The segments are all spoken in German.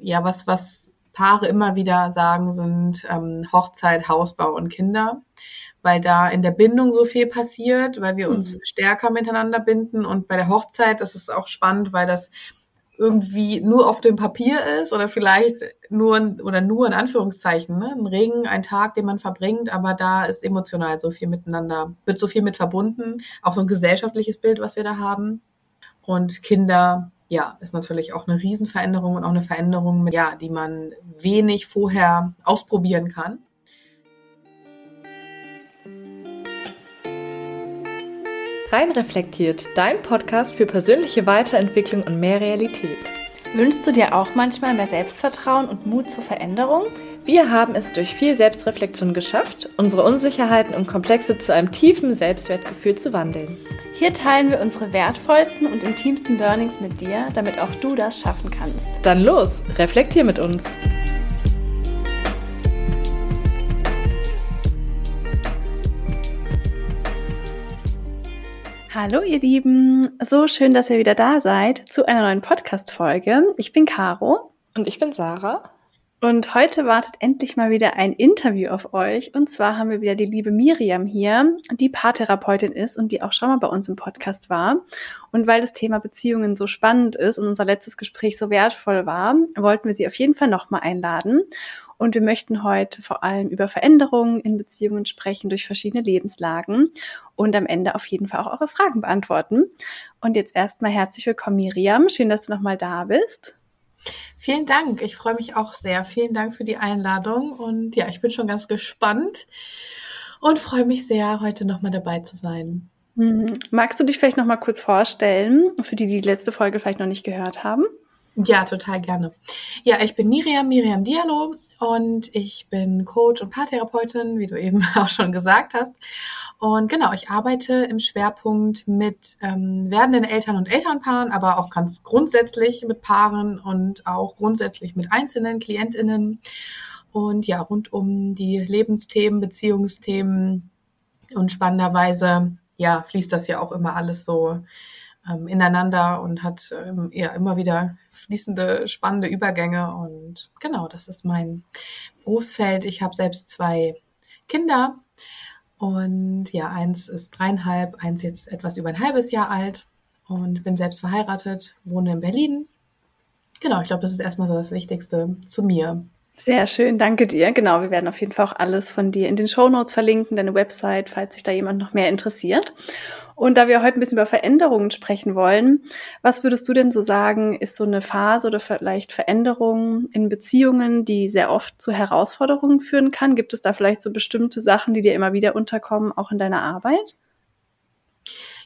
ja, was, was Paare immer wieder sagen, sind ähm, Hochzeit, Hausbau und Kinder, weil da in der Bindung so viel passiert, weil wir uns mhm. stärker miteinander binden. Und bei der Hochzeit, das ist auch spannend, weil das irgendwie nur auf dem Papier ist oder vielleicht nur oder nur in Anführungszeichen, ne? ein Regen, ein Tag, den man verbringt, aber da ist emotional so viel miteinander, wird so viel mit verbunden, auch so ein gesellschaftliches Bild, was wir da haben. Und Kinder, ja, ist natürlich auch eine Riesenveränderung und auch eine Veränderung, ja, die man wenig vorher ausprobieren kann. Rein reflektiert, dein Podcast für persönliche Weiterentwicklung und mehr Realität. Wünschst du dir auch manchmal mehr Selbstvertrauen und Mut zur Veränderung? Wir haben es durch viel Selbstreflexion geschafft, unsere Unsicherheiten und Komplexe zu einem tiefen Selbstwertgefühl zu wandeln. Hier teilen wir unsere wertvollsten und intimsten Learnings mit dir, damit auch du das schaffen kannst. Dann los, reflektier mit uns. Hallo ihr Lieben, so schön, dass ihr wieder da seid zu einer neuen Podcast-Folge. Ich bin Caro. Und ich bin Sarah. Und heute wartet endlich mal wieder ein Interview auf euch. Und zwar haben wir wieder die liebe Miriam hier, die Paartherapeutin ist und die auch schon mal bei uns im Podcast war. Und weil das Thema Beziehungen so spannend ist und unser letztes Gespräch so wertvoll war, wollten wir sie auf jeden Fall nochmal einladen. Und wir möchten heute vor allem über Veränderungen in Beziehungen sprechen durch verschiedene Lebenslagen und am Ende auf jeden Fall auch eure Fragen beantworten. Und jetzt erstmal herzlich willkommen, Miriam. Schön, dass du nochmal da bist. Vielen Dank. Ich freue mich auch sehr. Vielen Dank für die Einladung. Und ja, ich bin schon ganz gespannt und freue mich sehr, heute nochmal dabei zu sein. Mhm. Magst du dich vielleicht nochmal kurz vorstellen, für die, die die letzte Folge vielleicht noch nicht gehört haben? Ja, total gerne. Ja, ich bin Miriam, Miriam Diallo und ich bin Coach und Paartherapeutin, wie du eben auch schon gesagt hast. Und genau, ich arbeite im Schwerpunkt mit ähm, werdenden Eltern und Elternpaaren, aber auch ganz grundsätzlich mit Paaren und auch grundsätzlich mit einzelnen Klientinnen. Und ja, rund um die Lebensthemen, Beziehungsthemen und spannenderweise, ja, fließt das ja auch immer alles so ähm, ineinander und hat ähm, ja immer wieder fließende, spannende Übergänge. Und genau, das ist mein Berufsfeld. Ich habe selbst zwei Kinder und ja, eins ist dreieinhalb, eins jetzt etwas über ein halbes Jahr alt und bin selbst verheiratet, wohne in Berlin. Genau, ich glaube, das ist erstmal so das Wichtigste zu mir. Sehr schön, danke dir. Genau, wir werden auf jeden Fall auch alles von dir in den Show Notes verlinken, deine Website, falls sich da jemand noch mehr interessiert. Und da wir heute ein bisschen über Veränderungen sprechen wollen, was würdest du denn so sagen, ist so eine Phase oder vielleicht Veränderungen in Beziehungen, die sehr oft zu Herausforderungen führen kann? Gibt es da vielleicht so bestimmte Sachen, die dir immer wieder unterkommen, auch in deiner Arbeit?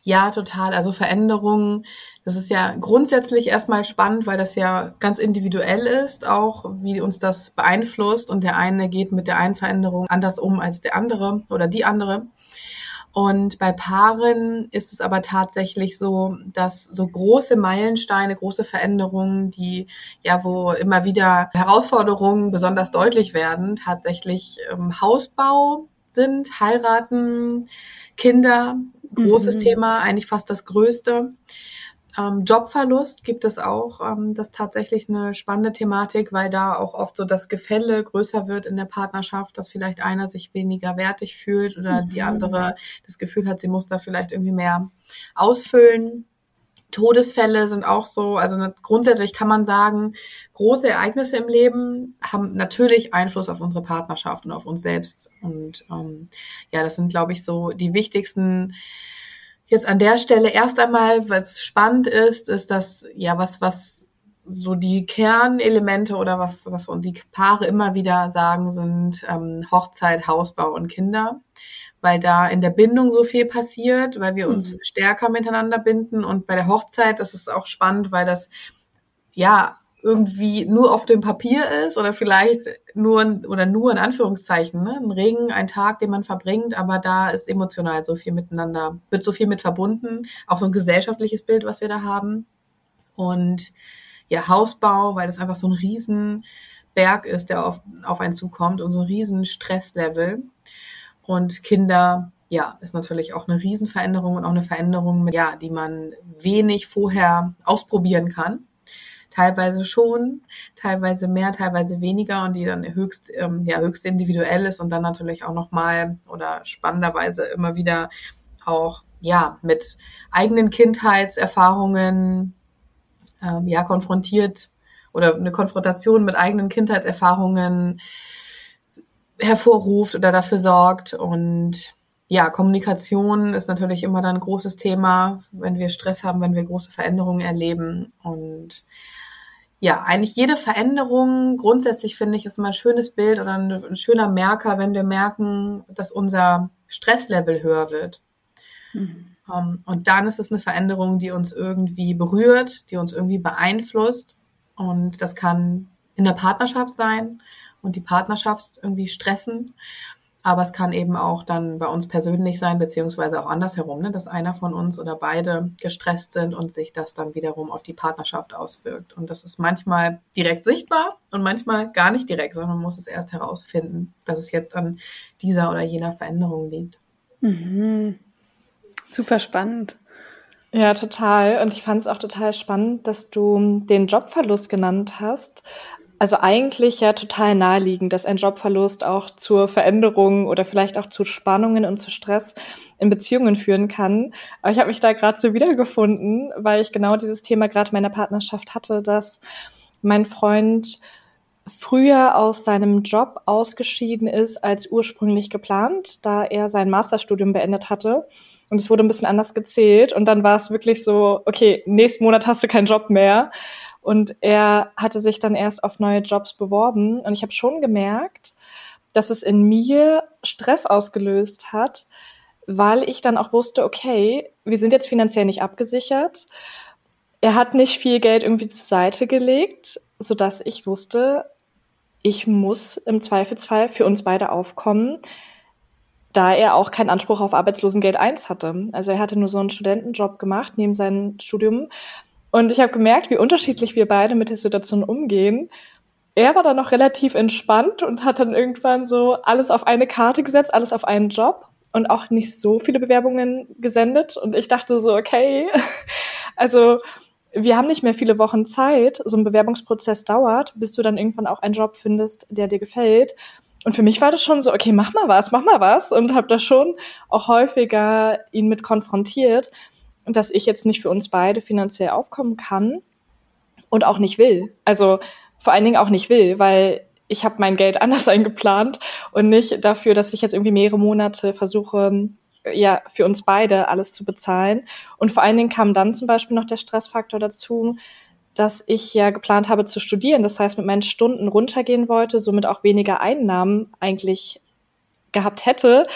Ja, total. Also Veränderungen, das ist ja grundsätzlich erstmal spannend, weil das ja ganz individuell ist, auch wie uns das beeinflusst. Und der eine geht mit der einen Veränderung anders um als der andere oder die andere. Und bei Paaren ist es aber tatsächlich so, dass so große Meilensteine, große Veränderungen, die ja, wo immer wieder Herausforderungen besonders deutlich werden, tatsächlich ähm, Hausbau sind, heiraten, Kinder, großes mhm. Thema, eigentlich fast das größte. Ähm, Jobverlust gibt es auch. Ähm, das ist tatsächlich eine spannende Thematik, weil da auch oft so das Gefälle größer wird in der Partnerschaft, dass vielleicht einer sich weniger wertig fühlt oder mhm. die andere das Gefühl hat, sie muss da vielleicht irgendwie mehr ausfüllen. Todesfälle sind auch so, also grundsätzlich kann man sagen, große Ereignisse im Leben haben natürlich Einfluss auf unsere Partnerschaft und auf uns selbst. Und ähm, ja, das sind, glaube ich, so die wichtigsten jetzt an der Stelle erst einmal, was spannend ist, ist dass ja was, was so die Kernelemente oder was, was und die Paare immer wieder sagen, sind ähm, Hochzeit, Hausbau und Kinder weil da in der Bindung so viel passiert, weil wir uns mhm. stärker miteinander binden. Und bei der Hochzeit, das ist auch spannend, weil das ja irgendwie nur auf dem Papier ist oder vielleicht nur oder nur in Anführungszeichen, ne? ein Regen, ein Tag, den man verbringt, aber da ist emotional so viel miteinander, wird so viel mit verbunden, auch so ein gesellschaftliches Bild, was wir da haben. Und ja, Hausbau, weil das einfach so ein Riesenberg ist, der auf, auf einen zukommt und so ein riesen Stresslevel. Und Kinder, ja, ist natürlich auch eine Riesenveränderung und auch eine Veränderung, ja, die man wenig vorher ausprobieren kann. teilweise schon, teilweise mehr, teilweise weniger und die dann höchst, ähm, ja, höchst individuell ist und dann natürlich auch nochmal oder spannenderweise immer wieder auch, ja, mit eigenen Kindheitserfahrungen, ähm, ja, konfrontiert oder eine Konfrontation mit eigenen Kindheitserfahrungen hervorruft oder dafür sorgt und ja, Kommunikation ist natürlich immer dann ein großes Thema, wenn wir Stress haben, wenn wir große Veränderungen erleben. Und ja, eigentlich jede Veränderung, grundsätzlich finde ich, ist immer ein schönes Bild oder ein, ein schöner Merker, wenn wir merken, dass unser Stresslevel höher wird. Mhm. Um, ähm, und dann ist es eine Veränderung, die uns irgendwie berührt, die uns irgendwie beeinflusst. Und das kann in der Partnerschaft sein und die Partnerschaft irgendwie stressen. Aber es kann eben auch dann bei uns persönlich sein, beziehungsweise auch andersherum, ne, dass einer von uns oder beide gestresst sind und sich das dann wiederum auf die Partnerschaft auswirkt. Und das ist manchmal direkt sichtbar und manchmal gar nicht direkt, sondern man muss es erst herausfinden, dass es jetzt an dieser oder jener Veränderung liegt. Mhm. Super spannend. Ja, total. Und ich fand es auch total spannend, dass du den Jobverlust genannt hast. Also eigentlich ja total naheliegend, dass ein Jobverlust auch zur Veränderung oder vielleicht auch zu Spannungen und zu Stress in Beziehungen führen kann. Aber ich habe mich da gerade so wiedergefunden, weil ich genau dieses Thema gerade in meiner Partnerschaft hatte, dass mein Freund früher aus seinem Job ausgeschieden ist als ursprünglich geplant, da er sein Masterstudium beendet hatte. Und es wurde ein bisschen anders gezählt. Und dann war es wirklich so, okay, nächsten Monat hast du keinen Job mehr. Und er hatte sich dann erst auf neue Jobs beworben. Und ich habe schon gemerkt, dass es in mir Stress ausgelöst hat, weil ich dann auch wusste, okay, wir sind jetzt finanziell nicht abgesichert. Er hat nicht viel Geld irgendwie zur Seite gelegt, sodass ich wusste, ich muss im Zweifelsfall für uns beide aufkommen, da er auch keinen Anspruch auf Arbeitslosengeld 1 hatte. Also er hatte nur so einen Studentenjob gemacht neben seinem Studium und ich habe gemerkt, wie unterschiedlich wir beide mit der Situation umgehen. Er war dann noch relativ entspannt und hat dann irgendwann so alles auf eine Karte gesetzt, alles auf einen Job und auch nicht so viele Bewerbungen gesendet. Und ich dachte so, okay, also wir haben nicht mehr viele Wochen Zeit. So ein Bewerbungsprozess dauert, bis du dann irgendwann auch einen Job findest, der dir gefällt. Und für mich war das schon so, okay, mach mal was, mach mal was. Und habe da schon auch häufiger ihn mit konfrontiert dass ich jetzt nicht für uns beide finanziell aufkommen kann und auch nicht will. Also vor allen Dingen auch nicht will, weil ich habe mein Geld anders eingeplant und nicht dafür, dass ich jetzt irgendwie mehrere Monate versuche, ja, für uns beide alles zu bezahlen. Und vor allen Dingen kam dann zum Beispiel noch der Stressfaktor dazu, dass ich ja geplant habe zu studieren. Das heißt, mit meinen Stunden runtergehen wollte, somit auch weniger Einnahmen eigentlich gehabt hätte.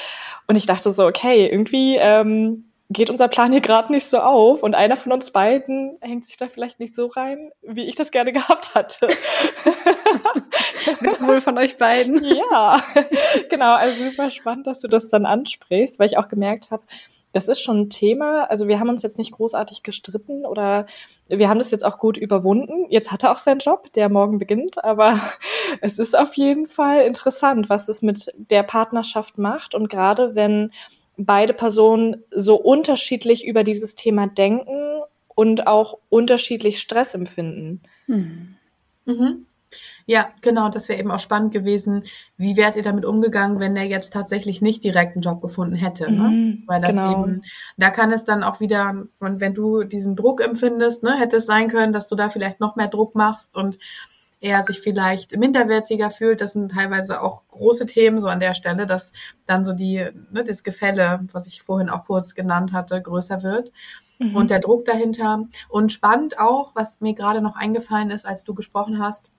Und ich dachte so, okay, irgendwie ähm, geht unser Plan hier gerade nicht so auf und einer von uns beiden hängt sich da vielleicht nicht so rein, wie ich das gerne gehabt hatte. Wohl von euch beiden. Ja, genau. Also super spannend, dass du das dann ansprichst, weil ich auch gemerkt habe, das ist schon ein Thema. Also wir haben uns jetzt nicht großartig gestritten oder wir haben das jetzt auch gut überwunden. Jetzt hat er auch seinen Job, der morgen beginnt, aber es ist auf jeden Fall interessant, was es mit der Partnerschaft macht und gerade wenn beide Personen so unterschiedlich über dieses Thema denken und auch unterschiedlich Stress empfinden. Mhm. Mhm. Ja, genau, das wäre eben auch spannend gewesen. Wie wärt ihr damit umgegangen, wenn er jetzt tatsächlich nicht direkt einen Job gefunden hätte? Ne? Mhm, Weil das genau. eben, da kann es dann auch wieder, wenn du diesen Druck empfindest, ne, hätte es sein können, dass du da vielleicht noch mehr Druck machst und er sich vielleicht minderwertiger fühlt. Das sind teilweise auch große Themen so an der Stelle, dass dann so die, ne, das Gefälle, was ich vorhin auch kurz genannt hatte, größer wird. Mhm. Und der Druck dahinter. Und spannend auch, was mir gerade noch eingefallen ist, als du gesprochen hast,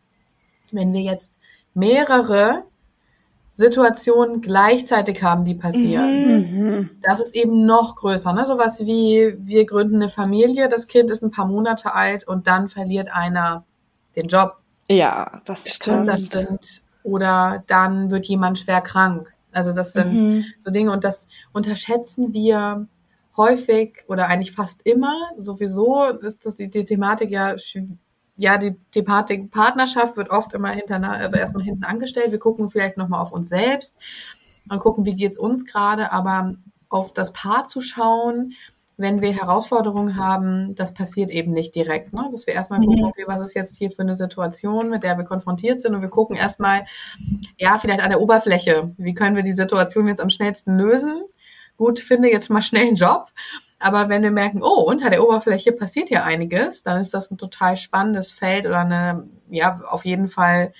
wenn wir jetzt mehrere Situationen gleichzeitig haben, die passieren. Mhm. Das ist eben noch größer. Ne? Sowas wie, wir gründen eine Familie, das Kind ist ein paar Monate alt und dann verliert einer den Job ja, das stimmt. Das sind, oder dann wird jemand schwer krank. Also das sind mhm. so Dinge und das unterschätzen wir häufig oder eigentlich fast immer. Sowieso ist das die, die Thematik ja ja, die Thematik Partnerschaft wird oft immer hinter, also erstmal hinten angestellt. Wir gucken vielleicht nochmal auf uns selbst und gucken, wie geht's uns gerade, aber auf das Paar zu schauen, wenn wir Herausforderungen haben, das passiert eben nicht direkt, ne? dass wir erstmal gucken, mhm. okay, was ist jetzt hier für eine Situation, mit der wir konfrontiert sind und wir gucken erstmal, ja, vielleicht an der Oberfläche, wie können wir die Situation jetzt am schnellsten lösen? Gut, finde jetzt mal schnell einen Job. Aber wenn wir merken, oh, unter der Oberfläche passiert ja einiges, dann ist das ein total spannendes Feld oder eine, ja, auf jeden Fall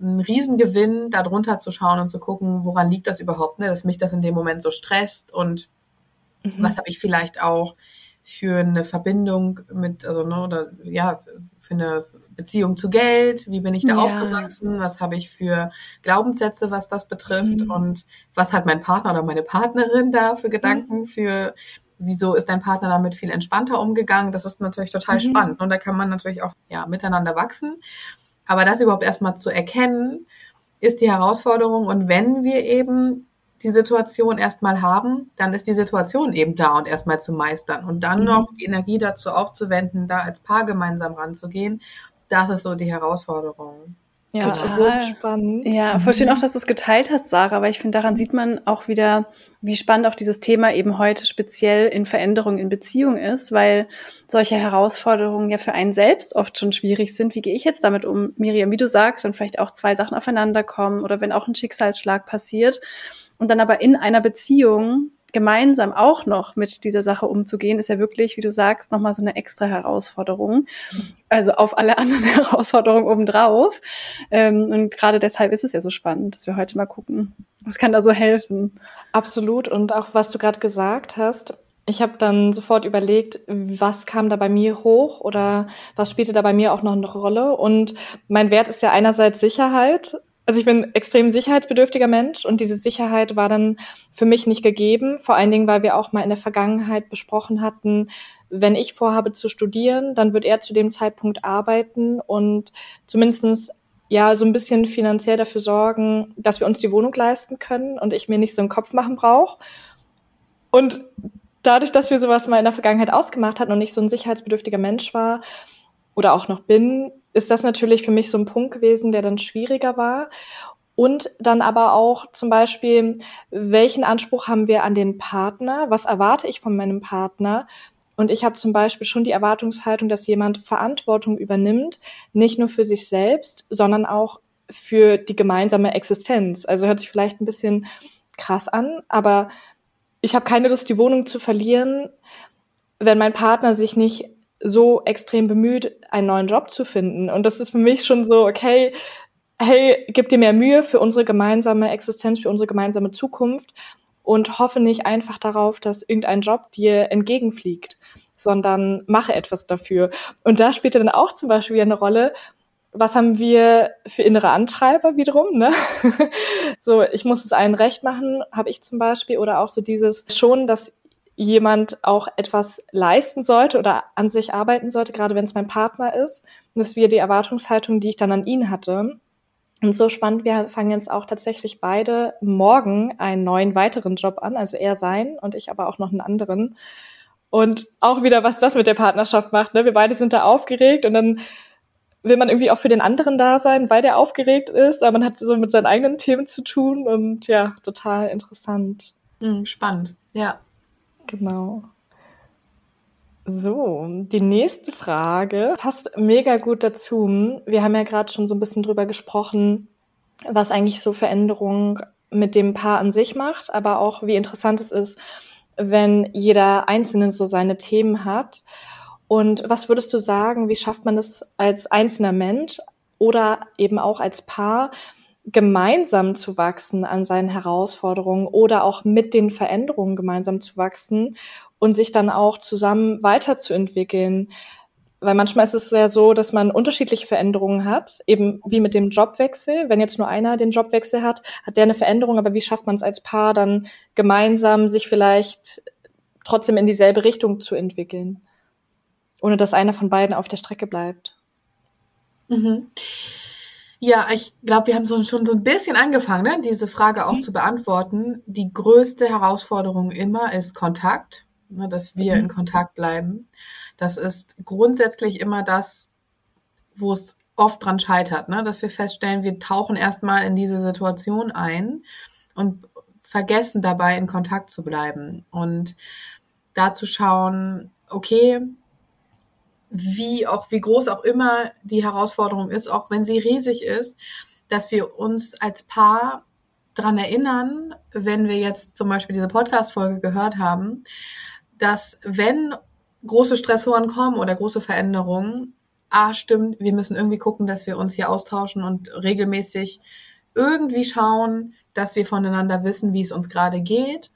ein Riesengewinn, da drunter zu schauen und zu gucken, woran liegt das überhaupt, ne? dass mich das in dem Moment so stresst und Mhm. Was habe ich vielleicht auch für eine Verbindung mit, also ne, oder ja, für eine Beziehung zu Geld, wie bin ich da ja. aufgewachsen, was habe ich für Glaubenssätze, was das betrifft mhm. und was hat mein Partner oder meine Partnerin da für Gedanken mhm. für wieso ist dein Partner damit viel entspannter umgegangen? Das ist natürlich total mhm. spannend und da kann man natürlich auch ja miteinander wachsen. Aber das überhaupt erstmal zu erkennen, ist die Herausforderung und wenn wir eben die Situation erstmal haben, dann ist die Situation eben da und erstmal zu meistern. Und dann mhm. noch die Energie dazu aufzuwenden, da als Paar gemeinsam ranzugehen, das ist so die Herausforderung. Ja, Total. so spannend. Ja, voll schön mhm. auch, dass du es geteilt hast, Sarah, weil ich finde, daran sieht man auch wieder, wie spannend auch dieses Thema eben heute speziell in Veränderungen in Beziehung ist, weil solche Herausforderungen ja für einen selbst oft schon schwierig sind. Wie gehe ich jetzt damit um, Miriam, wie du sagst, wenn vielleicht auch zwei Sachen aufeinander kommen oder wenn auch ein Schicksalsschlag passiert und dann aber in einer Beziehung gemeinsam auch noch mit dieser Sache umzugehen, ist ja wirklich, wie du sagst, nochmal so eine extra Herausforderung. Also auf alle anderen Herausforderungen obendrauf. Ähm, und gerade deshalb ist es ja so spannend, dass wir heute mal gucken, was kann da so helfen. Absolut. Und auch was du gerade gesagt hast, ich habe dann sofort überlegt, was kam da bei mir hoch oder was spielte da bei mir auch noch eine Rolle. Und mein Wert ist ja einerseits Sicherheit, also ich bin extrem sicherheitsbedürftiger Mensch und diese Sicherheit war dann für mich nicht gegeben. Vor allen Dingen, weil wir auch mal in der Vergangenheit besprochen hatten, wenn ich vorhabe zu studieren, dann wird er zu dem Zeitpunkt arbeiten und zumindestens ja so ein bisschen finanziell dafür sorgen, dass wir uns die Wohnung leisten können und ich mir nicht so einen Kopf machen brauche. Und dadurch, dass wir sowas mal in der Vergangenheit ausgemacht hatten und ich so ein sicherheitsbedürftiger Mensch war oder auch noch bin, ist das natürlich für mich so ein Punkt gewesen, der dann schwieriger war. Und dann aber auch zum Beispiel, welchen Anspruch haben wir an den Partner? Was erwarte ich von meinem Partner? Und ich habe zum Beispiel schon die Erwartungshaltung, dass jemand Verantwortung übernimmt, nicht nur für sich selbst, sondern auch für die gemeinsame Existenz. Also hört sich vielleicht ein bisschen krass an, aber ich habe keine Lust, die Wohnung zu verlieren, wenn mein Partner sich nicht so extrem bemüht, einen neuen Job zu finden. Und das ist für mich schon so, okay, hey, gib dir mehr Mühe für unsere gemeinsame Existenz, für unsere gemeinsame Zukunft und hoffe nicht einfach darauf, dass irgendein Job dir entgegenfliegt, sondern mache etwas dafür. Und da spielt dann auch zum Beispiel eine Rolle, was haben wir für innere Antreiber wiederum, ne? so, ich muss es allen recht machen, habe ich zum Beispiel, oder auch so dieses schon, dass jemand auch etwas leisten sollte oder an sich arbeiten sollte, gerade wenn es mein Partner ist. Und das wäre die Erwartungshaltung, die ich dann an ihn hatte. Und so spannend, wir fangen jetzt auch tatsächlich beide morgen einen neuen weiteren Job an, also er sein und ich aber auch noch einen anderen. Und auch wieder, was das mit der Partnerschaft macht. Ne? Wir beide sind da aufgeregt und dann will man irgendwie auch für den anderen da sein, weil der aufgeregt ist, aber man hat so mit seinen eigenen Themen zu tun und ja, total interessant. Hm, spannend, ja. Genau. So, die nächste Frage passt mega gut dazu. Wir haben ja gerade schon so ein bisschen drüber gesprochen, was eigentlich so Veränderungen mit dem Paar an sich macht, aber auch wie interessant es ist, wenn jeder Einzelne so seine Themen hat. Und was würdest du sagen, wie schafft man es als einzelner Mensch oder eben auch als Paar, gemeinsam zu wachsen an seinen Herausforderungen oder auch mit den Veränderungen gemeinsam zu wachsen und sich dann auch zusammen weiterzuentwickeln. Weil manchmal ist es ja so, dass man unterschiedliche Veränderungen hat, eben wie mit dem Jobwechsel. Wenn jetzt nur einer den Jobwechsel hat, hat der eine Veränderung, aber wie schafft man es als Paar dann gemeinsam, sich vielleicht trotzdem in dieselbe Richtung zu entwickeln, ohne dass einer von beiden auf der Strecke bleibt? Mhm. Ja, ich glaube, wir haben so, schon so ein bisschen angefangen, ne, diese Frage auch mhm. zu beantworten. Die größte Herausforderung immer ist Kontakt, ne, dass wir mhm. in Kontakt bleiben. Das ist grundsätzlich immer das, wo es oft dran scheitert, ne, dass wir feststellen, wir tauchen erstmal in diese Situation ein und vergessen dabei in Kontakt zu bleiben. Und da zu schauen, okay, wie auch, wie groß auch immer die Herausforderung ist, auch wenn sie riesig ist, dass wir uns als Paar dran erinnern, wenn wir jetzt zum Beispiel diese Podcast-Folge gehört haben, dass wenn große Stressoren kommen oder große Veränderungen, ah, stimmt, wir müssen irgendwie gucken, dass wir uns hier austauschen und regelmäßig irgendwie schauen, dass wir voneinander wissen, wie es uns gerade geht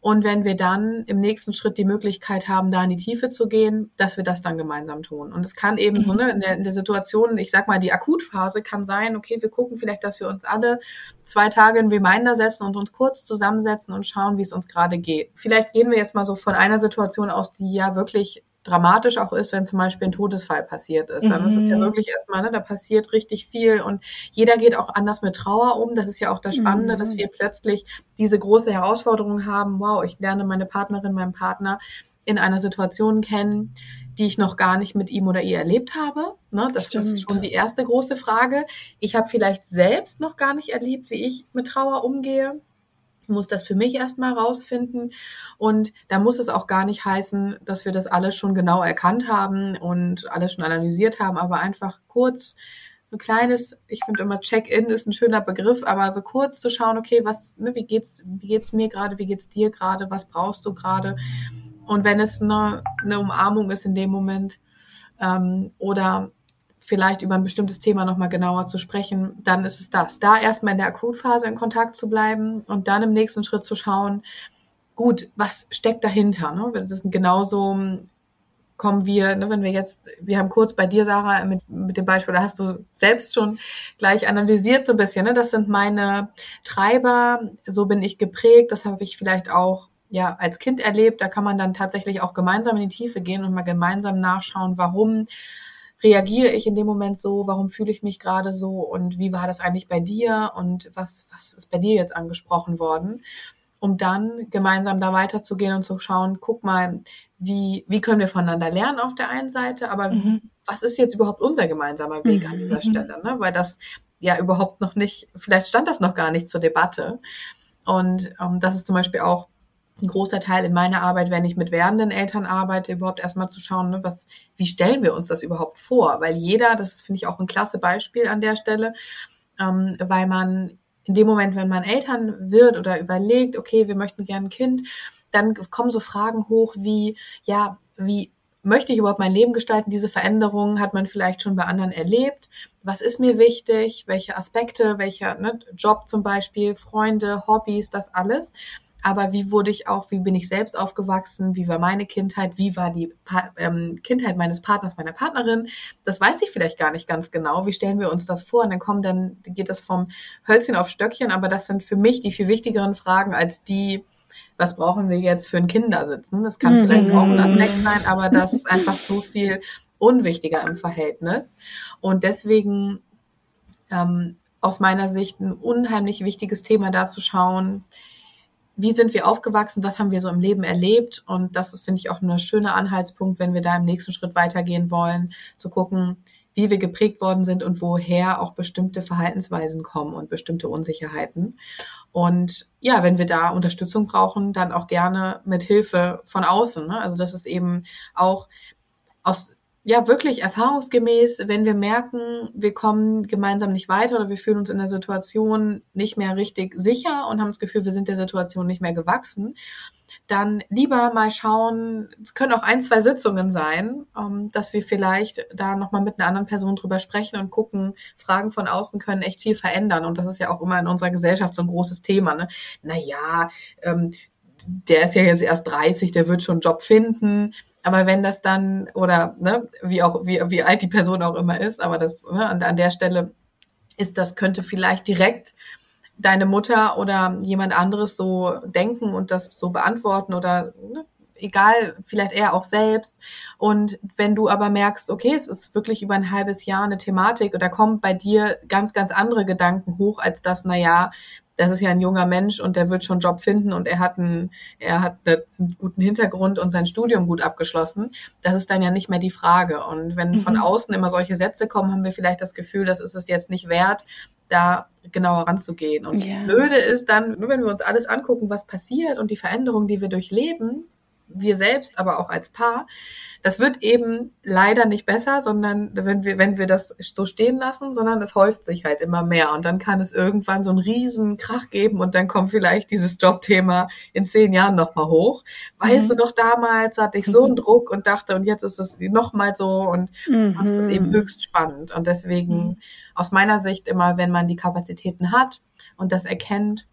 und wenn wir dann im nächsten Schritt die Möglichkeit haben, da in die Tiefe zu gehen, dass wir das dann gemeinsam tun. Und es kann eben so, ne, in der, in der Situation, ich sag mal, die Akutphase kann sein, okay, wir gucken vielleicht, dass wir uns alle zwei Tage in Reminder setzen und uns kurz zusammensetzen und schauen, wie es uns gerade geht. Vielleicht gehen wir jetzt mal so von einer Situation aus, die ja wirklich dramatisch auch ist, wenn zum Beispiel ein Todesfall passiert ist. Dann mhm. ist es ja mhm. wirklich erstmal, ne, da passiert richtig viel und jeder geht auch anders mit Trauer um. Das ist ja auch das Spannende, mhm. dass wir plötzlich diese große Herausforderung haben, wow, ich lerne meine Partnerin, meinen Partner in einer Situation kennen, die ich noch gar nicht mit ihm oder ihr erlebt habe. Ne, das, das ist schon die erste große Frage. Ich habe vielleicht selbst noch gar nicht erlebt, wie ich mit Trauer umgehe muss das für mich erstmal rausfinden. Und da muss es auch gar nicht heißen, dass wir das alles schon genau erkannt haben und alles schon analysiert haben, aber einfach kurz ein kleines, ich finde immer Check-in ist ein schöner Begriff, aber so kurz zu schauen, okay, was, ne, wie geht's, wie geht's mir gerade, wie geht's dir gerade, was brauchst du gerade? Und wenn es eine, eine Umarmung ist in dem Moment ähm, oder vielleicht über ein bestimmtes Thema nochmal genauer zu sprechen, dann ist es das. Da erstmal in der Akutphase in Kontakt zu bleiben und dann im nächsten Schritt zu schauen, gut, was steckt dahinter? Ne? Das ist genauso kommen wir, ne, wenn wir jetzt, wir haben kurz bei dir, Sarah, mit, mit dem Beispiel, da hast du selbst schon gleich analysiert so ein bisschen, ne? das sind meine Treiber, so bin ich geprägt, das habe ich vielleicht auch ja als Kind erlebt, da kann man dann tatsächlich auch gemeinsam in die Tiefe gehen und mal gemeinsam nachschauen, warum reagiere ich in dem Moment so, warum fühle ich mich gerade so und wie war das eigentlich bei dir und was, was ist bei dir jetzt angesprochen worden, um dann gemeinsam da weiterzugehen und zu schauen, guck mal, wie, wie können wir voneinander lernen auf der einen Seite, aber mhm. was ist jetzt überhaupt unser gemeinsamer Weg mhm. an dieser Stelle, ne? weil das ja überhaupt noch nicht, vielleicht stand das noch gar nicht zur Debatte. Und ähm, das ist zum Beispiel auch ein großer Teil in meiner Arbeit, wenn ich mit werdenden Eltern arbeite, überhaupt erstmal zu schauen, ne, was, wie stellen wir uns das überhaupt vor? Weil jeder, das finde ich auch ein klasse Beispiel an der Stelle, ähm, weil man in dem Moment, wenn man Eltern wird oder überlegt, okay, wir möchten gerne ein Kind, dann kommen so Fragen hoch wie, ja, wie möchte ich überhaupt mein Leben gestalten? Diese Veränderungen hat man vielleicht schon bei anderen erlebt. Was ist mir wichtig? Welche Aspekte? Welcher ne, Job zum Beispiel? Freunde, Hobbys, das alles aber wie wurde ich auch, wie bin ich selbst aufgewachsen, wie war meine Kindheit, wie war die pa ähm, Kindheit meines Partners, meiner Partnerin, das weiß ich vielleicht gar nicht ganz genau. Wie stellen wir uns das vor? Und dann kommen dann, geht das vom Hölzchen auf Stöckchen, aber das sind für mich die viel wichtigeren Fragen als die, was brauchen wir jetzt für ein Kindersitz? Das kann mhm. vielleicht auch ein Aspekt sein, aber das ist einfach so viel unwichtiger im Verhältnis. Und deswegen ähm, aus meiner Sicht ein unheimlich wichtiges Thema da zu schauen, wie sind wir aufgewachsen, was haben wir so im Leben erlebt. Und das ist, finde ich, auch ein schöner Anhaltspunkt, wenn wir da im nächsten Schritt weitergehen wollen, zu gucken, wie wir geprägt worden sind und woher auch bestimmte Verhaltensweisen kommen und bestimmte Unsicherheiten. Und ja, wenn wir da Unterstützung brauchen, dann auch gerne mit Hilfe von außen. Ne? Also das ist eben auch aus ja wirklich erfahrungsgemäß, wenn wir merken, wir kommen gemeinsam nicht weiter oder wir fühlen uns in der Situation nicht mehr richtig sicher und haben das Gefühl, wir sind der Situation nicht mehr gewachsen, dann lieber mal schauen, es können auch ein, zwei Sitzungen sein, ähm, dass wir vielleicht da nochmal mit einer anderen Person drüber sprechen und gucken, Fragen von außen können echt viel verändern. Und das ist ja auch immer in unserer Gesellschaft so ein großes Thema. Ne? Naja, ähm, der ist ja jetzt erst 30, der wird schon einen Job finden. Aber wenn das dann, oder ne, wie auch, wie, wie alt die Person auch immer ist, aber das, ne, an, an der Stelle ist das, könnte vielleicht direkt deine Mutter oder jemand anderes so denken und das so beantworten oder ne, egal, vielleicht eher auch selbst. Und wenn du aber merkst, okay, es ist wirklich über ein halbes Jahr eine Thematik oder kommen bei dir ganz, ganz andere Gedanken hoch, als das, na ja, das ist ja ein junger Mensch und der wird schon Job finden und er hat einen, er hat einen guten Hintergrund und sein Studium gut abgeschlossen. Das ist dann ja nicht mehr die Frage. Und wenn mhm. von außen immer solche Sätze kommen, haben wir vielleicht das Gefühl, das ist es jetzt nicht wert, da genauer ranzugehen. Und ja. das Blöde ist dann, nur wenn wir uns alles angucken, was passiert und die Veränderungen, die wir durchleben, wir selbst, aber auch als Paar, das wird eben leider nicht besser, sondern wenn wir, wenn wir das so stehen lassen, sondern es häuft sich halt immer mehr. Und dann kann es irgendwann so einen riesen Krach geben und dann kommt vielleicht dieses Jobthema in zehn Jahren nochmal hoch. Weißt mhm. du doch, damals hatte ich so einen mhm. Druck und dachte, und jetzt ist es nochmal so und mhm. das ist eben höchst spannend. Und deswegen mhm. aus meiner Sicht immer, wenn man die Kapazitäten hat und das erkennt,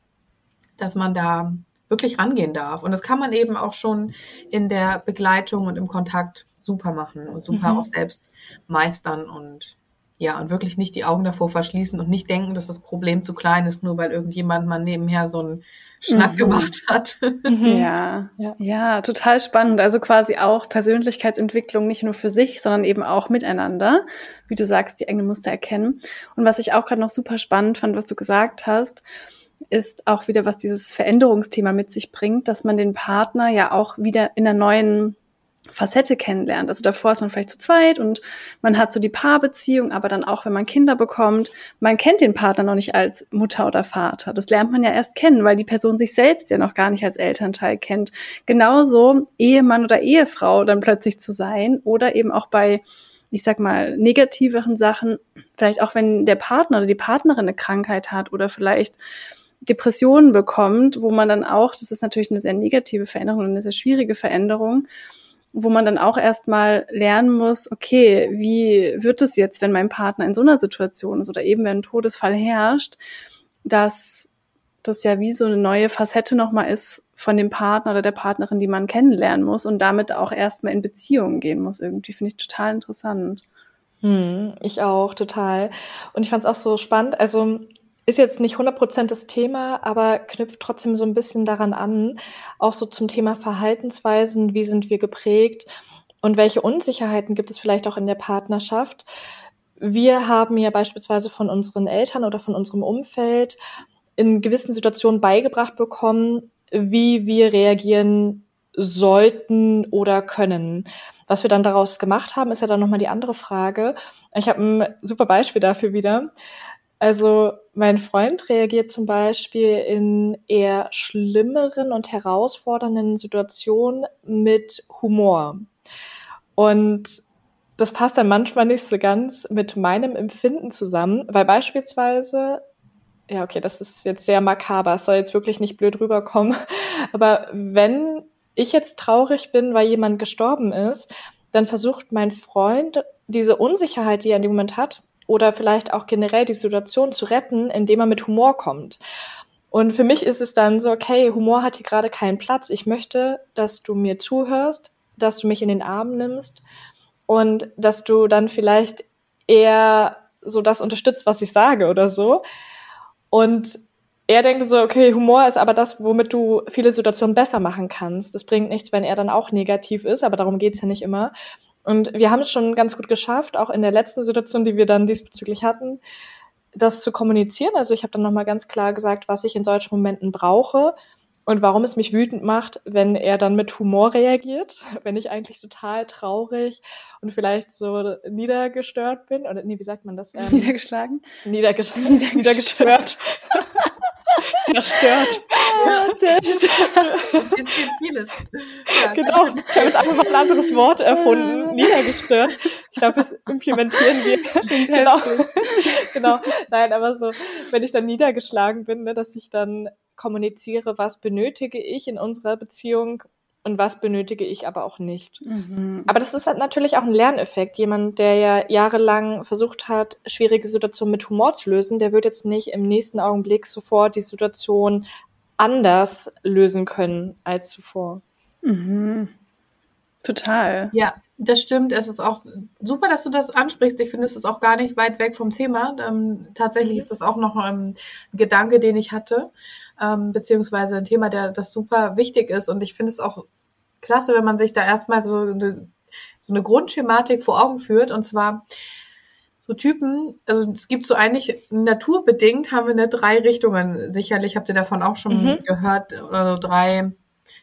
dass man da wirklich rangehen darf. Und das kann man eben auch schon in der Begleitung und im Kontakt super machen und super mhm. auch selbst meistern und ja, und wirklich nicht die Augen davor verschließen und nicht denken, dass das Problem zu klein ist, nur weil irgendjemand mal nebenher so einen Schnack mhm. gemacht hat. Mhm. Ja. ja, ja, total spannend. Also quasi auch Persönlichkeitsentwicklung nicht nur für sich, sondern eben auch miteinander. Wie du sagst, die eigenen Muster erkennen. Und was ich auch gerade noch super spannend fand, was du gesagt hast, ist auch wieder, was dieses Veränderungsthema mit sich bringt, dass man den Partner ja auch wieder in einer neuen Facette kennenlernt. Also davor ist man vielleicht zu zweit und man hat so die Paarbeziehung, aber dann auch, wenn man Kinder bekommt, man kennt den Partner noch nicht als Mutter oder Vater. Das lernt man ja erst kennen, weil die Person sich selbst ja noch gar nicht als Elternteil kennt. Genauso Ehemann oder Ehefrau dann plötzlich zu sein oder eben auch bei ich sag mal, negativeren Sachen, vielleicht auch wenn der Partner oder die Partnerin eine Krankheit hat oder vielleicht Depressionen bekommt, wo man dann auch, das ist natürlich eine sehr negative Veränderung, eine sehr schwierige Veränderung, wo man dann auch erstmal lernen muss, okay, wie wird es jetzt, wenn mein Partner in so einer Situation ist oder eben wenn ein Todesfall herrscht, dass das ja wie so eine neue Facette nochmal ist von dem Partner oder der Partnerin, die man kennenlernen muss und damit auch erstmal in Beziehungen gehen muss. Irgendwie finde ich total interessant. Hm, ich auch, total. Und ich fand es auch so spannend. Also ist jetzt nicht 100% das Thema, aber knüpft trotzdem so ein bisschen daran an, auch so zum Thema Verhaltensweisen, wie sind wir geprägt und welche Unsicherheiten gibt es vielleicht auch in der Partnerschaft. Wir haben ja beispielsweise von unseren Eltern oder von unserem Umfeld in gewissen Situationen beigebracht bekommen, wie wir reagieren sollten oder können. Was wir dann daraus gemacht haben, ist ja dann nochmal die andere Frage. Ich habe ein super Beispiel dafür wieder. Also mein Freund reagiert zum Beispiel in eher schlimmeren und herausfordernden Situationen mit Humor. Und das passt dann manchmal nicht so ganz mit meinem Empfinden zusammen, weil beispielsweise, ja, okay, das ist jetzt sehr makaber, es soll jetzt wirklich nicht blöd rüberkommen, aber wenn ich jetzt traurig bin, weil jemand gestorben ist, dann versucht mein Freund diese Unsicherheit, die er in dem Moment hat, oder vielleicht auch generell die Situation zu retten, indem er mit Humor kommt. Und für mich ist es dann so, okay, Humor hat hier gerade keinen Platz. Ich möchte, dass du mir zuhörst, dass du mich in den Arm nimmst und dass du dann vielleicht eher so das unterstützt, was ich sage oder so. Und er denkt so, okay, Humor ist aber das, womit du viele Situationen besser machen kannst. Das bringt nichts, wenn er dann auch negativ ist, aber darum geht's ja nicht immer. Und wir haben es schon ganz gut geschafft, auch in der letzten Situation, die wir dann diesbezüglich hatten, das zu kommunizieren. Also ich habe dann nochmal ganz klar gesagt, was ich in solchen Momenten brauche und warum es mich wütend macht, wenn er dann mit Humor reagiert, wenn ich eigentlich total traurig und vielleicht so niedergestört bin. Oder nee, wie sagt man das? Ähm, niedergeschlagen? Niedergesch niedergestört. niedergestört. zerstört. Ja, zerstört. vieles. Ja, genau, ich habe jetzt einfach mal ein anderes Wort erfunden, niedergestört. Ich glaube, das implementieren wir. genau. genau. Nein, aber so, wenn ich dann niedergeschlagen bin, ne, dass ich dann kommuniziere, was benötige ich in unserer Beziehung und was benötige ich aber auch nicht. Mhm. Aber das ist halt natürlich auch ein Lerneffekt. Jemand, der ja jahrelang versucht hat, schwierige Situationen mit Humor zu lösen, der wird jetzt nicht im nächsten Augenblick sofort die Situation anders lösen können als zuvor. Mhm. Total. Ja, das stimmt. Es ist auch super, dass du das ansprichst. Ich finde, es ist auch gar nicht weit weg vom Thema. Ähm, tatsächlich ist das auch noch ein Gedanke, den ich hatte ähm, beziehungsweise ein Thema, der das super wichtig ist. Und ich finde es auch klasse, wenn man sich da erstmal so eine, so eine Grundschematik vor Augen führt. Und zwar so Typen, also es gibt so eigentlich naturbedingt haben wir eine drei Richtungen. Sicherlich habt ihr davon auch schon mhm. gehört, oder so drei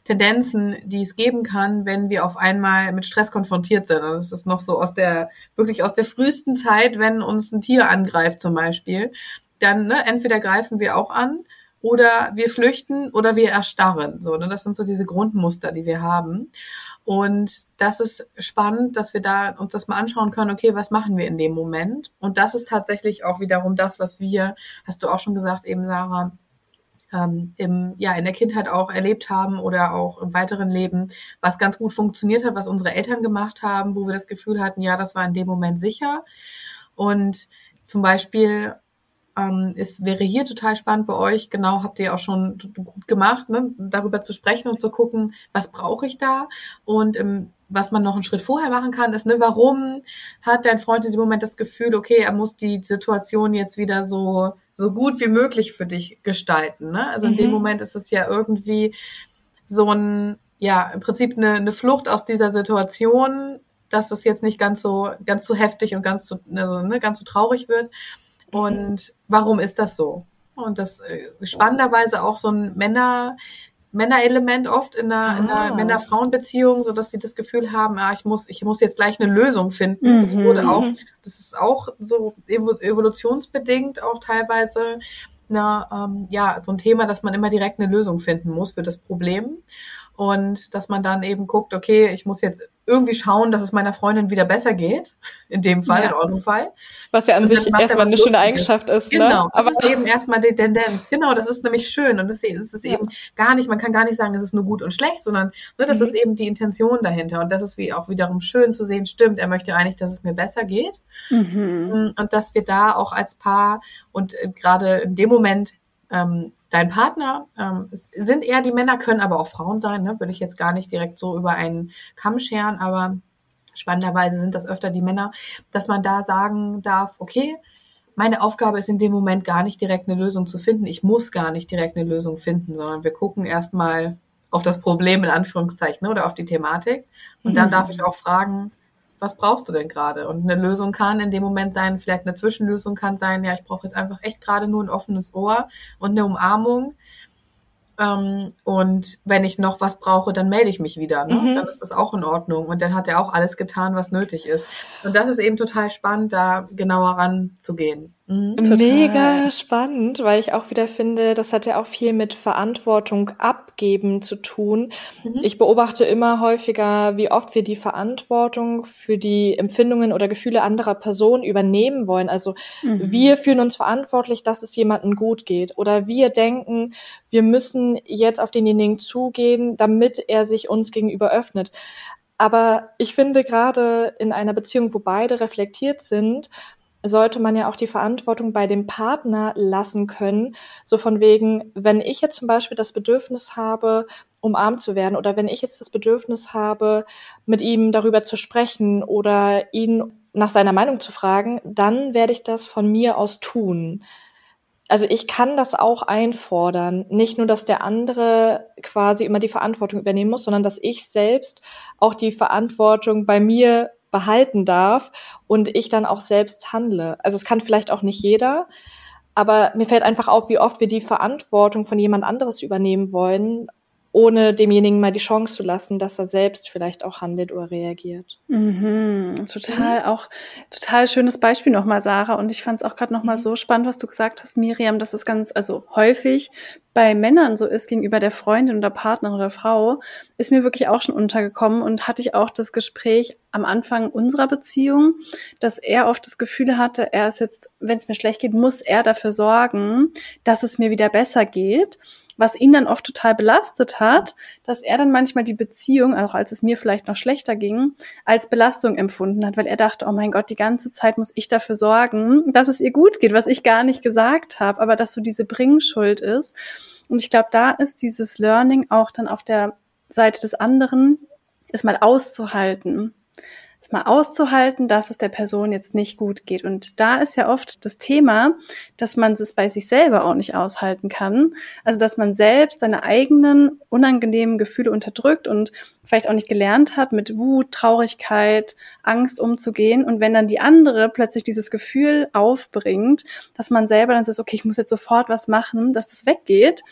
Tendenzen, die es geben kann, wenn wir auf einmal mit Stress konfrontiert sind. Und das ist noch so aus der, wirklich aus der frühesten Zeit, wenn uns ein Tier angreift zum Beispiel. Dann, ne, entweder greifen wir auch an oder wir flüchten oder wir erstarren. So, ne? Das sind so diese Grundmuster, die wir haben. Und das ist spannend, dass wir da uns das mal anschauen können, okay, was machen wir in dem Moment? Und das ist tatsächlich auch wiederum das, was wir, hast du auch schon gesagt, eben Sarah, ähm, im, ja, in der Kindheit auch erlebt haben oder auch im weiteren Leben, was ganz gut funktioniert hat, was unsere Eltern gemacht haben, wo wir das Gefühl hatten, ja, das war in dem Moment sicher. Und zum Beispiel ähm, es wäre hier total spannend bei euch, genau, habt ihr auch schon gut gemacht, ne, darüber zu sprechen und zu gucken, was brauche ich da und ähm, was man noch einen Schritt vorher machen kann, ist, ne, warum hat dein Freund in dem Moment das Gefühl, okay, er muss die Situation jetzt wieder so, so gut wie möglich für dich gestalten, ne? Also in dem mhm. Moment ist es ja irgendwie so ein, ja, im Prinzip eine, eine Flucht aus dieser Situation, dass es jetzt nicht ganz so, ganz so heftig und ganz so, also, ne, ganz so traurig wird. Und warum ist das so? Und das äh, spannenderweise auch so ein Männer, Männerelement oft in einer, in einer ah. Männer-Frauen-Beziehung, so dass sie das Gefühl haben, ah, ich muss, ich muss jetzt gleich eine Lösung finden. Mhm. Das wurde auch, das ist auch so evolutionsbedingt auch teilweise na, ähm, ja, so ein Thema, dass man immer direkt eine Lösung finden muss für das Problem und dass man dann eben guckt, okay, ich muss jetzt irgendwie schauen, dass es meiner Freundin wieder besser geht, in dem Fall, ja. in eurem Fall. Was ja an sich erstmal eine schöne Eigenschaft ist. Ne? Genau, ne? aber das ist eben erstmal die Tendenz. Genau, das ist nämlich schön und das ist, ist ja. eben gar nicht, man kann gar nicht sagen, das ist nur gut und schlecht, sondern ne, das mhm. ist eben die Intention dahinter und das ist wie auch wiederum schön zu sehen, stimmt, er möchte eigentlich, dass es mir besser geht mhm. und dass wir da auch als Paar und äh, gerade in dem Moment ähm, dein Partner, ähm, es sind eher die Männer, können aber auch Frauen sein, ne? würde ich jetzt gar nicht direkt so über einen Kamm scheren, aber spannenderweise sind das öfter die Männer, dass man da sagen darf, okay, meine Aufgabe ist in dem Moment gar nicht direkt eine Lösung zu finden. Ich muss gar nicht direkt eine Lösung finden, sondern wir gucken erstmal auf das Problem in Anführungszeichen oder auf die Thematik. Und dann mhm. darf ich auch fragen, was brauchst du denn gerade? Und eine Lösung kann in dem Moment sein, vielleicht eine Zwischenlösung kann sein, ja, ich brauche jetzt einfach echt gerade nur ein offenes Ohr und eine Umarmung. Ähm, und wenn ich noch was brauche, dann melde ich mich wieder. Ne? Mhm. Dann ist das auch in Ordnung. Und dann hat er auch alles getan, was nötig ist. Und das ist eben total spannend, da genauer ranzugehen. Mhm, Mega spannend, weil ich auch wieder finde, das hat ja auch viel mit Verantwortung abgeben zu tun. Mhm. Ich beobachte immer häufiger, wie oft wir die Verantwortung für die Empfindungen oder Gefühle anderer Personen übernehmen wollen. Also mhm. wir fühlen uns verantwortlich, dass es jemandem gut geht. Oder wir denken, wir müssen jetzt auf denjenigen zugehen, damit er sich uns gegenüber öffnet. Aber ich finde gerade in einer Beziehung, wo beide reflektiert sind, sollte man ja auch die Verantwortung bei dem Partner lassen können. So von wegen, wenn ich jetzt zum Beispiel das Bedürfnis habe, umarmt zu werden oder wenn ich jetzt das Bedürfnis habe, mit ihm darüber zu sprechen oder ihn nach seiner Meinung zu fragen, dann werde ich das von mir aus tun. Also ich kann das auch einfordern. Nicht nur, dass der andere quasi immer die Verantwortung übernehmen muss, sondern dass ich selbst auch die Verantwortung bei mir behalten darf und ich dann auch selbst handle. Also es kann vielleicht auch nicht jeder, aber mir fällt einfach auf, wie oft wir die Verantwortung von jemand anderes übernehmen wollen, ohne demjenigen mal die Chance zu lassen, dass er selbst vielleicht auch handelt oder reagiert. Mhm, total, mhm. auch total schönes Beispiel nochmal, Sarah. Und ich fand es auch gerade nochmal mhm. so spannend, was du gesagt hast, Miriam, dass es ganz, also häufig bei Männern so ist gegenüber der Freundin oder Partnerin oder Frau, ist mir wirklich auch schon untergekommen und hatte ich auch das Gespräch am Anfang unserer Beziehung, dass er oft das Gefühl hatte, er ist jetzt, wenn es mir schlecht geht, muss er dafür sorgen, dass es mir wieder besser geht was ihn dann oft total belastet hat, dass er dann manchmal die Beziehung, auch als es mir vielleicht noch schlechter ging, als Belastung empfunden hat, weil er dachte, oh mein Gott, die ganze Zeit muss ich dafür sorgen, dass es ihr gut geht, was ich gar nicht gesagt habe, aber dass so diese Bringschuld ist. Und ich glaube, da ist dieses Learning auch dann auf der Seite des anderen, es mal auszuhalten mal auszuhalten, dass es der Person jetzt nicht gut geht. Und da ist ja oft das Thema, dass man es bei sich selber auch nicht aushalten kann. Also, dass man selbst seine eigenen unangenehmen Gefühle unterdrückt und vielleicht auch nicht gelernt hat, mit Wut, Traurigkeit, Angst umzugehen. Und wenn dann die andere plötzlich dieses Gefühl aufbringt, dass man selber dann sagt, okay, ich muss jetzt sofort was machen, dass das weggeht,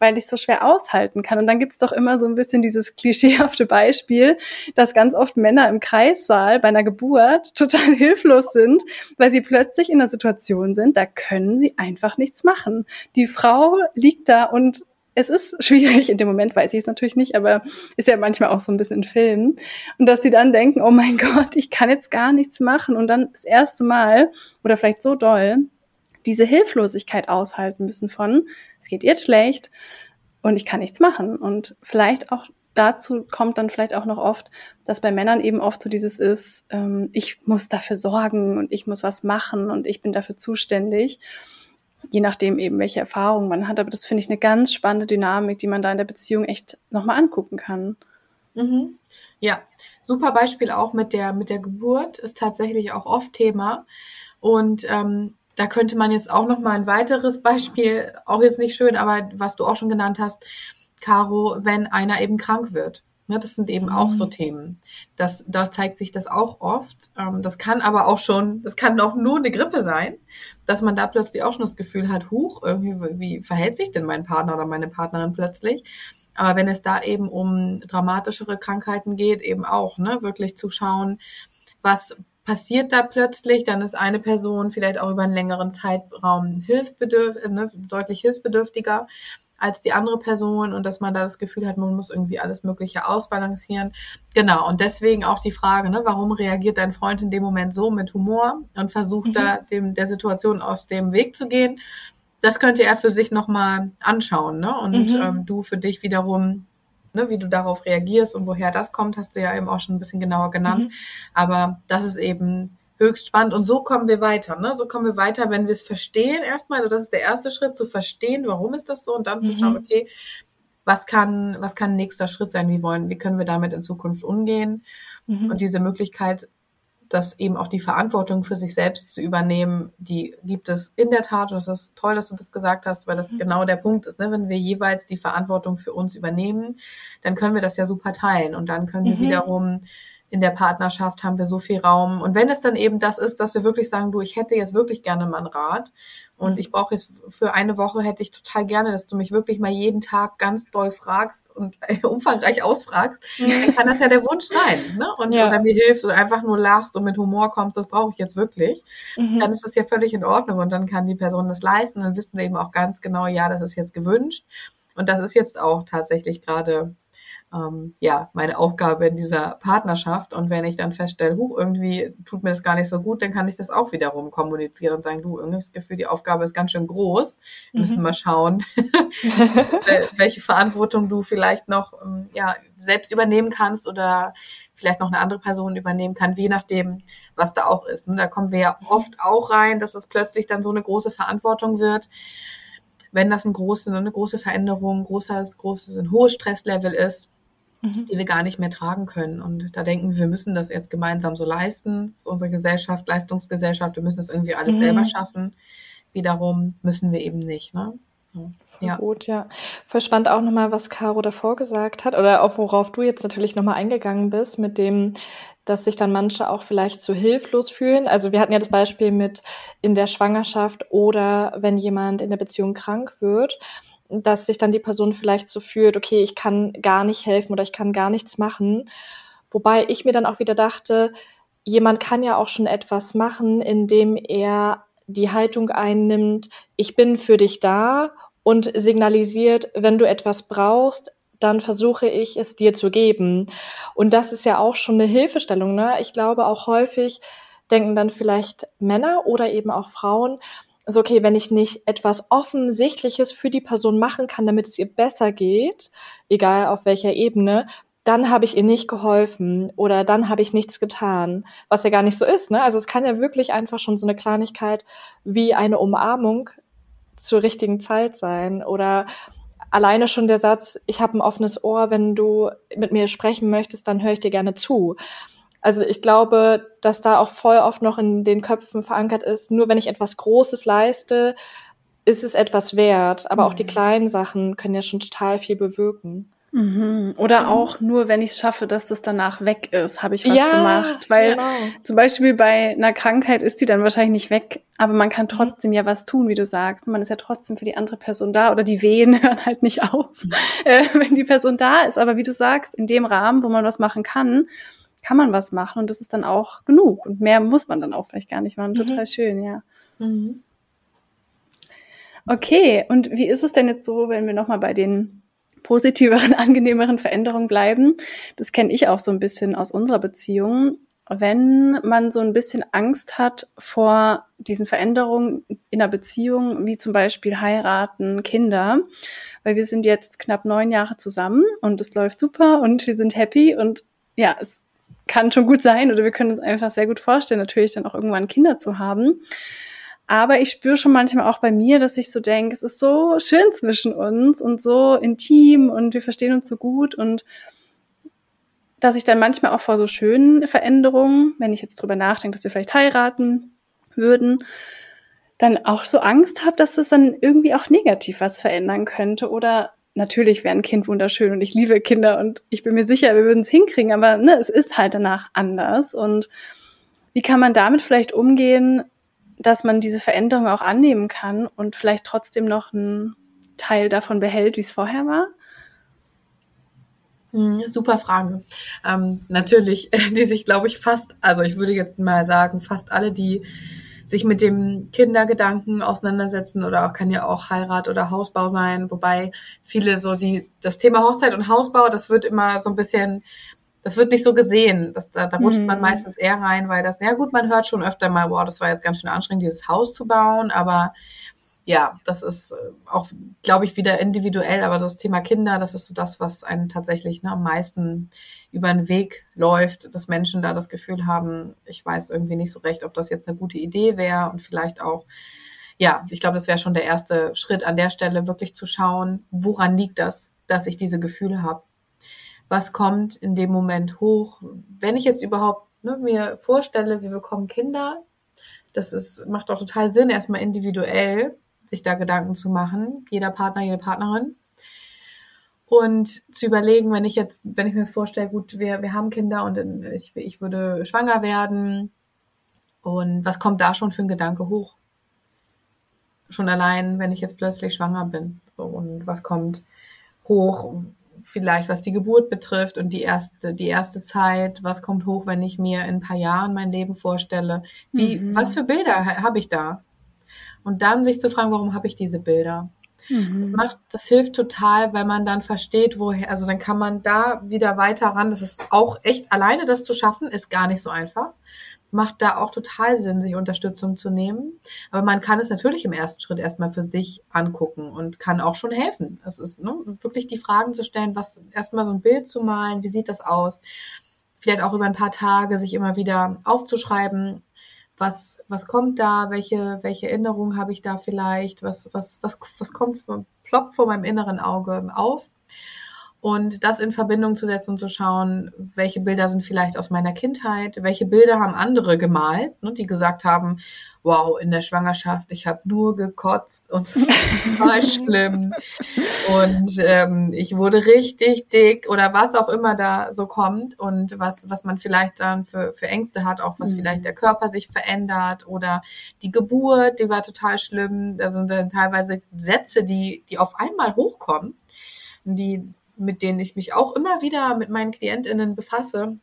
weil ich so schwer aushalten kann. Und dann gibt's doch immer so ein bisschen dieses klischeehafte Beispiel, dass ganz oft Männer im Kreissaal bei einer Geburt total hilflos sind, weil sie plötzlich in einer Situation sind, da können sie einfach nichts machen. Die Frau liegt da und es ist schwierig, in dem Moment weiß ich es natürlich nicht, aber ist ja manchmal auch so ein bisschen in Filmen. Und dass sie dann denken, oh mein Gott, ich kann jetzt gar nichts machen und dann das erste Mal oder vielleicht so doll diese Hilflosigkeit aushalten müssen von, es geht jetzt schlecht und ich kann nichts machen. Und vielleicht auch dazu kommt dann vielleicht auch noch oft, dass bei Männern eben oft so dieses ist, ähm, ich muss dafür sorgen und ich muss was machen und ich bin dafür zuständig je nachdem eben, welche Erfahrungen man hat. Aber das finde ich eine ganz spannende Dynamik, die man da in der Beziehung echt nochmal angucken kann. Mhm. Ja, super Beispiel auch mit der, mit der Geburt ist tatsächlich auch oft Thema. Und ähm, da könnte man jetzt auch nochmal ein weiteres Beispiel, auch jetzt nicht schön, aber was du auch schon genannt hast, Caro, wenn einer eben krank wird. Ne, das sind eben mhm. auch so mhm. Themen. Das, da zeigt sich das auch oft. Ähm, das kann aber auch schon, das kann auch nur eine Grippe sein, dass man da plötzlich auch schon das Gefühl hat, huch, irgendwie, wie verhält sich denn mein Partner oder meine Partnerin plötzlich? Aber wenn es da eben um dramatischere Krankheiten geht, eben auch, ne, wirklich zu schauen, was passiert da plötzlich, dann ist eine Person vielleicht auch über einen längeren Zeitraum hilfbedürf ne, deutlich hilfsbedürftiger als die andere Person und dass man da das Gefühl hat, man muss irgendwie alles Mögliche ausbalancieren. Genau, und deswegen auch die Frage, ne, warum reagiert dein Freund in dem Moment so mit Humor und versucht mhm. da dem, der Situation aus dem Weg zu gehen? Das könnte er für sich nochmal anschauen, ne? Und mhm. ähm, du für dich wiederum Ne, wie du darauf reagierst und woher das kommt, hast du ja eben auch schon ein bisschen genauer genannt. Mhm. Aber das ist eben höchst spannend. Und so kommen wir weiter. Ne? So kommen wir weiter, wenn wir es verstehen erstmal. Also das ist der erste Schritt, zu verstehen, warum ist das so und dann mhm. zu schauen, okay, was kann, was kann nächster Schritt sein? Wie wollen, wie können wir damit in Zukunft umgehen? Mhm. Und diese Möglichkeit, das eben auch die Verantwortung für sich selbst zu übernehmen, die gibt es in der Tat. Und das ist toll, dass du das gesagt hast, weil das mhm. genau der Punkt ist. Ne? Wenn wir jeweils die Verantwortung für uns übernehmen, dann können wir das ja super teilen. Und dann können wir mhm. wiederum in der Partnerschaft haben wir so viel Raum. Und wenn es dann eben das ist, dass wir wirklich sagen, du, ich hätte jetzt wirklich gerne mal einen Rat und ich brauche jetzt für eine Woche hätte ich total gerne, dass du mich wirklich mal jeden Tag ganz doll fragst und umfangreich ausfragst, dann kann das ja der Wunsch sein, ne? Und ja. oder mir hilfst oder einfach nur lachst und mit Humor kommst, das brauche ich jetzt wirklich. Mhm. Dann ist das ja völlig in Ordnung und dann kann die Person das leisten. Dann wissen wir eben auch ganz genau, ja, das ist jetzt gewünscht. Und das ist jetzt auch tatsächlich gerade ähm, ja, meine Aufgabe in dieser Partnerschaft. Und wenn ich dann feststelle, huch, irgendwie tut mir das gar nicht so gut, dann kann ich das auch wiederum kommunizieren und sagen, du, irgendwie das Gefühl, die Aufgabe ist ganz schön groß. Wir müssen mhm. mal schauen, welche Verantwortung du vielleicht noch ähm, ja, selbst übernehmen kannst oder vielleicht noch eine andere Person übernehmen kann, je nachdem, was da auch ist. Und da kommen wir ja oft auch rein, dass es plötzlich dann so eine große Verantwortung wird wenn das ein große, eine große Veränderung, großes, großes, ein hohes Stresslevel ist, mhm. die wir gar nicht mehr tragen können. Und da denken wir, wir müssen das jetzt gemeinsam so leisten. Das ist unsere Gesellschaft, Leistungsgesellschaft, wir müssen das irgendwie alles mhm. selber schaffen. Wiederum müssen wir eben nicht. Ne? Ja. Gut, ja. Voll spannend auch nochmal, was Caro davor gesagt hat oder auch worauf du jetzt natürlich nochmal eingegangen bist mit dem, dass sich dann manche auch vielleicht zu hilflos fühlen. Also wir hatten ja das Beispiel mit in der Schwangerschaft oder wenn jemand in der Beziehung krank wird dass sich dann die Person vielleicht so fühlt, okay, ich kann gar nicht helfen oder ich kann gar nichts machen. Wobei ich mir dann auch wieder dachte, jemand kann ja auch schon etwas machen, indem er die Haltung einnimmt, ich bin für dich da und signalisiert, wenn du etwas brauchst, dann versuche ich es dir zu geben. Und das ist ja auch schon eine Hilfestellung. Ne? Ich glaube auch häufig denken dann vielleicht Männer oder eben auch Frauen, so, okay, wenn ich nicht etwas Offensichtliches für die Person machen kann, damit es ihr besser geht, egal auf welcher Ebene, dann habe ich ihr nicht geholfen oder dann habe ich nichts getan, was ja gar nicht so ist. Ne? Also es kann ja wirklich einfach schon so eine Kleinigkeit wie eine Umarmung zur richtigen Zeit sein oder alleine schon der Satz, ich habe ein offenes Ohr, wenn du mit mir sprechen möchtest, dann höre ich dir gerne zu. Also ich glaube, dass da auch voll oft noch in den Köpfen verankert ist, nur wenn ich etwas Großes leiste, ist es etwas wert. Aber mhm. auch die mhm. kleinen Sachen können ja schon total viel bewirken. Mhm. Oder mhm. auch nur, wenn ich es schaffe, dass das danach weg ist, habe ich was ja, gemacht. Weil genau. zum Beispiel bei einer Krankheit ist die dann wahrscheinlich nicht weg, aber man kann mhm. trotzdem mhm. ja was tun, wie du sagst. Man ist ja trotzdem für die andere Person da oder die Wehen hören halt nicht auf, mhm. äh, wenn die Person da ist. Aber wie du sagst, in dem Rahmen, wo man was machen kann, kann man was machen und das ist dann auch genug. Und mehr muss man dann auch vielleicht gar nicht machen. Mhm. Total schön, ja. Okay, und wie ist es denn jetzt so, wenn wir nochmal bei den positiveren, angenehmeren Veränderungen bleiben. Das kenne ich auch so ein bisschen aus unserer Beziehung. Wenn man so ein bisschen Angst hat vor diesen Veränderungen in einer Beziehung, wie zum Beispiel heiraten, Kinder, weil wir sind jetzt knapp neun Jahre zusammen und es läuft super und wir sind happy und ja, es kann schon gut sein oder wir können uns einfach sehr gut vorstellen, natürlich dann auch irgendwann Kinder zu haben. Aber ich spüre schon manchmal auch bei mir, dass ich so denke, es ist so schön zwischen uns und so intim und wir verstehen uns so gut und dass ich dann manchmal auch vor so schönen Veränderungen, wenn ich jetzt drüber nachdenke, dass wir vielleicht heiraten würden, dann auch so Angst habe, dass es dann irgendwie auch negativ was verändern könnte oder natürlich wäre ein Kind wunderschön und ich liebe Kinder und ich bin mir sicher, wir würden es hinkriegen, aber ne, es ist halt danach anders und wie kann man damit vielleicht umgehen, dass man diese Veränderung auch annehmen kann und vielleicht trotzdem noch einen Teil davon behält, wie es vorher war? Hm, super Frage. Ähm, natürlich, die sich, glaube ich, fast, also ich würde jetzt mal sagen, fast alle, die sich mit dem Kindergedanken auseinandersetzen oder auch kann ja auch Heirat oder Hausbau sein, wobei viele so die das Thema Hochzeit und Hausbau, das wird immer so ein bisschen das wird nicht so gesehen. Das, da, da rutscht mhm. man meistens eher rein, weil das, ja gut, man hört schon öfter mal, wow, das war jetzt ganz schön anstrengend, dieses Haus zu bauen, aber ja, das ist äh, auch, glaube ich, wieder individuell, aber das Thema Kinder, das ist so das, was einen tatsächlich ne, am meisten über den Weg läuft, dass Menschen da das Gefühl haben, ich weiß irgendwie nicht so recht, ob das jetzt eine gute Idee wäre und vielleicht auch, ja, ich glaube, das wäre schon der erste Schritt an der Stelle, wirklich zu schauen, woran liegt das, dass ich diese Gefühle habe was kommt in dem Moment hoch. Wenn ich jetzt überhaupt ne, mir vorstelle, wir bekommen Kinder, das ist, macht auch total Sinn, erstmal individuell sich da Gedanken zu machen, jeder Partner, jede Partnerin. Und zu überlegen, wenn ich jetzt, wenn ich mir das vorstelle, gut, wir, wir haben Kinder und ich, ich würde schwanger werden, und was kommt da schon für ein Gedanke hoch? Schon allein, wenn ich jetzt plötzlich schwanger bin. Und was kommt hoch? vielleicht was die Geburt betrifft und die erste, die erste Zeit, was kommt hoch, wenn ich mir in ein paar Jahren mein Leben vorstelle? Wie, mhm. was für Bilder habe ich da? Und dann sich zu fragen, warum habe ich diese Bilder? Mhm. Das macht, das hilft total, weil man dann versteht, woher, also dann kann man da wieder weiter ran. Das ist auch echt, alleine das zu schaffen, ist gar nicht so einfach macht da auch total Sinn, sich Unterstützung zu nehmen. Aber man kann es natürlich im ersten Schritt erstmal für sich angucken und kann auch schon helfen. Es ist ne, wirklich die Fragen zu stellen, was erstmal so ein Bild zu malen, wie sieht das aus? Vielleicht auch über ein paar Tage sich immer wieder aufzuschreiben, was, was kommt da, welche, welche Erinnerungen habe ich da vielleicht, was, was, was, was kommt, ploppt vor meinem inneren Auge auf und das in Verbindung zu setzen und zu schauen, welche Bilder sind vielleicht aus meiner Kindheit, welche Bilder haben andere gemalt, ne, die gesagt haben, wow, in der Schwangerschaft, ich habe nur gekotzt und es war total schlimm und ähm, ich wurde richtig dick oder was auch immer da so kommt und was, was man vielleicht dann für, für Ängste hat, auch was mhm. vielleicht der Körper sich verändert oder die Geburt, die war total schlimm. Da sind dann teilweise Sätze, die, die auf einmal hochkommen, die mit denen ich mich auch immer wieder mit meinen KlientInnen befasse,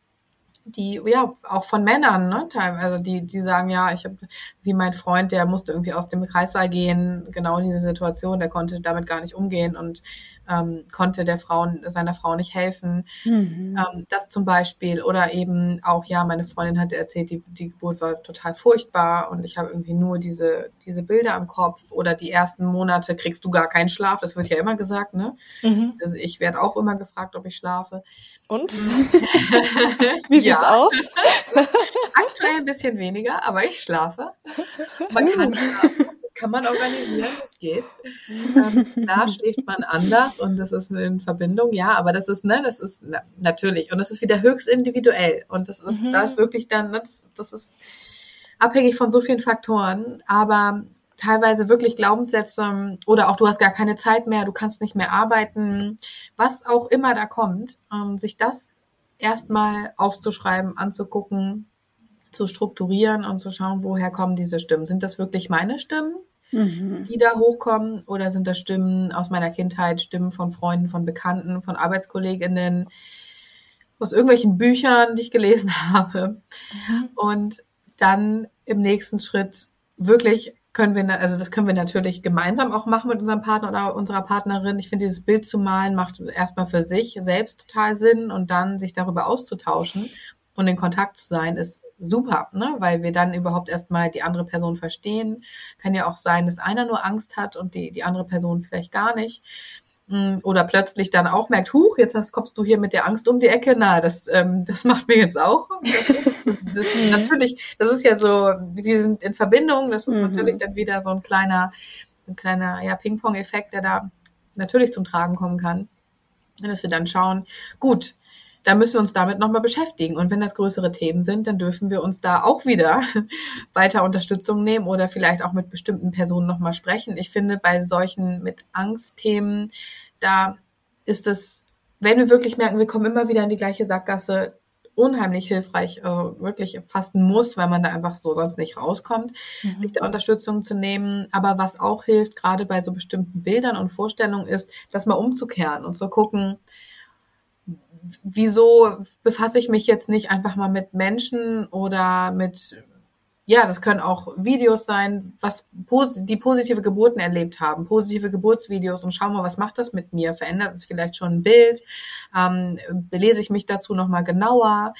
die, ja, auch von Männern, ne, teilweise, die, die sagen, ja, ich habe, wie mein Freund, der musste irgendwie aus dem Kreissaal gehen, genau diese Situation, der konnte damit gar nicht umgehen und ähm, konnte der Frau, seiner Frau nicht helfen. Mhm. Ähm, das zum Beispiel. Oder eben auch, ja, meine Freundin hatte erzählt, die, die Geburt war total furchtbar und ich habe irgendwie nur diese, diese Bilder im Kopf. Oder die ersten Monate kriegst du gar keinen Schlaf. Das wird ja immer gesagt, ne? Mhm. Also ich werde auch immer gefragt, ob ich schlafe. Und? Wie sieht's aus? Aktuell ein bisschen weniger, aber ich schlafe. Man kann schlafen kann man organisieren, das geht. Ähm, klar schläft man anders und das ist in Verbindung, ja, aber das ist, ne, das ist na, natürlich und das ist wieder höchst individuell und das ist, mhm. da ist wirklich dann, ne, das, das ist abhängig von so vielen Faktoren, aber teilweise wirklich Glaubenssätze oder auch du hast gar keine Zeit mehr, du kannst nicht mehr arbeiten, was auch immer da kommt, ähm, sich das erstmal aufzuschreiben, anzugucken, zu strukturieren und zu schauen, woher kommen diese Stimmen. Sind das wirklich meine Stimmen, mhm. die da hochkommen oder sind das Stimmen aus meiner Kindheit, Stimmen von Freunden, von Bekannten, von Arbeitskolleginnen, aus irgendwelchen Büchern, die ich gelesen habe. Mhm. Und dann im nächsten Schritt wirklich können wir, also das können wir natürlich gemeinsam auch machen mit unserem Partner oder unserer Partnerin. Ich finde, dieses Bild zu malen macht erstmal für sich selbst total Sinn und dann sich darüber auszutauschen und in Kontakt zu sein, ist super, ne? weil wir dann überhaupt erstmal die andere Person verstehen. Kann ja auch sein, dass einer nur Angst hat und die, die andere Person vielleicht gar nicht. Mm, oder plötzlich dann auch merkt, huch, jetzt hast, kommst du hier mit der Angst um die Ecke. Na, das, ähm, das macht mir jetzt auch. Das, das, das ist natürlich, das ist ja so, wir sind in Verbindung, das ist mhm. natürlich dann wieder so ein kleiner, ein kleiner ja, Ping-Pong-Effekt, der da natürlich zum Tragen kommen kann. Und dass wir dann schauen, gut, da müssen wir uns damit nochmal beschäftigen. Und wenn das größere Themen sind, dann dürfen wir uns da auch wieder weiter Unterstützung nehmen oder vielleicht auch mit bestimmten Personen nochmal sprechen. Ich finde, bei solchen mit Angstthemen, da ist es, wenn wir wirklich merken, wir kommen immer wieder in die gleiche Sackgasse, unheimlich hilfreich, äh, wirklich fast ein Muss, weil man da einfach so sonst nicht rauskommt, mhm. sich der Unterstützung zu nehmen. Aber was auch hilft, gerade bei so bestimmten Bildern und Vorstellungen, ist, das mal umzukehren und zu gucken, wieso befasse ich mich jetzt nicht einfach mal mit Menschen oder mit, ja, das können auch Videos sein, was die positive Geburten erlebt haben, positive Geburtsvideos und schau mal, was macht das mit mir? Verändert es vielleicht schon ein Bild? Ähm, belese ich mich dazu nochmal genauer?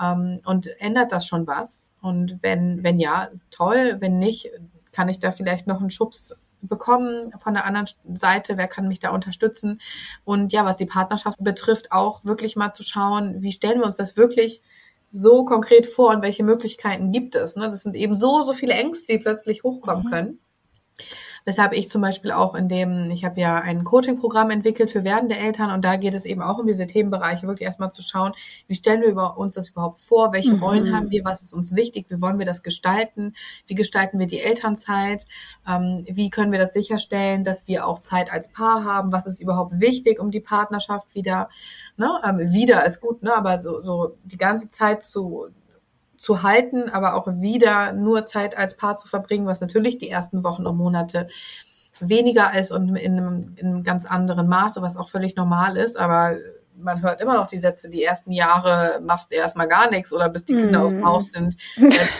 Ähm, und ändert das schon was? Und wenn, wenn ja, toll, wenn nicht, kann ich da vielleicht noch einen Schubs bekommen von der anderen Seite, wer kann mich da unterstützen und ja, was die Partnerschaft betrifft, auch wirklich mal zu schauen, wie stellen wir uns das wirklich so konkret vor und welche Möglichkeiten gibt es. Ne? Das sind eben so, so viele Ängste, die plötzlich hochkommen mhm. können. Weshalb ich zum Beispiel auch in dem, ich habe ja ein Coaching-Programm entwickelt für werdende Eltern und da geht es eben auch um diese Themenbereiche, wirklich erstmal zu schauen, wie stellen wir uns das überhaupt vor, welche mhm. Rollen haben wir, was ist uns wichtig, wie wollen wir das gestalten, wie gestalten wir die Elternzeit, ähm, wie können wir das sicherstellen, dass wir auch Zeit als Paar haben, was ist überhaupt wichtig, um die Partnerschaft wieder, ne, ähm, wieder ist gut, ne, aber so, so die ganze Zeit zu zu halten, aber auch wieder nur Zeit als Paar zu verbringen, was natürlich die ersten Wochen und Monate weniger ist und in einem, in einem ganz anderen Maße, was auch völlig normal ist, aber man hört immer noch die Sätze, die ersten Jahre machst du erstmal gar nichts oder bis die Kinder mm. aus dem Haus sind,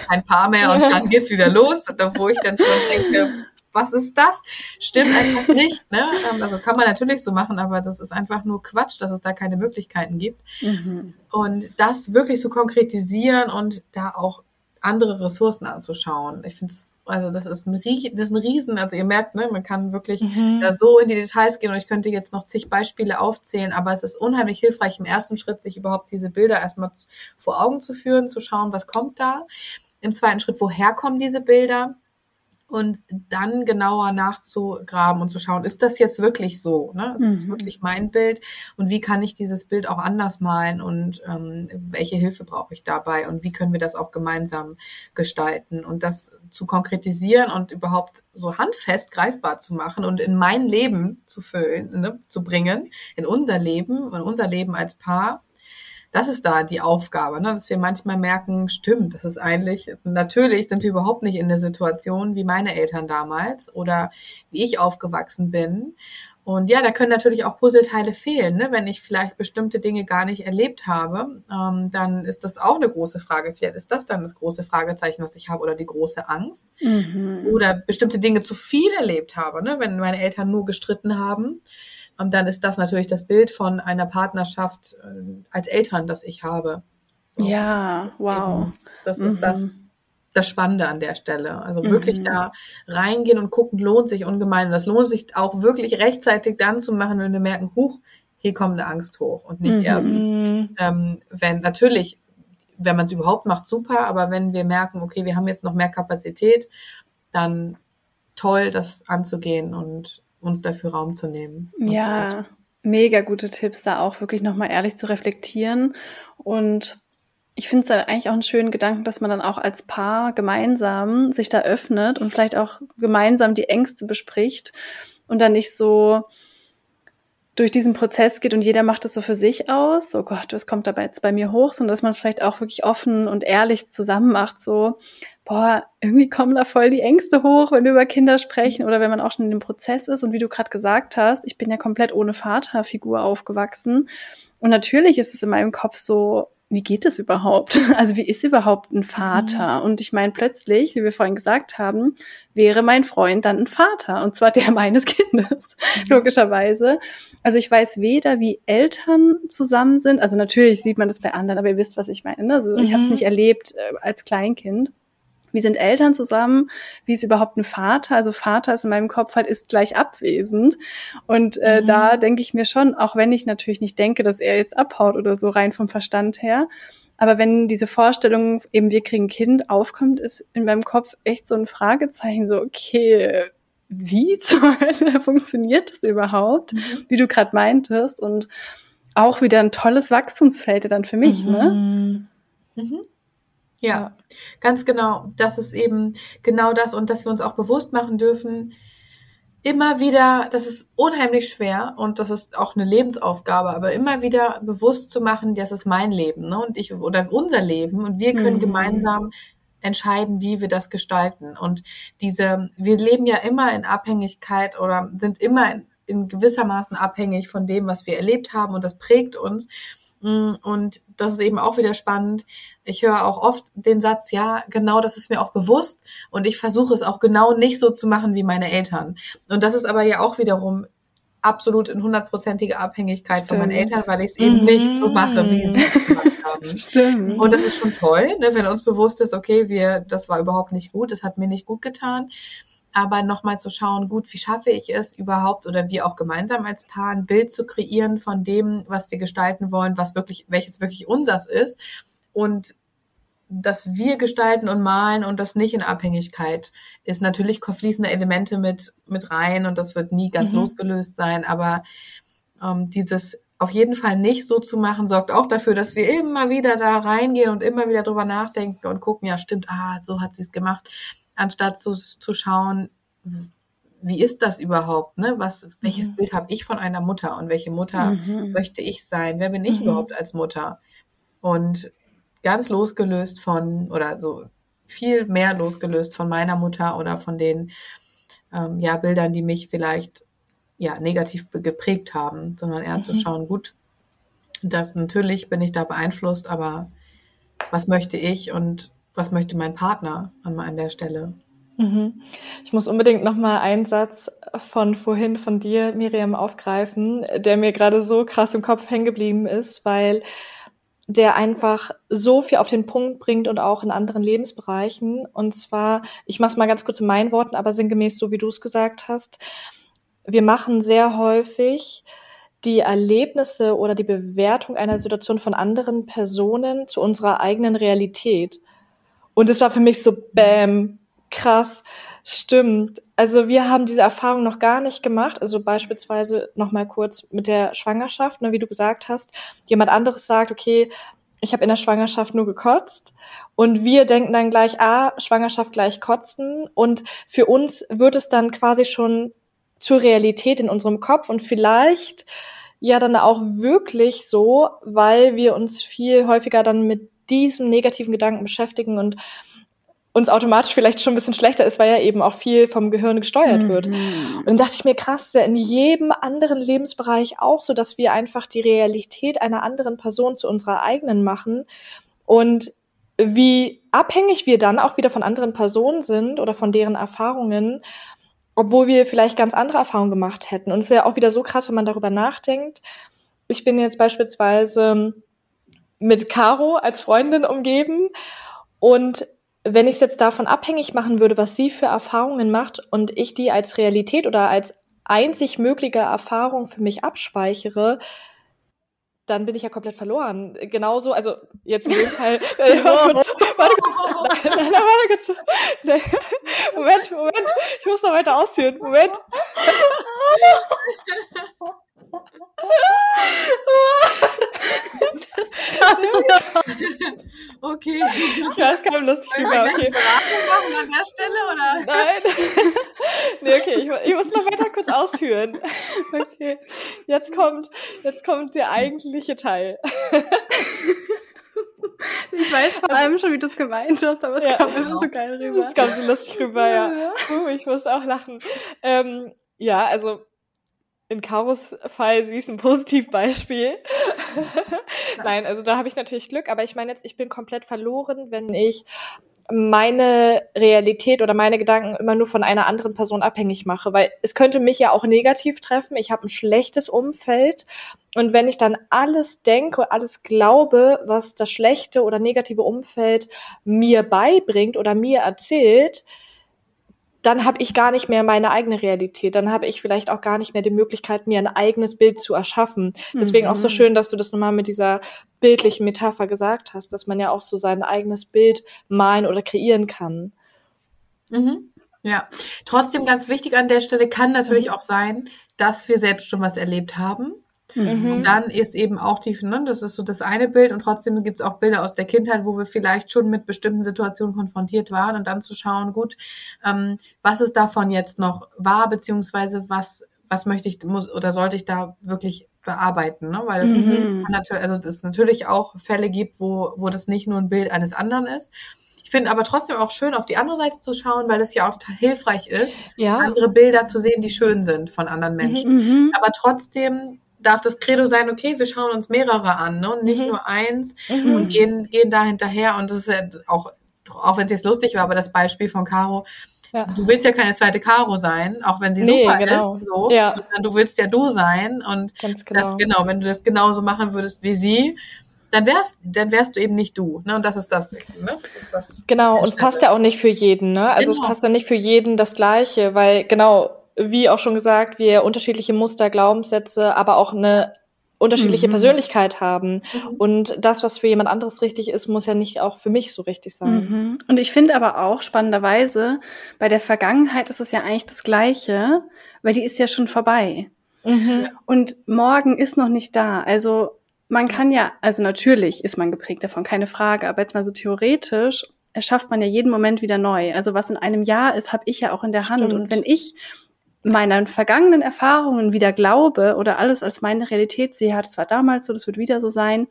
kein Paar mehr und dann geht's wieder los, wo ich dann schon denke, was ist das? Stimmt einfach nicht. Ne? Ähm, also kann man natürlich so machen, aber das ist einfach nur Quatsch, dass es da keine Möglichkeiten gibt. Mhm. Und das wirklich zu so konkretisieren und da auch andere Ressourcen anzuschauen. Ich finde es, also das ist ein, das ist ein Riesen, also ihr merkt, ne, man kann wirklich mhm. da so in die Details gehen und ich könnte jetzt noch zig Beispiele aufzählen, aber es ist unheimlich hilfreich im ersten Schritt, sich überhaupt diese Bilder erstmal vor Augen zu führen, zu schauen, was kommt da. Im zweiten Schritt, woher kommen diese Bilder? Und dann genauer nachzugraben und zu schauen, ist das jetzt wirklich so? Ne? Ist das mhm. wirklich mein Bild? Und wie kann ich dieses Bild auch anders malen? Und ähm, welche Hilfe brauche ich dabei? Und wie können wir das auch gemeinsam gestalten? Und das zu konkretisieren und überhaupt so handfest greifbar zu machen und in mein Leben zu füllen, ne? zu bringen, in unser Leben, in unser Leben als Paar das ist da die Aufgabe, ne? dass wir manchmal merken, stimmt, das ist eigentlich, natürlich sind wir überhaupt nicht in der Situation wie meine Eltern damals oder wie ich aufgewachsen bin. Und ja, da können natürlich auch Puzzleteile fehlen. Ne? Wenn ich vielleicht bestimmte Dinge gar nicht erlebt habe, ähm, dann ist das auch eine große Frage. Vielleicht ist das dann das große Fragezeichen, was ich habe oder die große Angst. Mhm. Oder bestimmte Dinge zu viel erlebt habe. Ne? Wenn meine Eltern nur gestritten haben, dann ist das natürlich das Bild von einer Partnerschaft äh, als Eltern, das ich habe. So, ja, das wow. Eben, das ist mhm. das, das Spannende an der Stelle. Also mhm. wirklich da reingehen und gucken, lohnt sich ungemein. Und das lohnt sich auch wirklich rechtzeitig dann zu machen, wenn wir merken, huch, hier kommt eine Angst hoch und nicht mhm. erst, ähm, wenn natürlich, wenn man es überhaupt macht, super, aber wenn wir merken, okay, wir haben jetzt noch mehr Kapazität, dann toll, das anzugehen und uns dafür Raum zu nehmen. Ja, so mega gute Tipps, da auch wirklich nochmal ehrlich zu reflektieren. Und ich finde es halt eigentlich auch einen schönen Gedanken, dass man dann auch als Paar gemeinsam sich da öffnet und vielleicht auch gemeinsam die Ängste bespricht und dann nicht so durch diesen Prozess geht und jeder macht es so für sich aus, oh Gott, was kommt dabei jetzt bei mir hoch, sondern dass man es vielleicht auch wirklich offen und ehrlich zusammen macht, so, boah, irgendwie kommen da voll die Ängste hoch, wenn wir über Kinder sprechen oder wenn man auch schon in dem Prozess ist. Und wie du gerade gesagt hast, ich bin ja komplett ohne Vaterfigur aufgewachsen. Und natürlich ist es in meinem Kopf so, wie geht das überhaupt? Also wie ist überhaupt ein Vater? Mhm. Und ich meine, plötzlich, wie wir vorhin gesagt haben, wäre mein Freund dann ein Vater, und zwar der meines Kindes, mhm. logischerweise. Also ich weiß weder, wie Eltern zusammen sind, also natürlich sieht man das bei anderen, aber ihr wisst, was ich meine. Ne? Also ich habe es mhm. nicht erlebt äh, als Kleinkind wie sind Eltern zusammen, wie ist überhaupt ein Vater, also Vater ist in meinem Kopf halt ist gleich abwesend und äh, mhm. da denke ich mir schon, auch wenn ich natürlich nicht denke, dass er jetzt abhaut oder so rein vom Verstand her, aber wenn diese Vorstellung eben wir kriegen Kind aufkommt, ist in meinem Kopf echt so ein Fragezeichen, so okay, wie zur Hölle funktioniert das überhaupt, mhm. wie du gerade meintest und auch wieder ein tolles Wachstumsfeld dann für mich, ne? mhm. ne? Mhm. Ja, ja, ganz genau. Das ist eben genau das und dass wir uns auch bewusst machen dürfen, immer wieder, das ist unheimlich schwer und das ist auch eine Lebensaufgabe, aber immer wieder bewusst zu machen, das ist mein Leben, ne? Und ich oder unser Leben und wir können mhm. gemeinsam entscheiden, wie wir das gestalten. Und diese, wir leben ja immer in Abhängigkeit oder sind immer in, in gewissermaßen abhängig von dem, was wir erlebt haben und das prägt uns. Mm, und das ist eben auch wieder spannend. Ich höre auch oft den Satz, ja, genau, das ist mir auch bewusst und ich versuche es auch genau nicht so zu machen wie meine Eltern. Und das ist aber ja auch wiederum absolut in hundertprozentige Abhängigkeit Stimmt. von meinen Eltern, weil ich es eben mhm. nicht so mache, wie sie es gemacht haben. Stimmt. Und das ist schon toll, ne, wenn uns bewusst ist, okay, wir, das war überhaupt nicht gut, das hat mir nicht gut getan aber nochmal zu schauen, gut, wie schaffe ich es überhaupt oder wir auch gemeinsam als Paar ein Bild zu kreieren von dem, was wir gestalten wollen, was wirklich, welches wirklich unsers ist und dass wir gestalten und malen und das nicht in Abhängigkeit ist. Natürlich fließende Elemente mit, mit rein und das wird nie ganz mhm. losgelöst sein, aber ähm, dieses auf jeden Fall nicht so zu machen, sorgt auch dafür, dass wir immer wieder da reingehen und immer wieder drüber nachdenken und gucken, ja stimmt, ah, so hat sie es gemacht anstatt zu, zu schauen, wie ist das überhaupt? Ne? Was, welches mhm. Bild habe ich von einer Mutter und welche Mutter mhm. möchte ich sein? Wer bin ich mhm. überhaupt als Mutter? Und ganz losgelöst von oder so viel mehr losgelöst von meiner Mutter oder von den ähm, ja, Bildern, die mich vielleicht ja negativ geprägt haben, sondern eher zu mhm. schauen, gut, das natürlich bin ich da beeinflusst, aber was möchte ich und was möchte mein Partner an, an der Stelle? Mhm. Ich muss unbedingt noch mal einen Satz von vorhin von dir, Miriam, aufgreifen, der mir gerade so krass im Kopf hängen geblieben ist, weil der einfach so viel auf den Punkt bringt und auch in anderen Lebensbereichen. Und zwar, ich mache es mal ganz kurz in meinen Worten, aber sinngemäß so, wie du es gesagt hast. Wir machen sehr häufig die Erlebnisse oder die Bewertung einer Situation von anderen Personen zu unserer eigenen Realität. Und es war für mich so, bam, krass, stimmt. Also wir haben diese Erfahrung noch gar nicht gemacht. Also beispielsweise noch mal kurz mit der Schwangerschaft, ne, wie du gesagt hast. Jemand anderes sagt, okay, ich habe in der Schwangerschaft nur gekotzt und wir denken dann gleich, ah, Schwangerschaft gleich kotzen und für uns wird es dann quasi schon zur Realität in unserem Kopf und vielleicht ja dann auch wirklich so, weil wir uns viel häufiger dann mit diesem negativen Gedanken beschäftigen und uns automatisch vielleicht schon ein bisschen schlechter ist, weil ja eben auch viel vom Gehirn gesteuert mhm. wird. Und dann dachte ich mir, krass, ja in jedem anderen Lebensbereich auch so, dass wir einfach die Realität einer anderen Person zu unserer eigenen machen und wie abhängig wir dann auch wieder von anderen Personen sind oder von deren Erfahrungen, obwohl wir vielleicht ganz andere Erfahrungen gemacht hätten. Und es ist ja auch wieder so krass, wenn man darüber nachdenkt. Ich bin jetzt beispielsweise mit Caro als Freundin umgeben. Und wenn ich es jetzt davon abhängig machen würde, was sie für Erfahrungen macht und ich die als Realität oder als einzig mögliche Erfahrung für mich abspeichere, dann bin ich ja komplett verloren. Genauso, also jetzt in dem Fall. Äh, warte kurz, warte kurz. Nein, nein, warte kurz. Nein. Moment, Moment. Ich muss noch weiter ausführen. Moment. Okay. Ja, es kam lustig rüber. Okay. Beratung machen an der Stelle, oder? Nein. nee, okay, ich, ich muss noch weiter kurz ausführen. Okay. Jetzt kommt, jetzt kommt der eigentliche Teil. Ich weiß vor allem schon, wie du es gemeint hast, aber es Ja. kam immer so geil rüber. Das kam so lustig rüber, ja. Uh, ich muss auch lachen. Ähm, ja, also in Karos Fall, sie ist ein Positivbeispiel. Nein, also da habe ich natürlich Glück, aber ich meine jetzt, ich bin komplett verloren, wenn ich meine Realität oder meine Gedanken immer nur von einer anderen Person abhängig mache, weil es könnte mich ja auch negativ treffen. Ich habe ein schlechtes Umfeld und wenn ich dann alles denke, alles glaube, was das schlechte oder negative Umfeld mir beibringt oder mir erzählt, dann habe ich gar nicht mehr meine eigene Realität. Dann habe ich vielleicht auch gar nicht mehr die Möglichkeit, mir ein eigenes Bild zu erschaffen. Deswegen auch so Mhm. schön, dass du das nochmal mit dieser bildlichen Metapher gesagt hast, dass man ja auch so sein eigenes Bild malen oder kreieren kann. Mhm. Ja, trotzdem ganz wichtig an der Stelle kann natürlich Mhm. auch sein, dass wir selbst schon was erlebt haben. Mhm. Und dann ist eben auch die, ne, das ist so das eine Bild und trotzdem gibt es auch Bilder aus der Kindheit, wo wir vielleicht schon mit bestimmten Situationen konfrontiert waren und dann zu schauen, gut, ähm, was ist davon jetzt noch wahr, beziehungsweise was, was möchte ich, muss oder sollte ich da wirklich bearbeiten, ne? Weil es Mhm. natürlich, also es natürlich auch Fälle gibt, wo, wo das nicht nur ein Bild eines anderen ist. Ich finde aber trotzdem auch schön, auf die andere Seite zu schauen, weil es ja auch hilfreich ist, Ja. andere Bilder zu sehen, die schön sind von anderen Menschen. Mhm. Aber trotzdem darf das Credo sein, okay, wir schauen uns mehrere an, ne? Und nicht Mhm. nur eins Mhm. und gehen, gehen da hinterher. Und das ist ja auch, auch wenn es jetzt lustig war, aber das Beispiel von Caro, Ja. du willst ja keine zweite Caro sein, auch wenn sie Nee, super genau. ist, so, Ja. sondern du willst ja du sein. Und genau. das, genau, wenn du das genauso machen würdest wie sie, dann wärst, dann wärst du eben nicht du. Ne? Und das ist das, ne? Das ist das. Genau, und es passt ja auch nicht für jeden, ne? Also Genau. es passt ja nicht für jeden das Gleiche, weil genau, wie auch schon gesagt, wir unterschiedliche Muster, Glaubenssätze, aber auch eine unterschiedliche Mhm. Persönlichkeit haben. Mhm. Und das, was für jemand anderes richtig ist, muss ja nicht auch für mich so richtig sein. Mhm. Und ich finde aber auch spannenderweise, bei der Vergangenheit ist es ja eigentlich das Gleiche, weil die ist ja schon vorbei. Mhm. Und morgen ist noch nicht da. Also man kann ja, also natürlich ist man geprägt davon, keine Frage, aber jetzt mal so theoretisch erschafft man ja jeden Moment wieder neu. Also was in einem Jahr ist, habe ich ja auch in der Hand. Stimmt. Und wenn ich meinen vergangenen Erfahrungen wieder glaube oder alles als meine Realität sehe, ja, das war damals so, das wird wieder so sein.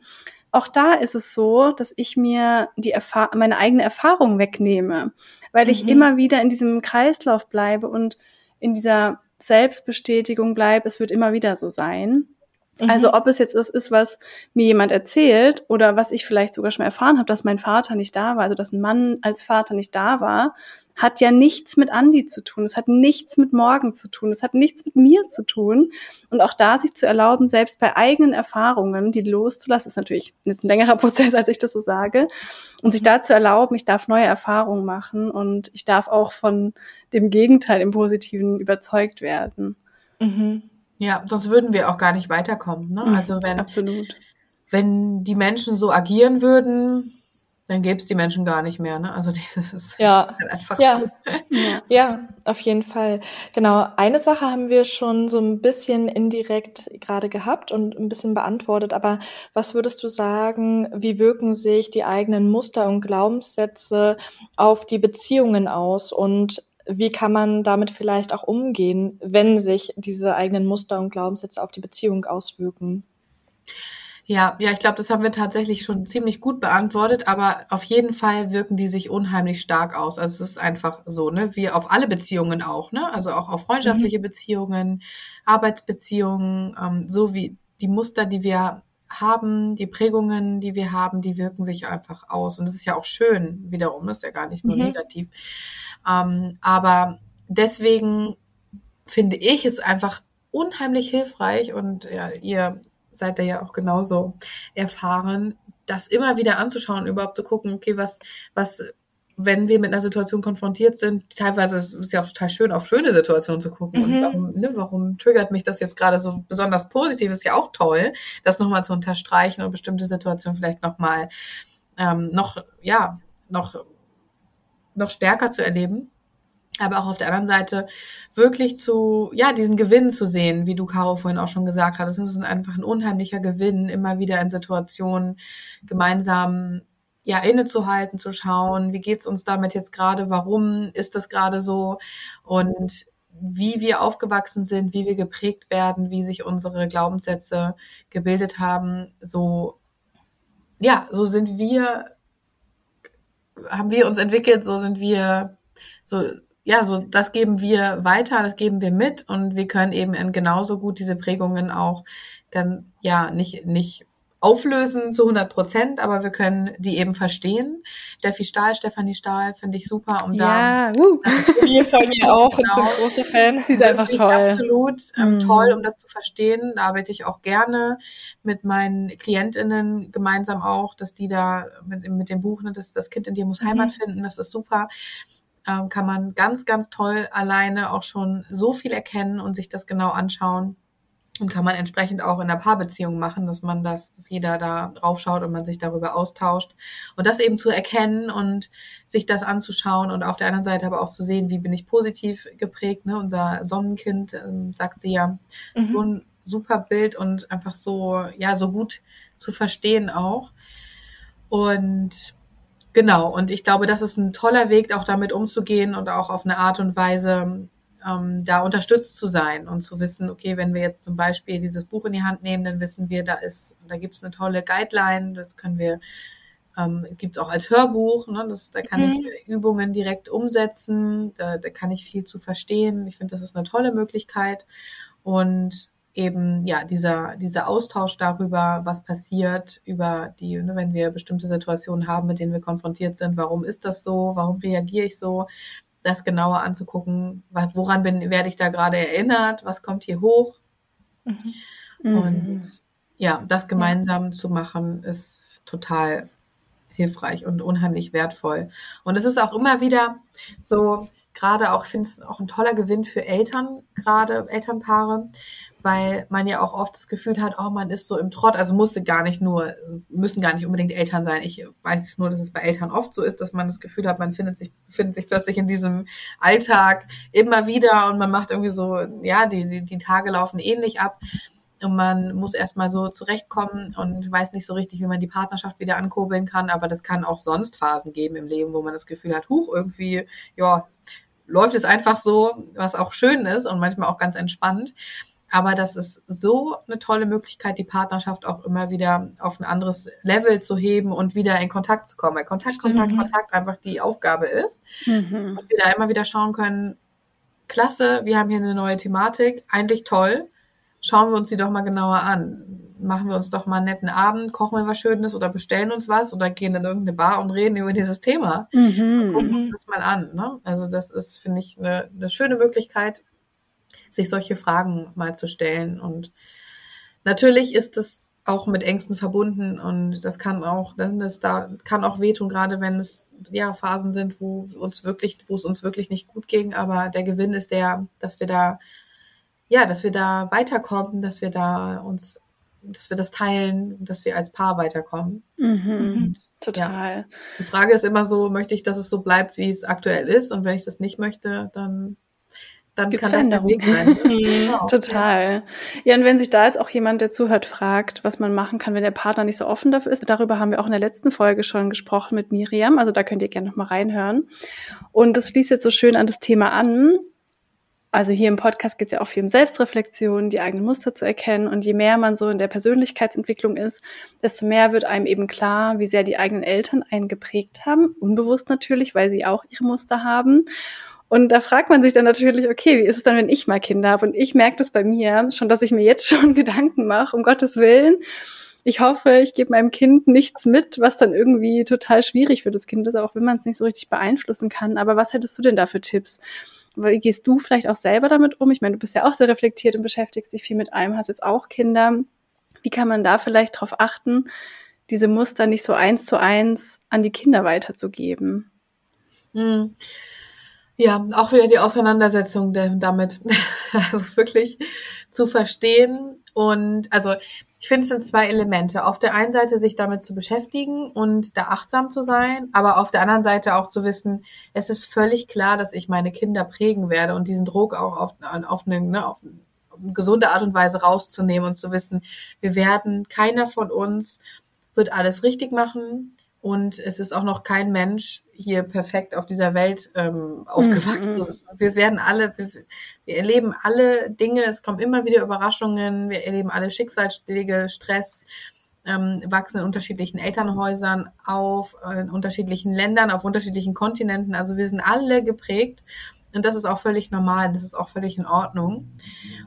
Auch da ist es so, dass ich mir die Erfahr meine eigene Erfahrung wegnehme, weil ich Mhm. immer wieder in diesem Kreislauf bleibe und in dieser Selbstbestätigung bleibe, es wird immer wieder so sein. Mhm. Also ob es jetzt das ist, was mir jemand erzählt oder was ich vielleicht sogar schon erfahren habe, dass mein Vater nicht da war, also dass ein Mann als Vater nicht da war, hat ja nichts mit Andi zu tun. Es hat nichts mit morgen zu tun. Es hat nichts mit mir zu tun. Und auch da sich zu erlauben, selbst bei eigenen Erfahrungen, die loszulassen, ist natürlich jetzt ein längerer Prozess, als ich das so sage. Und sich da zu erlauben, ich darf neue Erfahrungen machen und ich darf auch von dem Gegenteil im Positiven überzeugt werden. Mhm. Ja, sonst würden wir auch gar nicht weiterkommen. Ne? Mhm, Also wenn, Absolut. wenn die Menschen so agieren würden, dann gäbe es die Menschen gar nicht mehr. Ne? Also das ist, Ja. das ist halt einfach Ja. so. Ja. Ja, auf jeden Fall. Genau. Eine Sache haben wir schon so ein bisschen indirekt gerade gehabt und ein bisschen beantwortet. Aber was würdest du sagen, wie wirken sich die eigenen Muster und Glaubenssätze auf die Beziehungen aus? Und wie kann man damit vielleicht auch umgehen, wenn sich diese eigenen Muster und Glaubenssätze auf die Beziehung auswirken? Ja, ja, ich glaube, das haben wir tatsächlich schon ziemlich gut beantwortet, aber auf jeden Fall wirken die sich unheimlich stark aus. Also es ist einfach so, ne, wie auf alle Beziehungen auch, ne? Also auch auf freundschaftliche Beziehungen, Arbeitsbeziehungen, ähm, so wie die Muster, die wir haben, die Prägungen, die wir haben, die wirken sich einfach aus. Und das ist ja auch schön, wiederum, das ist ja gar nicht nur Mhm. negativ. Ähm, aber deswegen finde ich es einfach unheimlich hilfreich und ja, ihr seid da ja auch genauso erfahren, das immer wieder anzuschauen, überhaupt zu gucken, okay, was, was, wenn wir mit einer Situation konfrontiert sind, teilweise ist es ja auch total schön, auf schöne Situationen zu gucken. Und Mhm. warum, ne, warum triggert mich das jetzt gerade so besonders positiv? Ist ja auch toll, das nochmal zu unterstreichen und bestimmte Situationen vielleicht nochmal ähm, noch, ja, noch, noch stärker zu erleben aber auch auf der anderen Seite wirklich zu, ja, diesen Gewinn zu sehen, wie du, Caro, vorhin auch schon gesagt hast. Es ist einfach ein unheimlicher Gewinn, immer wieder in Situationen gemeinsam, ja innezuhalten, zu schauen, wie geht's uns damit jetzt gerade, warum ist das gerade so? Und wie wir aufgewachsen sind, wie wir geprägt werden, wie sich unsere Glaubenssätze gebildet haben, so ja, so sind wir haben wir uns entwickelt, so sind wir so ja, so das geben wir weiter, das geben wir mit und wir können eben genauso gut diese Prägungen auch dann ja nicht nicht auflösen zu 100 Prozent, aber wir können die eben verstehen. Steffi Stahl, Stefanie Stahl finde ich super, um ja, da. Uh. Wir von ihr auch genau. und sind große Fans. Sie ist einfach toll. Absolut ähm, mhm. toll, um das zu verstehen. Da arbeite ich auch gerne mit meinen KlientInnen gemeinsam auch, dass die da mit, mit dem Buch, ne, das, das Kind in dir muss Heimat mhm. finden, das ist super ähm, kann man ganz, ganz toll alleine auch schon so viel erkennen und sich das genau anschauen. Und kann man entsprechend auch in der Paarbeziehung machen, dass man das, dass jeder da draufschaut und man sich darüber austauscht. Und das eben zu erkennen und sich das anzuschauen und auf der anderen Seite aber auch zu sehen, wie bin ich positiv geprägt. Ne? Unser Sonnenkind, ähm, sagt sie ja, mhm. so ein super Bild und einfach so, ja, so gut zu verstehen auch. Und Genau, und ich glaube, das ist ein toller Weg, auch damit umzugehen und auch auf eine Art und Weise ähm, da unterstützt zu sein und zu wissen, okay, wenn wir jetzt zum Beispiel dieses Buch in die Hand nehmen, dann wissen wir, da ist, da gibt es eine tolle Guideline, das können wir, ähm, gibt es auch als Hörbuch, ne, das, da kann mhm. ich Übungen direkt umsetzen, da, da kann ich viel zu verstehen. Ich finde, das ist eine tolle Möglichkeit. Und eben ja dieser dieser Austausch darüber, was passiert, über die, ne, wenn wir bestimmte Situationen haben, mit denen wir konfrontiert sind, warum ist das so, warum reagiere ich so, das genauer anzugucken, woran bin, werde ich da gerade erinnert, was kommt hier hoch mhm. und mhm. ja, das gemeinsam ja. zu machen ist total hilfreich und unheimlich wertvoll. Und es ist auch immer wieder so, gerade auch, ich finde es auch ein toller Gewinn für Eltern, gerade Elternpaare, weil man ja auch oft das Gefühl hat, oh, man ist so im Trott, also musste gar nicht nur, müssen gar nicht unbedingt Eltern sein. Ich weiß nur, dass es bei Eltern oft so ist, dass man das Gefühl hat, man findet sich, findet sich plötzlich in diesem Alltag immer wieder und man macht irgendwie so, ja, die, die, die Tage laufen ähnlich ab. Und man muss erstmal so zurechtkommen und weiß nicht so richtig, wie man die Partnerschaft wieder ankurbeln kann. Aber das kann auch sonst Phasen geben im Leben, wo man das Gefühl hat, huch, irgendwie, ja, läuft es einfach so, was auch schön ist und manchmal auch ganz entspannt. Aber das ist so eine tolle Möglichkeit, die Partnerschaft auch immer wieder auf ein anderes Level zu heben und wieder in Kontakt zu kommen. Weil Kontakt, Stimmt. Kontakt, Kontakt einfach die Aufgabe ist. Mhm. Und wir da immer wieder schauen können, klasse, wir haben hier eine neue Thematik, eigentlich toll. Schauen wir uns die doch mal genauer an. Machen wir uns doch mal einen netten Abend, kochen wir was Schönes oder bestellen uns was oder gehen in irgendeine Bar und reden über dieses Thema. Mhm. Gucken uns das mal an. Ne? Also das ist, finde ich, eine, eine schöne Möglichkeit, sich solche Fragen mal zu stellen. Und natürlich ist es auch mit Ängsten verbunden und das kann auch, das da kann auch wehtun, gerade wenn es ja Phasen sind, wo uns wirklich, wo es uns wirklich nicht gut ging. Aber der Gewinn ist der, dass wir da, ja, dass wir da weiterkommen, dass wir da uns, dass wir das teilen, dass wir als Paar weiterkommen. Mhm, und, total. Ja, die Frage ist immer so, möchte ich, dass es so bleibt, wie es aktuell ist? Und wenn ich das nicht möchte, dann dann Gibt's kann das der Weg sein. genau. Total. Ja, und wenn sich da jetzt auch jemand, der zuhört, fragt, was man machen kann, wenn der Partner nicht so offen dafür ist, darüber haben wir auch in der letzten Folge schon gesprochen mit Miriam, also da könnt ihr gerne nochmal reinhören. Und das schließt jetzt so schön an das Thema an. Also hier im Podcast geht es ja auch viel um Selbstreflexion, die eigenen Muster zu erkennen. Und je mehr man so in der Persönlichkeitsentwicklung ist, desto mehr wird einem eben klar, wie sehr die eigenen Eltern einen geprägt haben. Unbewusst natürlich, weil sie auch ihre Muster haben. Und da fragt man sich dann natürlich, okay, wie ist es dann, wenn ich mal Kinder habe? Und ich merke das bei mir schon, dass ich mir jetzt schon Gedanken mache, um Gottes Willen. Ich hoffe, ich gebe meinem Kind nichts mit, was dann irgendwie total schwierig für das Kind ist, auch wenn man es nicht so richtig beeinflussen kann. Aber was hättest du denn da für Tipps? Wie gehst du vielleicht auch selber damit um? Ich meine, du bist ja auch sehr reflektiert und beschäftigst dich viel mit einem, hast jetzt auch Kinder. Wie kann man da vielleicht darauf achten, diese Muster nicht so eins zu eins an die Kinder weiterzugeben? Hm. Ja, auch wieder die Auseinandersetzung damit, also wirklich zu verstehen und also ich finde es sind zwei Elemente. Auf der einen Seite sich damit zu beschäftigen und da achtsam zu sein, aber auf der anderen Seite auch zu wissen, es ist völlig klar, dass ich meine Kinder prägen werde und diesen Druck auch auf, auf, eine, ne, auf eine gesunde Art und Weise rauszunehmen und zu wissen, wir werden, keiner von uns wird alles richtig machen Und es ist auch noch kein Mensch hier perfekt auf dieser Welt ähm, aufgewachsen. Mhm. Wir werden alle, wir, wir, erleben alle Dinge, es kommen immer wieder Überraschungen, wir erleben alle Schicksalsschläge, Stress, ähm, wachsen in unterschiedlichen Elternhäusern auf, in unterschiedlichen Ländern, auf unterschiedlichen Kontinenten. Also wir sind alle geprägt. Und das ist auch völlig normal, das ist auch völlig in Ordnung.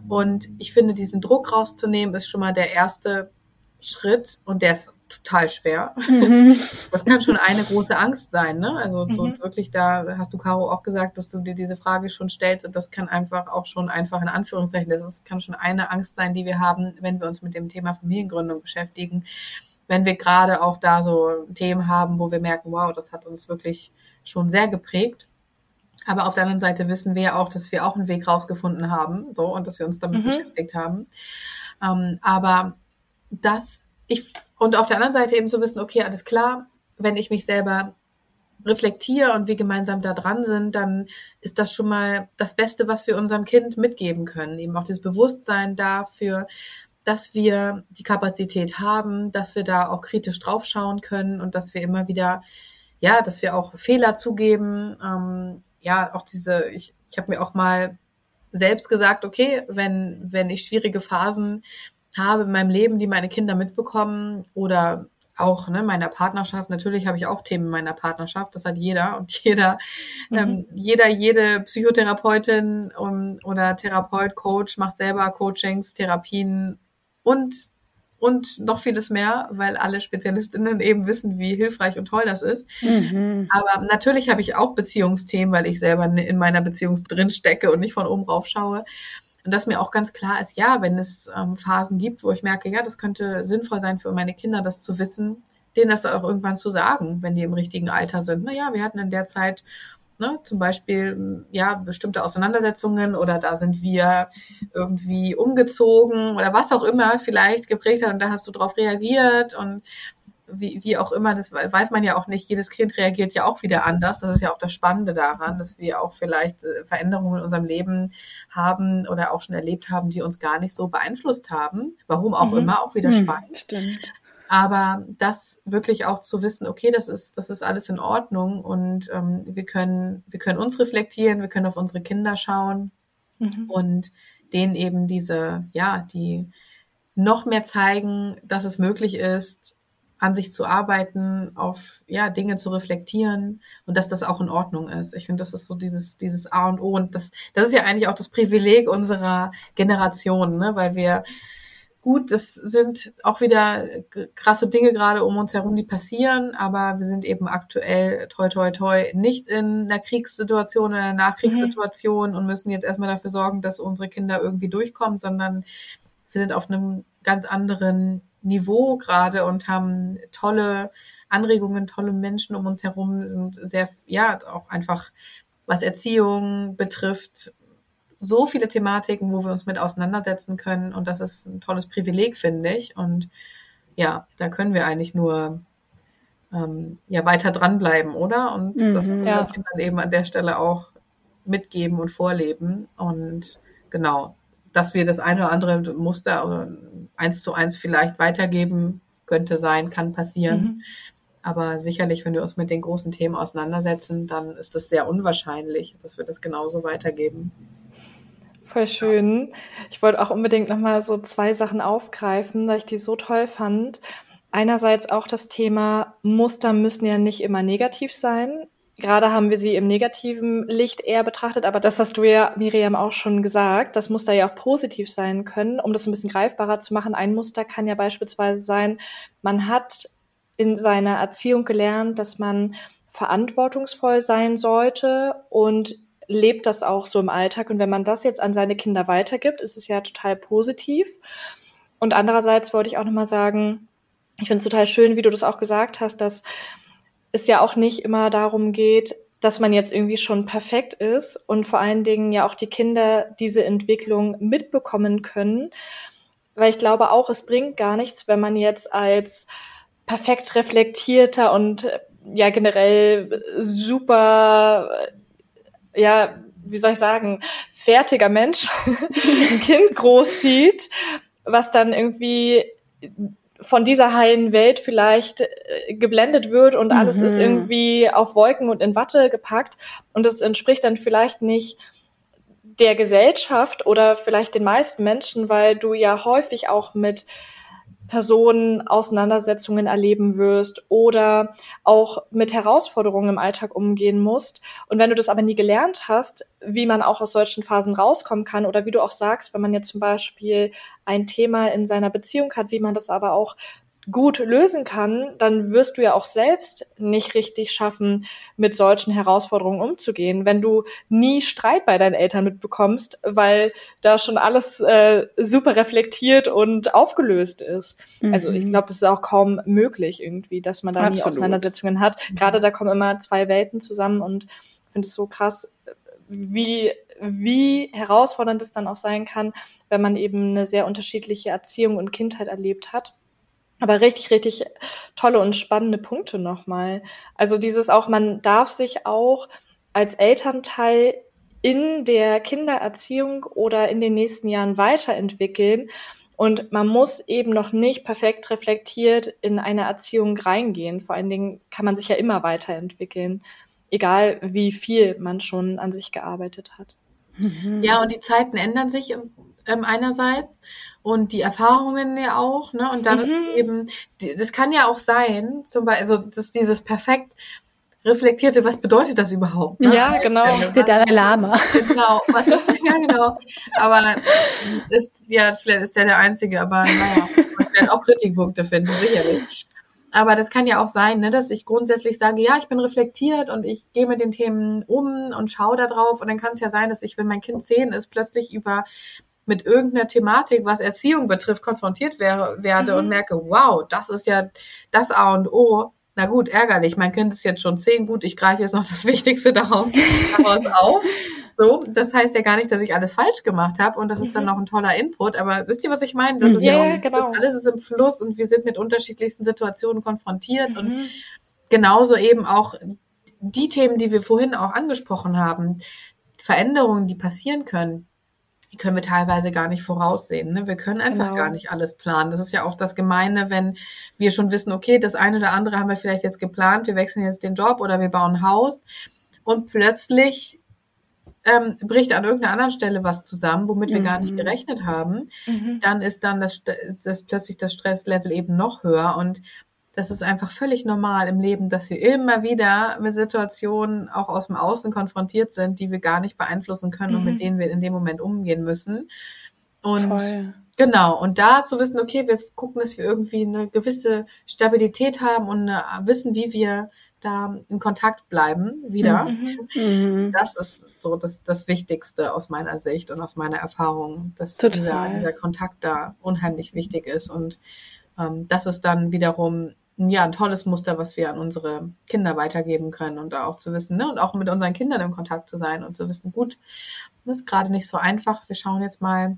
Und ich finde, diesen Druck rauszunehmen, ist schon mal der erste Schritt und der ist total schwer. Mhm. Das kann schon eine große Angst sein, ne? Also so mhm. wirklich da hast du Caro auch gesagt, dass du dir diese Frage schon stellst und das kann einfach auch schon einfach in Anführungszeichen, das ist, kann schon eine Angst sein, die wir haben, wenn wir uns mit dem Thema Familiengründung beschäftigen. Wenn wir gerade auch da so Themen haben, wo wir merken, wow, das hat uns wirklich schon sehr geprägt. Aber auf der anderen Seite wissen wir ja auch, dass wir auch einen Weg rausgefunden haben, so, und dass wir uns damit mhm. beschäftigt haben. Ähm, aber das, ich, und auf der anderen Seite eben zu wissen, okay, alles klar, wenn ich mich selber reflektiere und wir gemeinsam da dran sind, dann ist das schon mal das Beste, was wir unserem Kind mitgeben können. Eben auch dieses Bewusstsein dafür, dass wir die Kapazität haben, dass wir da auch kritisch draufschauen können und dass wir immer wieder, ja, dass wir auch Fehler zugeben. Ähm, ja, auch diese, ich, ich habe mir auch mal selbst gesagt, okay, wenn, wenn ich schwierige Phasen habe in meinem Leben, die meine Kinder mitbekommen oder auch ne, meiner Partnerschaft. Natürlich habe ich auch Themen in meiner Partnerschaft. Das hat jeder und jeder, mhm. ähm, jeder, jede Psychotherapeutin um, oder Therapeut, Coach macht selber Coachings, Therapien und und noch vieles mehr, weil alle Spezialistinnen eben wissen, wie hilfreich und toll das ist. Mhm. Aber natürlich habe ich auch Beziehungsthemen, weil ich selber in meiner Beziehung drin stecke und nicht von oben rauf schaue. Und dass mir auch ganz klar ist, ja, wenn es ähm, Phasen gibt, wo ich merke, ja, das könnte sinnvoll sein für meine Kinder, das zu wissen, denen das auch irgendwann zu sagen, wenn die im richtigen Alter sind. Naja, wir hatten in der Zeit ne, zum Beispiel ja bestimmte Auseinandersetzungen oder da sind wir irgendwie umgezogen oder was auch immer vielleicht geprägt hat und da hast du drauf reagiert und wie, wie auch immer, das weiß man ja auch nicht. Jedes Kind reagiert ja auch wieder anders. Das ist ja auch das Spannende daran, dass wir auch vielleicht äh, Veränderungen in unserem Leben haben oder auch schon erlebt haben, die uns gar nicht so beeinflusst haben. Warum auch mhm. immer, auch wieder mhm, spannend. Stimmt. Aber das wirklich auch zu wissen, okay, das ist, das ist alles in Ordnung und ähm, wir können, wir können uns reflektieren, wir können auf unsere Kinder schauen mhm. und denen eben diese, ja, die noch mehr zeigen, dass es möglich ist, an sich zu arbeiten, auf ja Dinge zu reflektieren und dass das auch in Ordnung ist. Ich finde, das ist so dieses dieses A und O und das das ist ja eigentlich auch das Privileg unserer Generation, ne, weil wir gut, das sind auch wieder krasse Dinge gerade um uns herum, die passieren, aber wir sind eben aktuell toi toi toi nicht in einer Kriegssituation, in einer Nachkriegssituation mhm. und müssen jetzt erstmal dafür sorgen, dass unsere Kinder irgendwie durchkommen, sondern wir sind auf einem ganz anderen Niveau gerade und haben tolle Anregungen, tolle Menschen um uns herum, sind sehr, ja, auch einfach, was Erziehung betrifft, so viele Thematiken, wo wir uns mit auseinandersetzen können. Und das ist ein tolles Privileg, finde ich. Und ja, da können wir eigentlich nur ähm, ja weiter dranbleiben, oder? Und mhm, das ja. Kindern eben an der Stelle auch mitgeben und vorleben. Und genau, dass wir das eine oder andere Muster eins zu eins vielleicht weitergeben, könnte sein, kann passieren. Mhm. Aber sicherlich, wenn wir uns mit den großen Themen auseinandersetzen, dann ist es sehr unwahrscheinlich, dass wir das genauso weitergeben. Voll schön. Ich wollte auch unbedingt nochmal so zwei Sachen aufgreifen, weil ich die so toll fand. Einerseits auch das Thema Muster müssen ja nicht immer negativ sein. Gerade haben wir sie im negativen Licht eher betrachtet, aber das hast du ja, Miriam, auch schon gesagt. Das Muster ja auch positiv sein können, um das ein bisschen greifbarer zu machen. Ein Muster kann ja beispielsweise sein, man hat in seiner Erziehung gelernt, dass man verantwortungsvoll sein sollte und lebt das auch so im Alltag. Und wenn man das jetzt an seine Kinder weitergibt, ist es ja total positiv. Und andererseits wollte ich auch nochmal sagen, ich finde es total schön, wie du das auch gesagt hast, dass es ja auch nicht immer darum geht, dass man jetzt irgendwie schon perfekt ist und vor allen Dingen ja auch die Kinder diese Entwicklung mitbekommen können. Weil ich glaube auch, es bringt gar nichts, wenn man jetzt als perfekt reflektierter und ja generell super, ja, wie soll ich sagen, fertiger Mensch ein Kind großzieht, was dann irgendwie von dieser heilen Welt vielleicht äh, geblendet wird und alles mhm. ist irgendwie auf Wolken und in Watte gepackt und das entspricht dann vielleicht nicht der Gesellschaft oder vielleicht den meisten Menschen, weil du ja häufig auch mit Personen Auseinandersetzungen erleben wirst oder auch mit Herausforderungen im Alltag umgehen musst. Und wenn du das aber nie gelernt hast, wie man auch aus solchen Phasen rauskommen kann oder wie du auch sagst, wenn man jetzt zum Beispiel ein Thema in seiner Beziehung hat, wie man das aber auch gut lösen kann, dann wirst du ja auch selbst nicht richtig schaffen, mit solchen Herausforderungen umzugehen, wenn du nie Streit bei deinen Eltern mitbekommst, weil da schon alles äh, super reflektiert und aufgelöst ist. Mhm. Also ich mhm. glaube, das ist auch kaum möglich irgendwie, dass man da Absolut. nie Auseinandersetzungen hat. Mhm. Gerade da kommen immer zwei Welten zusammen und ich finde es so krass, wie wie herausfordernd es dann auch sein kann, wenn man eben eine sehr unterschiedliche Erziehung und Kindheit erlebt hat. Aber richtig, richtig tolle und spannende Punkte nochmal. Also dieses auch, man darf sich auch als Elternteil in der Kindererziehung oder in den nächsten Jahren weiterentwickeln. Und man muss eben noch nicht perfekt reflektiert in eine Erziehung reingehen. Vor allen Dingen kann man sich ja immer weiterentwickeln, egal wie viel man schon an sich gearbeitet hat. Ja, und die Zeiten ändern sich ähm, einerseits und die Erfahrungen ja auch, ne? Und dann mhm. ist eben, das kann ja auch sein, zum Beispiel, also das dieses perfekt reflektierte, was bedeutet das überhaupt? Ne? Ja, genau. Der Dalai Lama. Genau, was ist, ja, genau. Aber ist, ja, vielleicht ist der der Einzige, aber naja, man werden auch Kritikpunkte finden, sicherlich. Aber das kann ja auch sein, ne, dass ich grundsätzlich sage, ja, ich bin reflektiert und ich gehe mit den Themen um und schaue da drauf. Und dann kann es ja sein, dass ich, wenn mein Kind zehn ist, plötzlich über mit irgendeiner Thematik, was Erziehung betrifft, konfrontiert wäre, werde mhm. und merke, wow, das ist ja das A und O. Na gut, ärgerlich. Mein Kind ist jetzt schon zehn. Gut, ich greife jetzt noch das Wichtigste daraus, auf. So, das heißt ja gar nicht, dass ich alles falsch gemacht habe und das mhm. ist dann mhm. noch ein toller Input. Aber wisst ihr, was ich meine? Das ist ja, ja auch, genau. das alles ist im Fluss und wir sind mit unterschiedlichsten Situationen konfrontiert mhm. und genauso eben auch die Themen, die wir vorhin auch angesprochen haben, Veränderungen, die passieren können, die können wir teilweise gar nicht voraussehen. Ne? Wir können einfach genau. gar nicht alles planen. Das ist ja auch das Gemeine, wenn wir schon wissen, okay, das eine oder andere haben wir vielleicht jetzt geplant, wir wechseln jetzt den Job oder wir bauen ein Haus und plötzlich ähm, bricht an irgendeiner anderen Stelle was zusammen, womit wir mhm. gar nicht mhm. gerechnet haben, mhm. dann ist dann das, das plötzlich das Stresslevel eben noch höher und das ist einfach völlig normal im Leben, dass wir immer wieder mit Situationen auch aus dem Außen konfrontiert sind, die wir gar nicht beeinflussen können mhm. und mit mhm. denen wir in dem Moment umgehen müssen. Und Voll. genau, und da zu wissen, okay, wir gucken, dass wir irgendwie eine gewisse Stabilität haben und wissen, wie wir da in Kontakt bleiben wieder. Mhm. mhm. Das ist so das, das Wichtigste aus meiner Sicht und aus meiner Erfahrung, dass dieser, dieser Kontakt da unheimlich wichtig ist. Und ähm, das ist dann wiederum ja, ein tolles Muster, was wir an unsere Kinder weitergeben können und da auch zu wissen, ne, und auch mit unseren Kindern im Kontakt zu sein und zu wissen, gut, das ist gerade nicht so einfach. Wir schauen jetzt mal,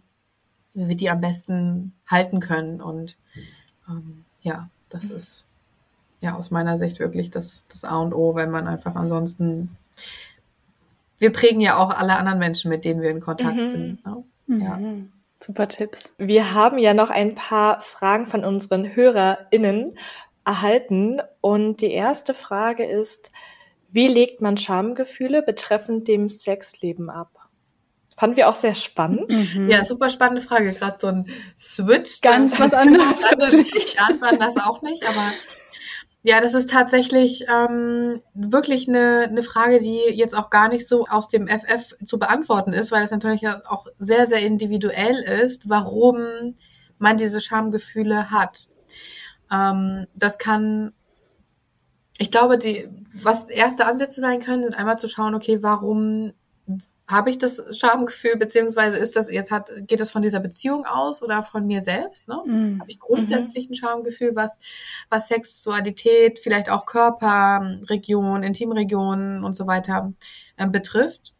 wie wir die am besten halten können. Und ähm, ja, das ist ja aus meiner Sicht wirklich das, das A und O, wenn man einfach ansonsten, wir prägen ja auch alle anderen Menschen, mit denen wir in Kontakt mhm. sind. Ne? Ja. Mhm. Super Tipps. Wir haben ja noch ein paar Fragen von unseren HörerInnen erhalten. Und die erste Frage ist, wie legt man Schamgefühle betreffend dem Sexleben ab? Fanden wir auch sehr spannend. Mhm. Ja, super spannende Frage. Gerade so ein Switch. Ganz was anderes. also, ganz anders auch nicht, aber ja, das ist tatsächlich ähm, wirklich eine, eine Frage, die jetzt auch gar nicht so aus dem FF zu beantworten ist, weil das natürlich auch sehr, sehr individuell ist, warum man diese Schamgefühle hat. Ähm, das kann, ich glaube, die, was erste Ansätze sein können, sind einmal zu schauen, okay, warum habe ich das Schamgefühl, beziehungsweise ist das jetzt hat, geht das von dieser Beziehung aus oder von mir selbst? Ne? Mhm. Habe ich grundsätzlich ein Schamgefühl, was, was Sexualität, vielleicht auch Körperregion, Intimregionen und so weiter äh, betrifft?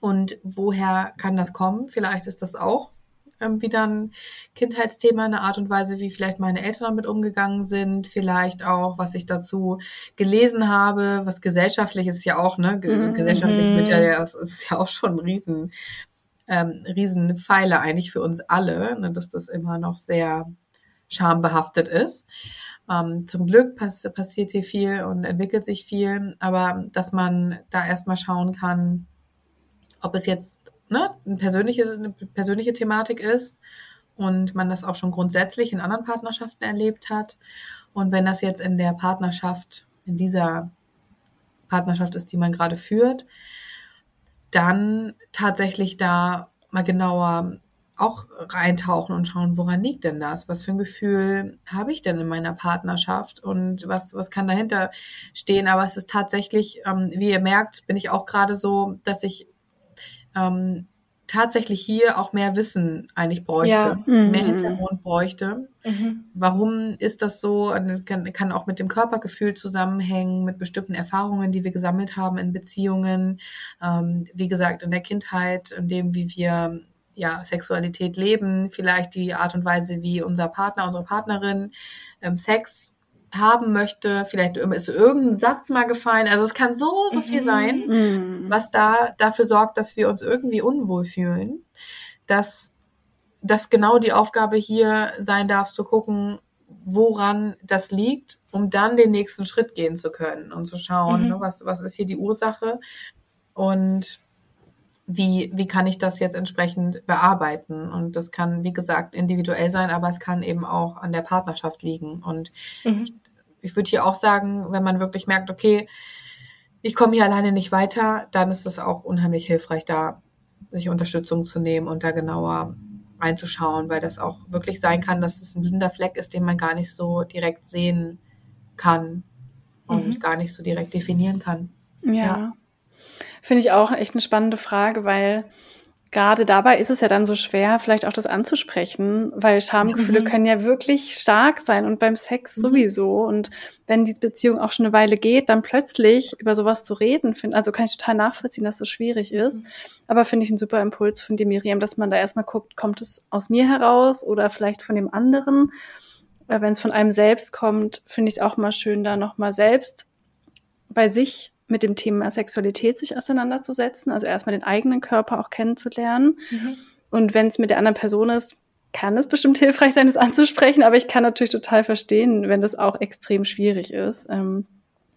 Und woher kann das kommen? Vielleicht ist das auch ähm, wieder ein Kindheitsthema, eine Art und Weise, wie vielleicht meine Eltern damit umgegangen sind, vielleicht auch, was ich dazu gelesen habe, was gesellschaftlich ist ja auch, ne? Mhm. Gesellschaftlich wird ja, das ist ja auch schon ein riesen, ähm, riesen Pfeiler eigentlich für uns alle, ne? dass das immer noch sehr schambehaftet ist. Ähm, zum Glück pass passiert hier viel und entwickelt sich viel, aber dass man da erstmal schauen kann, ob es jetzt ne, eine, persönliche, eine persönliche Thematik ist und man das auch schon grundsätzlich in anderen Partnerschaften erlebt hat. Und wenn das jetzt in der Partnerschaft, in dieser Partnerschaft ist, die man gerade führt, dann tatsächlich da mal genauer auch reintauchen und schauen, woran liegt denn das? Was für ein Gefühl habe ich denn in meiner Partnerschaft und was, was kann dahinter stehen? Aber es ist tatsächlich, ähm, wie ihr merkt, bin ich auch gerade so, dass ich ähm, tatsächlich hier auch mehr Wissen eigentlich bräuchte, ja. mhm. mehr Hintergrund bräuchte. Mhm. Warum ist das so? Das kann, kann, auch mit dem Körpergefühl zusammenhängen, mit bestimmten Erfahrungen, die wir gesammelt haben in Beziehungen. Ähm, wie gesagt, in der Kindheit, in dem, wie wir ja, Sexualität leben, vielleicht die Art und Weise, wie unser Partner, unsere Partnerin ähm, Sex haben möchte. Vielleicht ist irgendein Satz mal gefallen. Also es kann so, so viel sein, mhm. was da dafür sorgt, dass wir uns irgendwie unwohl fühlen. Dass das genau die Aufgabe hier sein darf, zu gucken, woran das liegt, um dann den nächsten Schritt gehen zu können und zu schauen, mhm. ne, was, was ist hier die Ursache. Und wie, wie kann ich das jetzt entsprechend bearbeiten? Und das kann, wie gesagt, individuell sein, aber es kann eben auch an der Partnerschaft liegen. Und mhm. ich, ich würde hier auch sagen, wenn man wirklich merkt, okay, ich komme hier alleine nicht weiter, dann ist es auch unheimlich hilfreich, da sich Unterstützung zu nehmen und da genauer reinzuschauen, weil das auch wirklich sein kann, dass es ein blinder Fleck ist, den man gar nicht so direkt sehen kann und mhm. gar nicht so direkt definieren kann. ja. ja. Finde ich auch echt eine spannende Frage, weil gerade dabei ist es ja dann so schwer, vielleicht auch das anzusprechen, weil Schamgefühle mhm. können ja wirklich stark sein und beim Sex mhm. sowieso. Und wenn die Beziehung auch schon eine Weile geht, dann plötzlich über sowas zu reden, find, also kann ich total nachvollziehen, dass das schwierig ist. Mhm. Aber finde ich einen super Impuls von dir, Miriam, dass man da erstmal guckt, kommt es aus mir heraus oder vielleicht von dem anderen. Weil wenn es von einem selbst kommt, finde ich es auch mal schön, da nochmal selbst bei sich mit dem Thema Sexualität sich auseinanderzusetzen, also erstmal den eigenen Körper auch kennenzulernen. Mhm. Und wenn es mit der anderen Person ist, kann es bestimmt hilfreich sein, es anzusprechen, aber ich kann natürlich total verstehen, wenn das auch extrem schwierig ist. Ähm,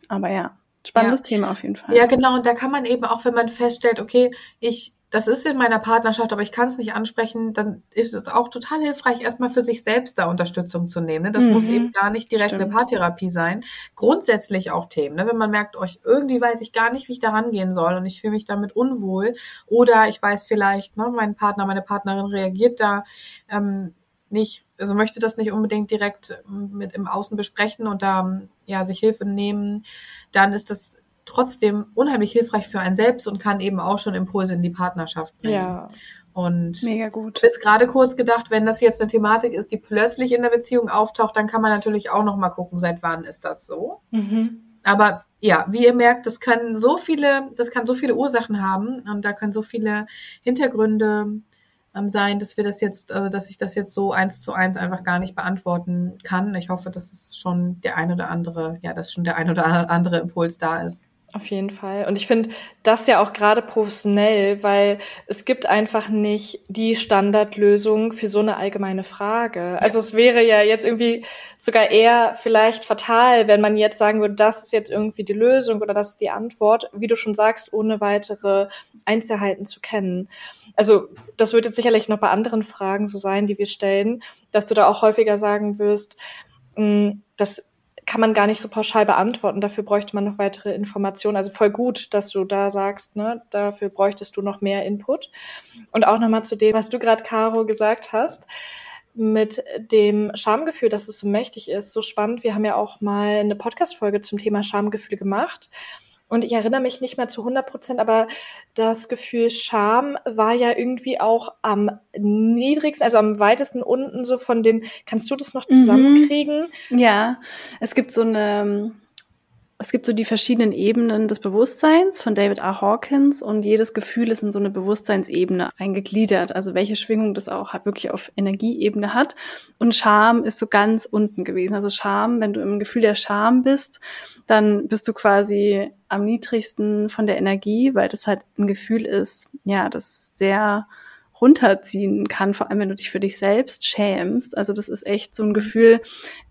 aber ja, spannendes ja. Thema auf jeden Fall. Ja, genau. Und da kann man eben auch, wenn man feststellt, okay, ich das ist in meiner Partnerschaft, aber ich kann es nicht ansprechen, dann ist es auch total hilfreich, erstmal für sich selbst da Unterstützung zu nehmen. Ne? Das mhm. muss eben gar nicht direkt Stimmt. eine Paartherapie sein. Grundsätzlich auch Themen. Ne? Wenn man merkt, euch oh, irgendwie weiß ich gar nicht, wie ich da rangehen soll und ich fühle mich damit unwohl. Oder ich weiß vielleicht, ne, mein Partner, meine Partnerin reagiert da ähm, nicht, also möchte das nicht unbedingt direkt mit im Außen besprechen und da ja sich Hilfe nehmen, dann ist das trotzdem unheimlich hilfreich für einen selbst und kann eben auch schon Impulse in die Partnerschaft bringen. Ja. Und Mega gut. Ich jetzt gerade kurz gedacht, wenn das jetzt eine Thematik ist, die plötzlich in der Beziehung auftaucht, dann kann man natürlich auch noch mal gucken, seit wann ist das so. Mhm. Aber ja, wie ihr merkt, das kann so viele, das kann so viele Ursachen haben und da können so viele Hintergründe ähm, sein, dass wir das jetzt, also dass ich das jetzt so eins zu eins einfach gar nicht beantworten kann. Ich hoffe, dass es schon der ein oder andere, ja, dass schon der ein oder andere Impuls da ist. Auf jeden Fall. Und ich finde das ja auch gerade professionell, weil es gibt einfach nicht die Standardlösung für so eine allgemeine Frage. Also es wäre ja jetzt irgendwie sogar eher vielleicht fatal, wenn man jetzt sagen würde, das ist jetzt irgendwie die Lösung oder das ist die Antwort, wie du schon sagst, ohne weitere Einzelheiten zu kennen. Also das wird jetzt sicherlich noch bei anderen Fragen so sein, die wir stellen, dass du da auch häufiger sagen wirst, mm, dass kann man gar nicht so pauschal beantworten. Dafür bräuchte man noch weitere Informationen. Also voll gut, dass du da sagst, ne, dafür bräuchtest du noch mehr Input. Und auch nochmal zu dem, was du gerade, Caro, gesagt hast, mit dem Schamgefühl, dass es so mächtig ist, so spannend. Wir haben ja auch mal eine Podcast-Folge zum Thema Schamgefühl gemacht. Und ich erinnere mich nicht mehr zu 100 Prozent, aber das Gefühl Scham war ja irgendwie auch am niedrigsten, also am weitesten unten so von den, kannst du das noch mhm. zusammenkriegen? Ja, es gibt so eine, es gibt so die verschiedenen Ebenen des Bewusstseins von David R. Hawkins und jedes Gefühl ist in so eine Bewusstseinsebene eingegliedert, also welche Schwingung das auch wirklich auf Energieebene hat. Und Scham ist so ganz unten gewesen. Also Scham, wenn du im Gefühl der Scham bist, dann bist du quasi am niedrigsten von der Energie, weil das halt ein Gefühl ist, ja, das sehr runterziehen kann, vor allem wenn du dich für dich selbst schämst. Also das ist echt so ein Gefühl,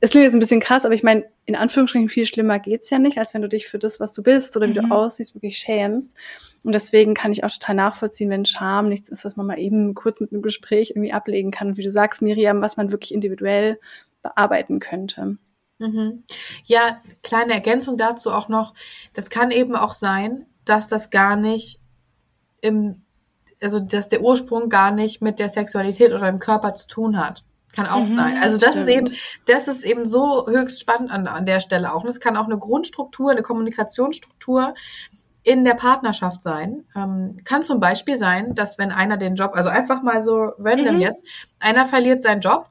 es klingt jetzt ein bisschen krass, aber ich meine, in Anführungsstrichen viel schlimmer geht's ja nicht, als wenn du dich für das, was du bist oder wie mhm. du aussiehst, wirklich schämst. Und deswegen kann ich auch total nachvollziehen, wenn Scham nichts ist, was man mal eben kurz mit einem Gespräch irgendwie ablegen kann. Und wie du sagst, Miriam, was man wirklich individuell bearbeiten könnte. Mhm. Ja, kleine Ergänzung dazu auch noch. Das kann eben auch sein, dass das gar nicht im also dass der Ursprung gar nicht mit der Sexualität oder dem Körper zu tun hat. Kann auch mhm, sein. Also das stimmt. ist eben, das ist eben so höchst spannend an, an der Stelle auch. Und es kann auch eine Grundstruktur, eine Kommunikationsstruktur in der Partnerschaft sein. Ähm, kann zum Beispiel sein, dass wenn einer den Job, also einfach mal so random mhm. jetzt, einer verliert seinen Job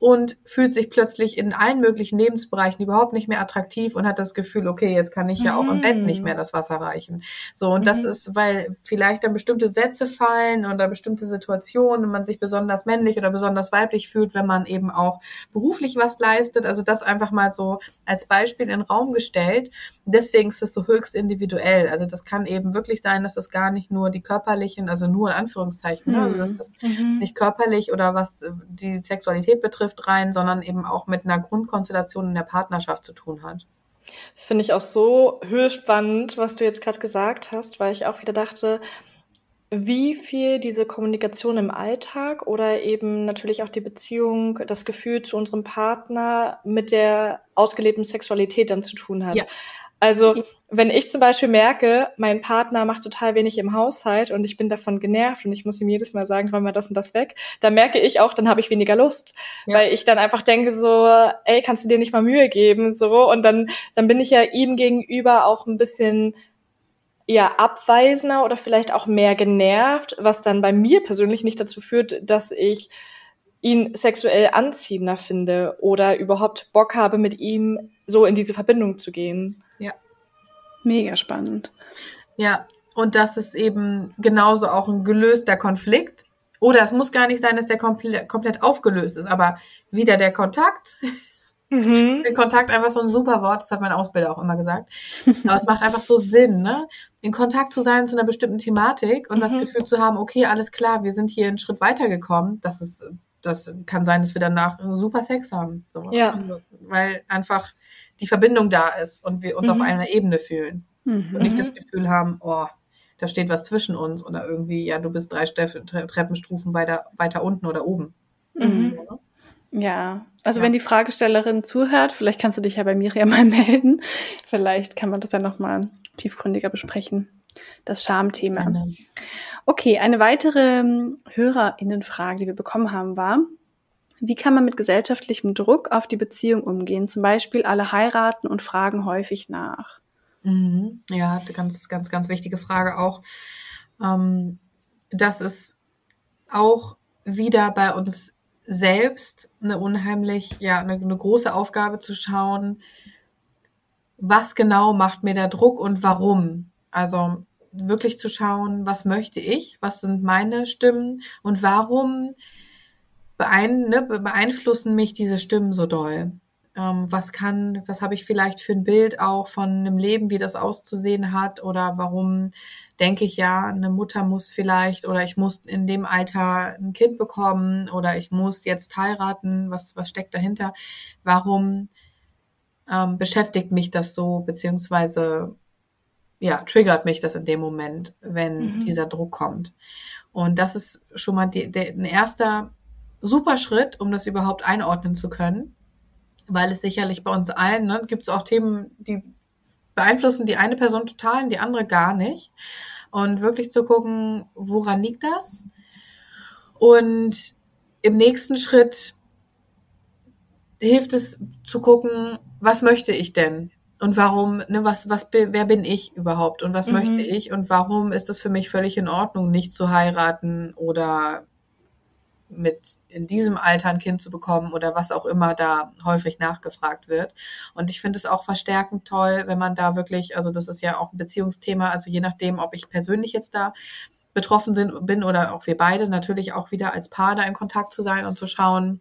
und fühlt sich plötzlich in allen möglichen Lebensbereichen überhaupt nicht mehr attraktiv und hat das Gefühl, okay, jetzt kann ich ja auch im Bett nicht mehr mhm. das Wasser reichen. So, und mhm. das ist, weil vielleicht dann bestimmte Sätze fallen oder bestimmte Situationen und man sich besonders männlich oder besonders weiblich fühlt, wenn man eben auch beruflich was leistet. Also das einfach mal so als Beispiel in den Raum gestellt. Deswegen ist es so höchst individuell. Also das kann eben wirklich sein, dass das gar nicht nur die körperlichen, also nur in Anführungszeichen, mhm. ne? also das ist mhm. nicht körperlich oder was die Sexualität betrifft, trifft rein, sondern eben auch mit einer Grundkonstellation in der Partnerschaft zu tun hat. Finde ich auch so höchst spannend, was du jetzt gerade gesagt hast, weil ich auch wieder dachte, wie viel diese Kommunikation im Alltag oder eben natürlich auch die Beziehung, das Gefühl zu unserem Partner mit der ausgelebten Sexualität dann zu tun hat. Ja. Also wenn ich zum Beispiel merke, mein Partner macht total wenig im Haushalt und ich bin davon genervt und ich muss ihm jedes Mal sagen, räum mal das und das weg, dann merke ich auch, dann habe ich weniger Lust, ja. weil ich dann einfach denke so, ey, kannst du dir nicht mal Mühe geben, so und dann dann bin ich ja ihm gegenüber auch ein bisschen ja abweisender oder vielleicht auch mehr genervt, was dann bei mir persönlich nicht dazu führt, dass ich ihn sexuell anziehender finde oder überhaupt Bock habe, mit ihm so in diese Verbindung zu gehen. Mega spannend. Ja, und das ist eben genauso auch ein gelöster Konflikt. Oder es muss gar nicht sein, dass der komple komplett aufgelöst ist, aber wieder der Kontakt. Mhm. Der Kontakt einfach so ein super Wort, das hat mein Ausbilder auch immer gesagt. Aber es macht einfach so Sinn, ne? In Kontakt zu sein zu einer bestimmten Thematik und mhm. das Gefühl zu haben, okay, alles klar, wir sind hier einen Schritt weitergekommen. Das ist, das kann sein, dass wir danach super Sex haben. So. Ja. Also, weil einfach die Verbindung da ist und wir uns mhm. auf einer Ebene fühlen. Mhm. Und nicht das Gefühl haben, oh, da steht was zwischen uns oder irgendwie, ja, du bist drei Treppenstufen weiter, weiter unten oder oben. Mhm. Ja, also ja. wenn die Fragestellerin zuhört, vielleicht kannst du dich ja bei Miriam mal melden. Vielleicht kann man das dann nochmal tiefgründiger besprechen. Das Schamthema. Okay, eine weitere ähm, Hörerinnenfrage, die wir bekommen haben, war, wie kann man mit gesellschaftlichem Druck auf die Beziehung umgehen? Zum Beispiel alle heiraten und fragen häufig nach. Mhm. Ja, ganz, ganz, ganz wichtige Frage auch. Ähm, das ist auch wieder bei uns selbst eine unheimlich, ja, eine, eine große Aufgabe zu schauen, was genau macht mir der Druck und warum. Also wirklich zu schauen, was möchte ich, was sind meine Stimmen und warum beein, ne, beeinflussen mich diese Stimmen so doll? Ähm, was kann, was habe ich vielleicht für ein Bild auch von einem Leben, wie das auszusehen hat? Oder warum denke ich ja, eine Mutter muss vielleicht oder ich muss in dem Alter ein Kind bekommen oder ich muss jetzt heiraten? Was, was steckt dahinter? Warum ähm, beschäftigt mich das so, beziehungsweise ja, triggert mich das in dem Moment, wenn mhm. dieser Druck kommt. Und das ist schon mal die, die, ein erster super Schritt, um das überhaupt einordnen zu können, weil es sicherlich bei uns allen, ne, gibt es auch Themen, die beeinflussen die eine Person total und die andere gar nicht. Und wirklich zu gucken, woran liegt das? Und im nächsten Schritt hilft es zu gucken, was möchte ich denn? Und warum, ne, was, was, wer bin ich überhaupt? Und was mhm. möchte ich? Und warum ist es für mich völlig in Ordnung, nicht zu heiraten oder mit in diesem Alter ein Kind zu bekommen oder was auch immer da häufig nachgefragt wird. Und ich finde es auch verstärkend toll, wenn man da wirklich, also das ist ja auch ein Beziehungsthema, also je nachdem, ob ich persönlich jetzt da betroffen sind, bin oder auch wir beide natürlich auch wieder als Paar da in Kontakt zu sein und zu schauen,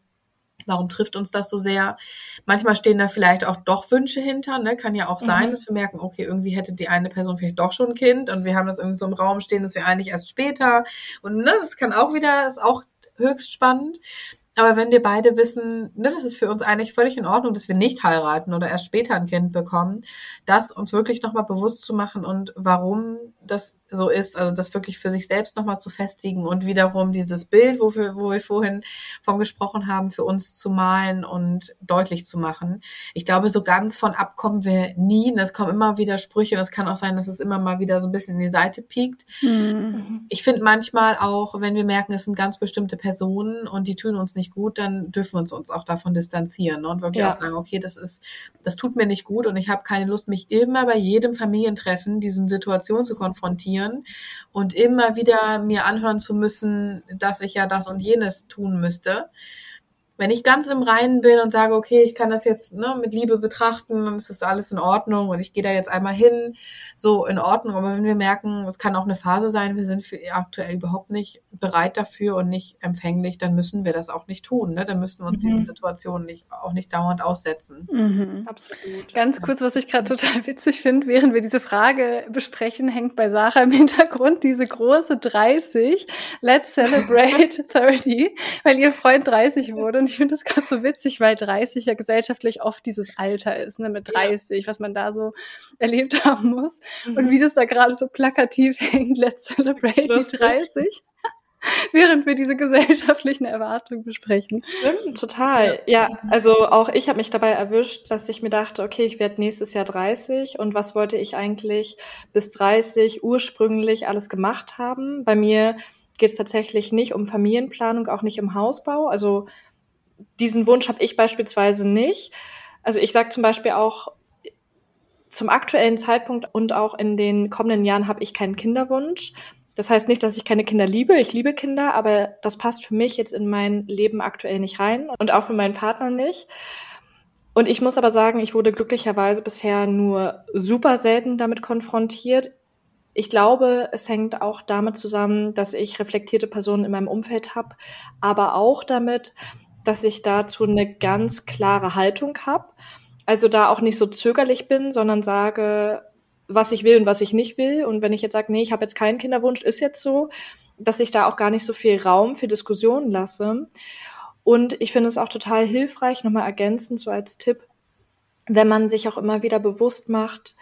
Warum trifft uns das so sehr? Manchmal stehen da vielleicht auch doch Wünsche hinter, ne? Kann ja auch sein, mhm. dass wir merken, okay, irgendwie hätte die eine Person vielleicht doch schon ein Kind und wir haben das irgendwie so im Raum stehen, dass wir eigentlich erst später. Und ne, das kann auch wieder, ist auch höchst spannend. Aber wenn wir beide wissen, ne, das ist für uns eigentlich völlig in Ordnung, dass wir nicht heiraten oder erst später ein Kind bekommen, das uns wirklich nochmal bewusst zu machen und warum das so ist, also das wirklich für sich selbst nochmal zu festigen und wiederum dieses Bild, wo wir, wo wir vorhin von gesprochen haben, für uns zu malen und deutlich zu machen. Ich glaube, so ganz von abkommen wir nie. Es kommen immer wieder Sprüche und es kann auch sein, dass es immer mal wieder so ein bisschen in die Seite piekt. Mhm. Ich finde manchmal auch, wenn wir merken, es sind ganz bestimmte Personen und die tun uns nicht gut, dann dürfen wir uns, uns auch davon distanzieren ne? und wirklich ja. auch sagen, okay, das ist, das tut mir nicht gut und ich habe keine Lust, mich immer bei jedem Familientreffen diesen Situationen zu konfrontieren funktionieren und immer wieder mir anhören zu müssen, dass ich ja das und jenes tun müsste wenn ich ganz im Reinen bin und sage, okay, ich kann das jetzt ne, mit Liebe betrachten und es ist alles in Ordnung und ich gehe da jetzt einmal hin, so in Ordnung. Aber wenn wir merken, es kann auch eine Phase sein, wir sind für aktuell überhaupt nicht bereit dafür und nicht empfänglich, dann müssen wir das auch nicht tun. Ne? Dann müssen wir uns mhm. diesen Situationen nicht, auch nicht dauernd aussetzen. Mhm. Absolut. Ganz kurz, was ich gerade total witzig finde, während wir diese Frage besprechen, hängt bei Sarah im Hintergrund diese große 30. Let's celebrate 30, weil ihr Freund 30 wurde ich finde das gerade so witzig, weil 30 ja gesellschaftlich oft dieses Alter ist, ne, mit 30, ja. was man da so erlebt haben muss. Mhm. Und wie das da gerade so plakativ hängt, let's celebrate die 30 während wir diese gesellschaftlichen Erwartungen besprechen. Stimmt, total. Ja, also auch ich habe mich dabei erwischt, dass ich mir dachte, okay, ich werde nächstes Jahr 30 und was wollte ich eigentlich bis 30 ursprünglich alles gemacht haben? Bei mir geht es tatsächlich nicht um Familienplanung, auch nicht um Hausbau. Also diesen Wunsch habe ich beispielsweise nicht. Also ich sage zum Beispiel auch, zum aktuellen Zeitpunkt und auch in den kommenden Jahren habe ich keinen Kinderwunsch. Das heißt nicht, dass ich keine Kinder liebe. Ich liebe Kinder, aber das passt für mich jetzt in mein Leben aktuell nicht rein und auch für meinen Partner nicht. Und ich muss aber sagen, ich wurde glücklicherweise bisher nur super selten damit konfrontiert. Ich glaube, es hängt auch damit zusammen, dass ich reflektierte Personen in meinem Umfeld habe, aber auch damit, dass ich dazu eine ganz klare Haltung habe. Also da auch nicht so zögerlich bin, sondern sage, was ich will und was ich nicht will. Und wenn ich jetzt sage, nee, ich habe jetzt keinen Kinderwunsch, ist jetzt so, dass ich da auch gar nicht so viel Raum für Diskussionen lasse. Und ich finde es auch total hilfreich, nochmal ergänzend so als Tipp, wenn man sich auch immer wieder bewusst macht,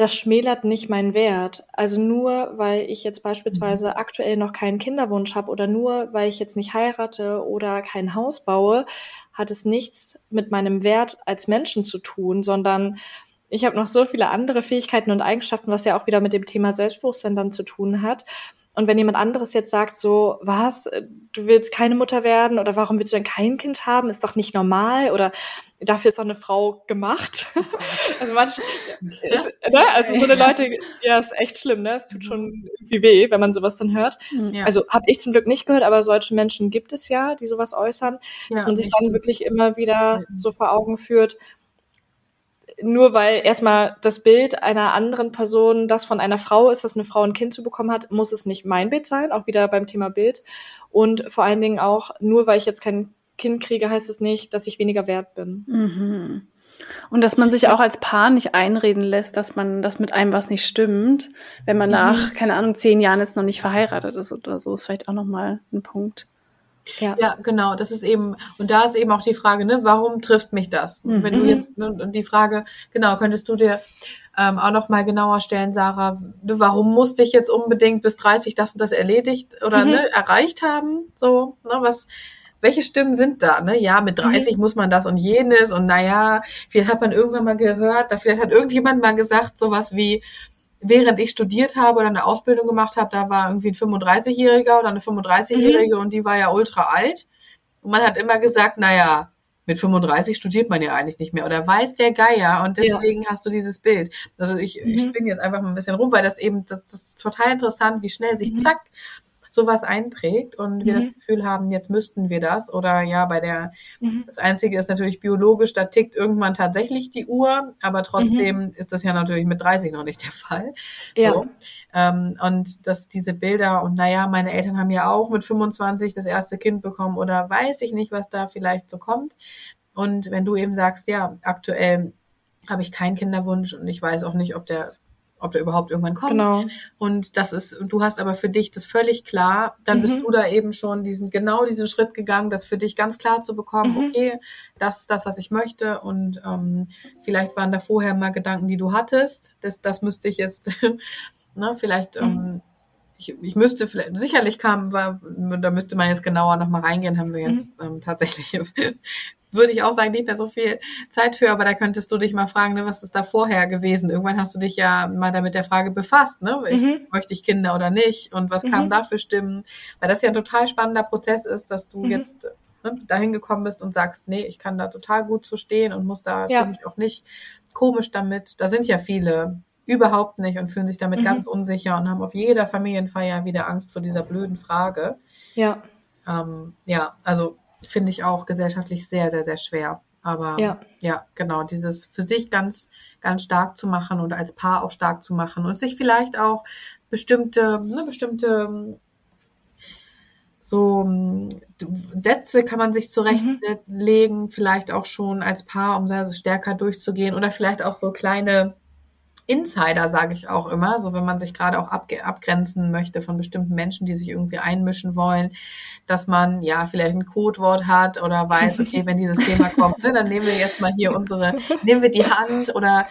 das schmälert nicht meinen Wert. Also nur weil ich jetzt beispielsweise mhm. aktuell noch keinen Kinderwunsch habe oder nur weil ich jetzt nicht heirate oder kein Haus baue, hat es nichts mit meinem Wert als Menschen zu tun, sondern ich habe noch so viele andere Fähigkeiten und Eigenschaften, was ja auch wieder mit dem Thema Selbstbewusstsein dann zu tun hat. Und wenn jemand anderes jetzt sagt so, was, du willst keine Mutter werden oder warum willst du denn kein Kind haben, ist doch nicht normal oder dafür ist doch eine Frau gemacht. Oh also manche, ja. ne? also so eine Leute, ja, ist echt schlimm, ne? Es tut schon irgendwie weh, wenn man sowas dann hört. Mhm. Ja. Also habe ich zum Glück nicht gehört, aber solche Menschen gibt es ja, die sowas äußern, ja, dass man sich dann wirklich immer wieder so vor Augen führt, nur weil erstmal das Bild einer anderen Person, das von einer Frau ist, dass eine Frau ein Kind zu bekommen hat, muss es nicht mein Bild sein, auch wieder beim Thema Bild. Und vor allen Dingen auch, nur weil ich jetzt kein Kind kriege, heißt es nicht, dass ich weniger wert bin. Mhm. Und dass man sich auch als Paar nicht einreden lässt, dass man, dass mit einem was nicht stimmt, wenn man mhm. nach, keine Ahnung, zehn Jahren jetzt noch nicht verheiratet ist oder so, ist vielleicht auch nochmal ein Punkt. Ja. ja, genau. Das ist eben, und da ist eben auch die Frage, ne, warum trifft mich das? Mhm. Wenn du jetzt, ne, und die Frage, genau, könntest du dir ähm, auch noch mal genauer stellen, Sarah, ne, warum musste ich jetzt unbedingt bis 30 das und das erledigt oder mhm. ne, erreicht haben? So, ne, was, welche Stimmen sind da? Ne? Ja, mit 30 mhm. muss man das und jenes und naja, vielleicht hat man irgendwann mal gehört, da vielleicht hat irgendjemand mal gesagt, sowas wie, während ich studiert habe oder eine Ausbildung gemacht habe, da war irgendwie ein 35-Jähriger oder eine 35-Jährige mhm. und die war ja ultra alt. Und man hat immer gesagt, naja, mit 35 studiert man ja eigentlich nicht mehr oder weiß der Geier und deswegen ja. hast du dieses Bild. Also ich, mhm. ich spinne jetzt einfach mal ein bisschen rum, weil das eben, das, das ist total interessant, wie schnell sich mhm. zack sowas einprägt und wir das Mhm. Gefühl haben, jetzt müssten wir das oder ja, bei der, Mhm. das Einzige ist natürlich biologisch, da tickt irgendwann tatsächlich die Uhr, aber trotzdem Mhm. ist das ja natürlich mit 30 noch nicht der Fall. Ja. So. Ähm, und dass diese Bilder und naja, meine Eltern haben ja auch mit 25 das erste Kind bekommen oder weiß ich nicht, was da vielleicht so kommt. Und wenn du eben sagst, ja, aktuell habe ich keinen Kinderwunsch und ich weiß auch nicht, ob der, ob der überhaupt irgendwann kommt. Genau. Und das ist, du hast aber für dich das völlig klar, dann bist Mhm. du da eben schon diesen, genau diesen Schritt gegangen, das für dich ganz klar zu bekommen, Mhm. okay, das ist das, was ich möchte. Und ähm, vielleicht waren da vorher mal Gedanken, die du hattest. Das, das müsste ich jetzt, ne, vielleicht, Mhm. ähm, ich, ich müsste vielleicht, sicherlich kam, war, da müsste man jetzt genauer nochmal reingehen, haben wir jetzt ähm, tatsächlich, würde ich auch sagen, nicht mehr so viel Zeit für, aber da könntest du dich mal fragen, ne, was ist da vorher gewesen? Irgendwann hast du dich ja mal damit der Frage befasst, ne? Ich, Mhm. Möchte ich Kinder oder nicht? Und was kam Mhm. da für Stimmen? Weil das ja ein total spannender Prozess ist, dass du Mhm. jetzt ne, dahin gekommen bist und sagst, nee, ich kann da total gut zu stehen und muss da Ja. auch nicht komisch damit. Da sind ja viele überhaupt nicht und fühlen sich damit Mhm. ganz unsicher und haben auf jeder Familienfeier wieder Angst vor dieser blöden Frage. Ja. Ähm, ja, also finde ich auch gesellschaftlich sehr, sehr, sehr schwer. Aber Ja. ja, genau, dieses für sich ganz, ganz stark zu machen und als Paar auch stark zu machen und sich vielleicht auch bestimmte, ne, bestimmte so ähm, Sätze kann man sich zurechtlegen, vielleicht auch schon als Paar, um da so stärker durchzugehen oder vielleicht auch so kleine Insider, sage ich auch immer, so wenn man sich gerade auch abgrenzen möchte von bestimmten Menschen, die sich irgendwie einmischen wollen, dass man ja vielleicht ein Codewort hat oder weiß, okay, wenn dieses Thema kommt, ne, dann nehmen wir jetzt mal hier unsere, nehmen wir die Hand oder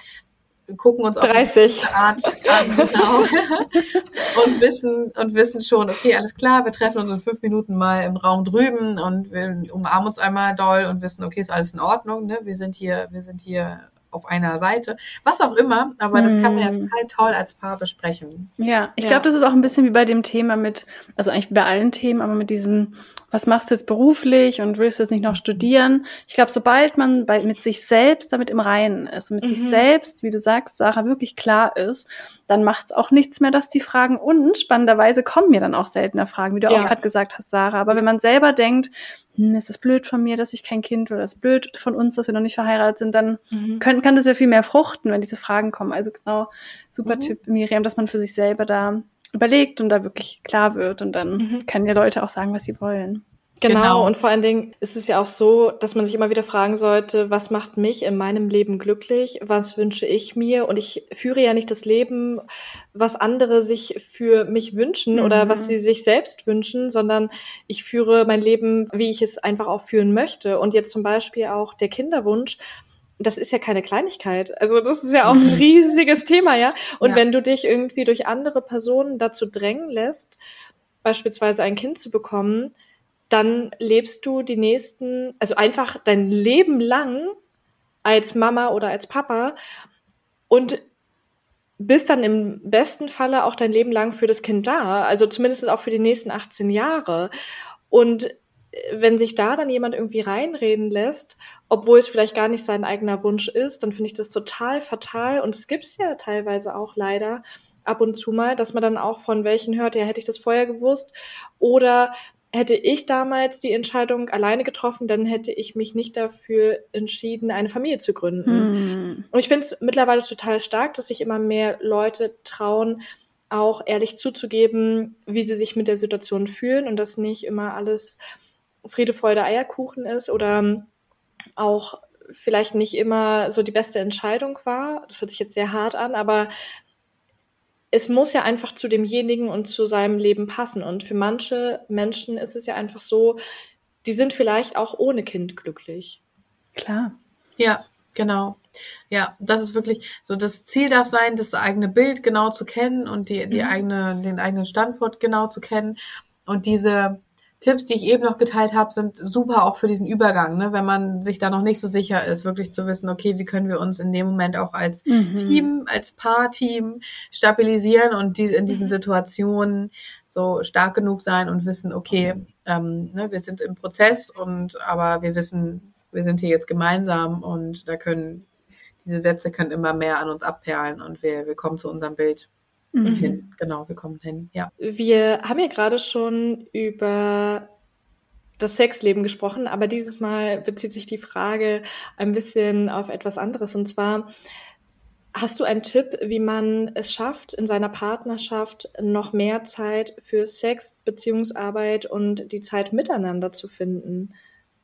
gucken uns auf eine 30. bestimmte Art an, genau, und wissen und wissen schon, okay, alles klar, wir treffen uns in fünf Minuten mal im Raum drüben und wir umarmen uns einmal doll und wissen, okay, ist alles in Ordnung, ne? Wir sind hier, wir sind hier auf einer Seite, was auch immer, aber das kann man ja Hm. total toll als Paar besprechen. Ja, ich Ja. glaube, das ist auch ein bisschen wie bei dem Thema mit, also eigentlich bei allen Themen, aber mit diesem, was machst du jetzt beruflich und willst du jetzt nicht noch studieren? Ich glaube, sobald man bei, mit sich selbst damit im Reinen ist und mit sich Mhm. selbst, wie du sagst, Sarah, wirklich klar ist, dann macht es auch nichts mehr, dass die Fragen und spannenderweise kommen mir dann auch seltener Fragen, wie du Ja. auch gerade gesagt hast, Sarah. Aber wenn man selber denkt, hm, ist das blöd von mir, dass ich kein Kind oder ist blöd von uns, dass wir noch nicht verheiratet sind, dann Mhm. können, kann das ja viel mehr fruchten, wenn diese Fragen kommen. Also genau, super Mhm. Tipp, Miriam, dass man für sich selber da überlegt und da wirklich klar wird und dann Mhm. können ja Leute auch sagen, was sie wollen. Genau. Genau. und vor allen Dingen ist es ja auch so, dass man sich immer wieder fragen sollte, was macht mich in meinem Leben glücklich, was wünsche ich mir und ich führe ja nicht das Leben, was andere sich für mich wünschen oder Mhm. was sie sich selbst wünschen, sondern ich führe mein Leben, wie ich es einfach auch führen möchte und jetzt zum Beispiel auch der Kinderwunsch, das ist ja keine Kleinigkeit. Also das ist ja auch ein riesiges Thema, ja. Und Ja. wenn du dich irgendwie durch andere Personen dazu drängen lässt, beispielsweise ein Kind zu bekommen, dann lebst du die nächsten, also einfach dein Leben lang als Mama oder als Papa und bist dann im besten Falle auch dein Leben lang für das Kind da, also zumindest auch für die nächsten 18 Jahre. Und wenn sich da dann jemand irgendwie reinreden lässt, obwohl es vielleicht gar nicht sein eigener Wunsch ist, dann finde ich das total fatal. Und es gibt's ja teilweise auch leider ab und zu mal, dass man dann auch von welchen hört, ja, hätte ich das vorher gewusst. Oder hätte ich damals die Entscheidung alleine getroffen, dann hätte ich mich nicht dafür entschieden, eine Familie zu gründen. Hm. Und ich finde es mittlerweile total stark, dass sich immer mehr Leute trauen, auch ehrlich zuzugeben, wie sie sich mit der Situation fühlen und dass nicht immer alles Friede, Freude, Eierkuchen ist oder auch vielleicht nicht immer so die beste Entscheidung war. Das hört sich jetzt sehr hart an, aber es muss ja einfach zu demjenigen und zu seinem Leben passen. Und für manche Menschen ist es ja einfach so, die sind vielleicht auch ohne Kind glücklich. Klar. Ja, genau. Ja, das ist wirklich so. Das Ziel darf sein, das eigene Bild genau zu kennen und die, die Mhm. eigene, den eigenen Standort genau zu kennen. Und diese Tipps, die ich eben noch geteilt habe, sind super auch für diesen Übergang, ne? wenn man sich da noch nicht so sicher ist, wirklich zu wissen, okay, wie können wir uns in dem Moment auch als Mhm. Team, als Paarteam stabilisieren und die, in diesen Mhm. Situationen so stark genug sein und wissen, okay, ähm, ne, wir sind im Prozess und aber wir wissen, wir sind hier jetzt gemeinsam und da können diese Sätze können immer mehr an uns abperlen und wir, wir kommen zu unserem Bild. Mhm. hin. Genau, wir kommen hin, ja. Wir haben ja gerade schon über das Sexleben gesprochen, aber dieses Mal bezieht sich die Frage ein bisschen auf etwas anderes. Und zwar, hast du einen Tipp, wie man es schafft, in seiner Partnerschaft noch mehr Zeit für Sex, Beziehungsarbeit und die Zeit miteinander zu finden?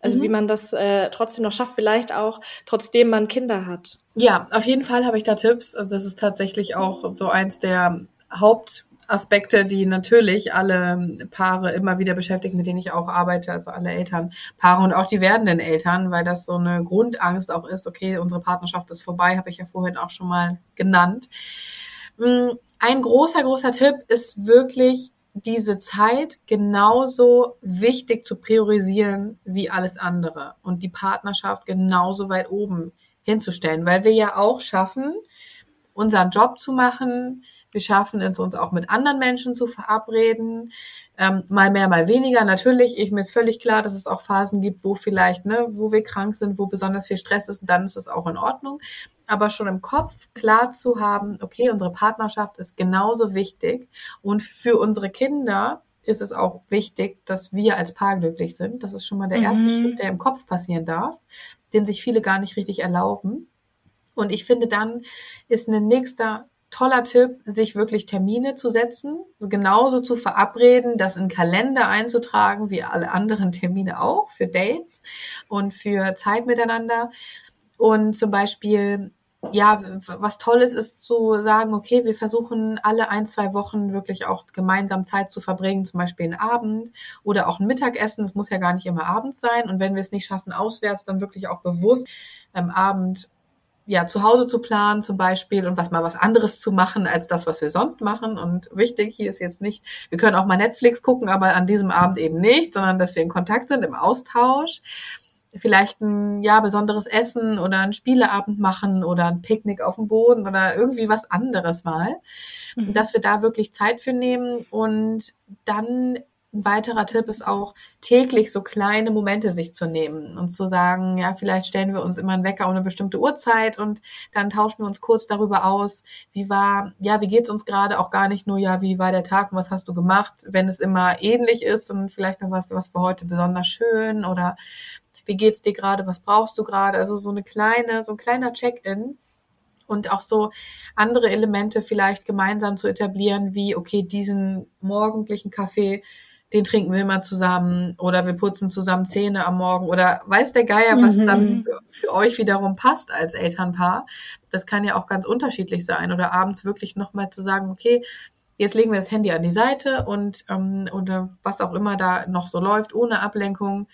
Also mhm. wie man das äh, trotzdem noch schafft, vielleicht auch trotzdem man Kinder hat. Ja, auf jeden Fall habe ich da Tipps. Das ist tatsächlich auch so eins der Hauptaspekte, die natürlich alle Paare immer wieder beschäftigen, mit denen ich auch arbeite, also alle Elternpaare und auch die werdenden Eltern, weil das so eine Grundangst auch ist, okay, unsere Partnerschaft ist vorbei, habe ich ja vorhin auch schon mal genannt. Mm, ein großer, großer Tipp ist wirklich diese Zeit genauso wichtig zu priorisieren wie alles andere und die Partnerschaft genauso weit oben hinzustellen, weil wir ja auch schaffen, unseren Job zu machen. Wir schaffen es uns auch mit anderen Menschen zu verabreden. Ähm, mal mehr, mal weniger. Natürlich, ich mir ist völlig klar, dass es auch Phasen gibt, wo vielleicht, ne, wo wir krank sind, wo besonders viel Stress ist, und dann ist es auch in Ordnung. Aber schon im Kopf klar zu haben, okay, unsere Partnerschaft ist genauso wichtig und für unsere Kinder ist es auch wichtig, dass wir als Paar glücklich sind. Das ist schon mal der erste mhm. Schritt, der im Kopf passieren darf, den sich viele gar nicht richtig erlauben. Und ich finde, dann ist ein nächster toller Tipp, sich wirklich Termine zu setzen, genauso zu verabreden, das in Kalender einzutragen, wie alle anderen Termine auch, für Dates und für Zeit miteinander. Und zum Beispiel, ja, was toll ist, ist zu sagen, okay, wir versuchen alle ein, zwei Wochen wirklich auch gemeinsam Zeit zu verbringen, zum Beispiel einen Abend oder auch ein Mittagessen. Es muss ja gar nicht immer abends sein. Und wenn wir es nicht schaffen, auswärts, dann wirklich auch bewusst am Abend ja, zu Hause zu planen zum Beispiel und was mal was anderes zu machen als das, was wir sonst machen. Und wichtig hier ist jetzt nicht, wir können auch mal Netflix gucken, aber an diesem Abend eben nicht, sondern dass wir in Kontakt sind, im Austausch. Vielleicht ein ja besonderes Essen oder ein Spieleabend machen oder ein Picknick auf dem Boden oder irgendwie was anderes mal. Mhm. Dass wir da wirklich Zeit für nehmen und dann ein weiterer Tipp ist auch, täglich so kleine Momente sich zu nehmen und zu sagen, ja, vielleicht stellen wir uns immer einen Wecker um eine bestimmte Uhrzeit und dann tauschen wir uns kurz darüber aus, wie war, ja, wie geht's uns gerade, auch gar nicht nur, ja, wie war der Tag und was hast du gemacht, wenn es immer ähnlich ist und vielleicht noch was, was war heute besonders schön oder wie geht's dir gerade, was brauchst du gerade, also so eine kleine, so ein kleiner Check-in und auch so andere Elemente vielleicht gemeinsam zu etablieren, wie, okay, diesen morgendlichen Kaffee den trinken wir mal zusammen oder wir putzen zusammen Zähne am Morgen oder weiß der Geier, was mhm. dann für, für, euch wiederum passt als Elternpaar. Das kann ja auch ganz unterschiedlich sein oder abends wirklich nochmal zu sagen, okay, jetzt legen wir das Handy an die Seite und ähm, oder was auch immer da noch so läuft, ohne Ablenkung,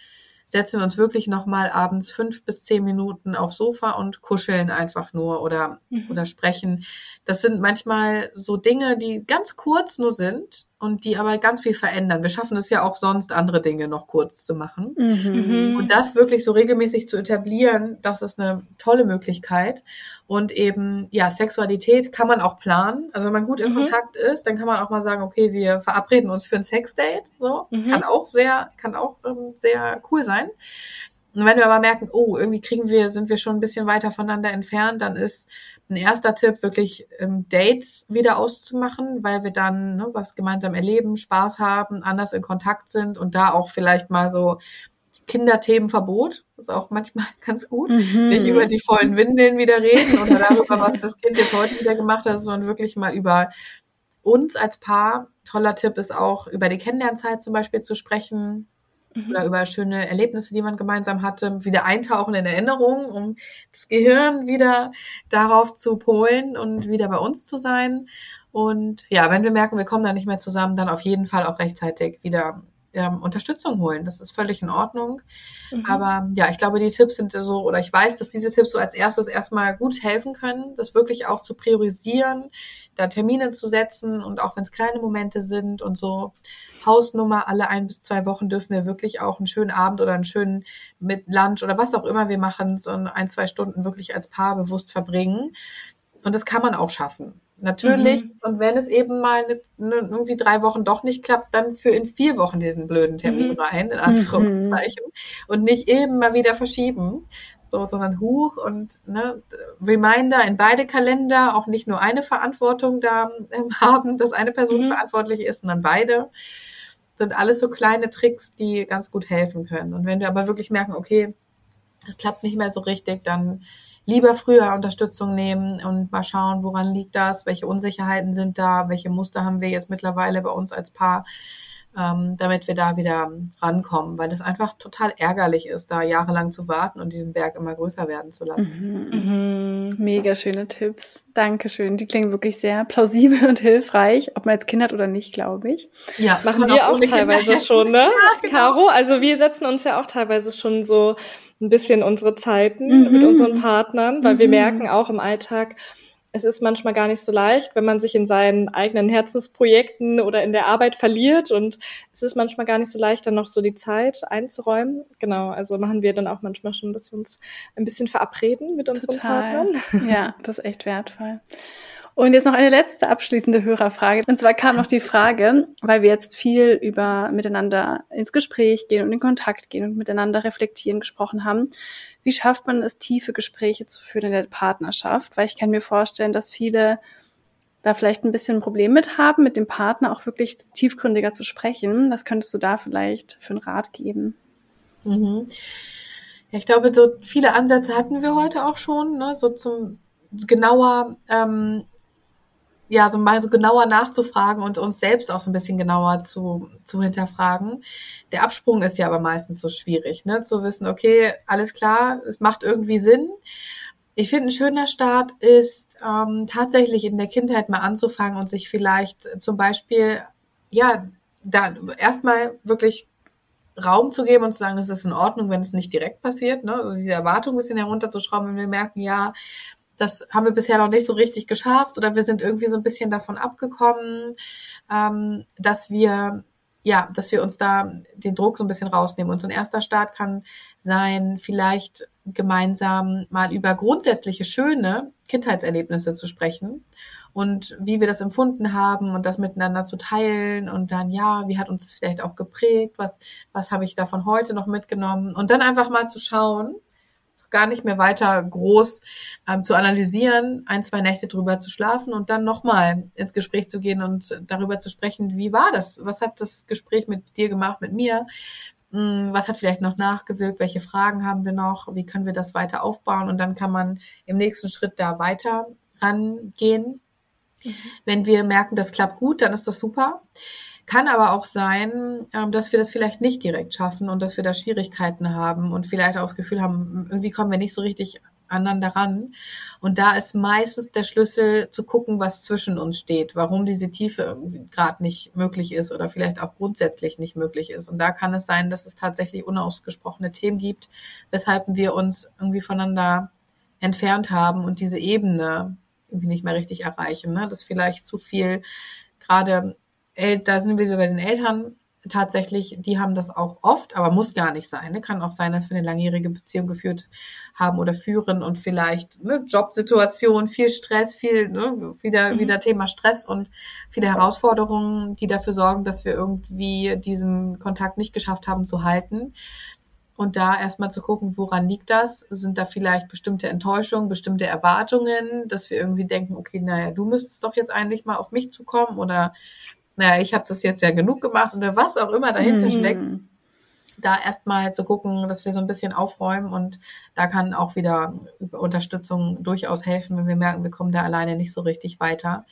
setzen wir uns wirklich nochmal abends fünf bis zehn Minuten aufs Sofa und kuscheln einfach nur oder, mhm. oder sprechen. Das sind manchmal so Dinge, die ganz kurz nur sind und die aber ganz viel verändern. Wir schaffen es ja auch sonst, andere Dinge noch kurz zu machen. Mhm. Und das wirklich so regelmäßig zu etablieren, das ist eine tolle Möglichkeit. Und eben, ja, Sexualität kann man auch planen. Also wenn man gut in mhm. Kontakt ist, dann kann man auch mal sagen, okay, wir verabreden uns für ein Sexdate. So, mhm. kann auch sehr, kann auch ähm, sehr cool sein. Und wenn wir aber merken, oh, irgendwie kriegen wir, sind wir schon ein bisschen weiter voneinander entfernt, dann ist ein erster Tipp wirklich ähm, Dates wieder auszumachen, weil wir dann ne, was gemeinsam erleben, Spaß haben, anders in Kontakt sind und da auch vielleicht mal so Kinderthemenverbot, ist auch manchmal ganz gut, mhm. nicht über die vollen Windeln wieder reden oder darüber, was das Kind jetzt heute wieder gemacht hat, sondern wirklich mal über uns als Paar. Toller Tipp ist auch über die Kennenlernzeit zum Beispiel zu sprechen, mhm. oder über schöne Erlebnisse, die man gemeinsam hatte, wieder eintauchen in Erinnerungen, um das Gehirn wieder darauf zu polen und wieder bei uns zu sein. Und ja, wenn wir merken, wir kommen da nicht mehr zusammen, dann auf jeden Fall auch rechtzeitig wieder ähm, Unterstützung holen. Das ist völlig in Ordnung. Mhm. Aber ja, ich glaube, die Tipps sind so, oder ich weiß, dass diese Tipps so als erstes erstmal gut helfen können, das wirklich auch zu priorisieren, da Termine zu setzen und auch wenn es kleine Momente sind und so Hausnummer, alle ein bis zwei Wochen dürfen wir wirklich auch einen schönen Abend oder einen schönen mit Lunch oder was auch immer wir machen, so ein, zwei Stunden wirklich als Paar bewusst verbringen. Und das kann man auch schaffen. Natürlich. Mhm. Und wenn es eben mal ne, ne, irgendwie drei Wochen doch nicht klappt, dann für in vier Wochen diesen blöden Termin mhm. rein, in Anführungszeichen. Mhm. Und nicht eben mal wieder verschieben. so, sondern Huch und ne, Reminder in beide Kalender, auch nicht nur eine Verantwortung da ähm, haben, dass eine Person mhm. verantwortlich ist, sondern beide. Sind alles so kleine Tricks, die ganz gut helfen können. Und wenn wir aber wirklich merken, okay, es klappt nicht mehr so richtig, dann lieber früher Unterstützung nehmen und mal schauen, woran liegt das, welche Unsicherheiten sind da, welche Muster haben wir jetzt mittlerweile bei uns als Paar, ähm, damit wir da wieder rankommen, weil es einfach total ärgerlich ist, da jahrelang zu warten und diesen Berg immer größer werden zu lassen. Mhm, mhm. Mega schöne Tipps. Dankeschön. Die klingen wirklich sehr plausibel und hilfreich, ob man jetzt Kind hat oder nicht, glaube ich. Ja, machen wir auch, auch teilweise Kinder. schon, ne? Ja, genau. Caro, also wir setzen uns ja auch teilweise schon so ein bisschen unsere Zeiten mhm. mit unseren Partnern, weil mhm. wir merken auch im Alltag, es ist manchmal gar nicht so leicht, wenn man sich in seinen eigenen Herzensprojekten oder in der Arbeit verliert und es ist manchmal gar nicht so leicht, dann noch so die Zeit einzuräumen. Genau, also machen wir dann auch manchmal schon, dass wir uns ein bisschen verabreden mit unseren Total. Partnern. Ja, das ist echt wertvoll. Und jetzt noch eine letzte abschließende Hörerfrage. Und zwar kam noch die Frage, weil wir jetzt viel über miteinander ins Gespräch gehen und in Kontakt gehen und miteinander reflektieren gesprochen haben. Wie schafft man es, tiefe Gespräche zu führen in der Partnerschaft? Weil ich kann mir vorstellen, dass viele da vielleicht ein bisschen ein Problem mit haben, mit dem Partner auch wirklich tiefgründiger zu sprechen. Was könntest du da vielleicht für einen Rat geben? Mhm. Ja, ich glaube, so viele Ansätze hatten wir heute auch schon, ne? so zum genauer ähm, ja, so mal so genauer nachzufragen und uns selbst auch so ein bisschen genauer zu, zu hinterfragen. Der Absprung ist ja aber meistens so schwierig, ne? Zu wissen, okay, alles klar, es macht irgendwie Sinn. Ich finde, ein schöner Start ist ähm, tatsächlich in der Kindheit mal anzufangen und sich vielleicht zum Beispiel, ja, da erstmal wirklich Raum zu geben und zu sagen, es ist in Ordnung, wenn es nicht direkt passiert, ne? Also diese Erwartung ein bisschen herunterzuschrauben, wenn wir merken, ja, das haben wir bisher noch nicht so richtig geschafft oder wir sind irgendwie so ein bisschen davon abgekommen, ähm, dass wir ja, dass wir uns da den Druck so ein bisschen rausnehmen. Und so ein erster Start kann sein, vielleicht gemeinsam mal über grundsätzliche schöne Kindheitserlebnisse zu sprechen und wie wir das empfunden haben und das miteinander zu teilen und dann, ja, wie hat uns das vielleicht auch geprägt, was, was habe ich davon heute noch mitgenommen und dann einfach mal zu schauen, gar nicht mehr weiter groß ähm, zu analysieren, ein, zwei Nächte drüber zu schlafen und dann nochmal ins Gespräch zu gehen und darüber zu sprechen, wie war das? Was hat das Gespräch mit dir gemacht, mit mir? Hm, was hat vielleicht noch nachgewirkt? Welche Fragen haben wir noch? Wie können wir das weiter aufbauen? Und dann kann man im nächsten Schritt da weiter rangehen. Mhm. Wenn wir merken, das klappt gut, dann ist das super. Kann aber auch sein, ähm, dass wir das vielleicht nicht direkt schaffen und dass wir da Schwierigkeiten haben und vielleicht auch das Gefühl haben, irgendwie kommen wir nicht so richtig aneinander ran. Und da ist meistens der Schlüssel zu gucken, was zwischen uns steht, warum diese Tiefe irgendwie gerade nicht möglich ist oder vielleicht auch grundsätzlich nicht möglich ist. Und da kann es sein, dass es tatsächlich unausgesprochene Themen gibt, weshalb wir uns irgendwie voneinander entfernt haben und diese Ebene irgendwie nicht mehr richtig erreichen. Ne? Dass vielleicht zu viel gerade da sind wir bei den Eltern tatsächlich, die haben das auch oft, aber muss gar nicht sein. Ne? Kann auch sein, dass wir eine langjährige Beziehung geführt haben oder führen und vielleicht ne, Jobsituation, viel Stress, viel ne, wieder mhm. wieder Thema Stress und viele Herausforderungen, die dafür sorgen, dass wir irgendwie diesen Kontakt nicht geschafft haben zu halten. Und da erstmal zu gucken, woran liegt das? Sind da vielleicht bestimmte Enttäuschungen, bestimmte Erwartungen, dass wir irgendwie denken, okay, naja, du müsstest doch jetzt eigentlich mal auf mich zukommen oder naja, ich habe das jetzt ja genug gemacht oder was auch immer dahinter mhm. steckt, da erstmal zu gucken, dass wir so ein bisschen aufräumen und da kann auch wieder Unterstützung durchaus helfen, wenn wir merken, wir kommen da alleine nicht so richtig weiter.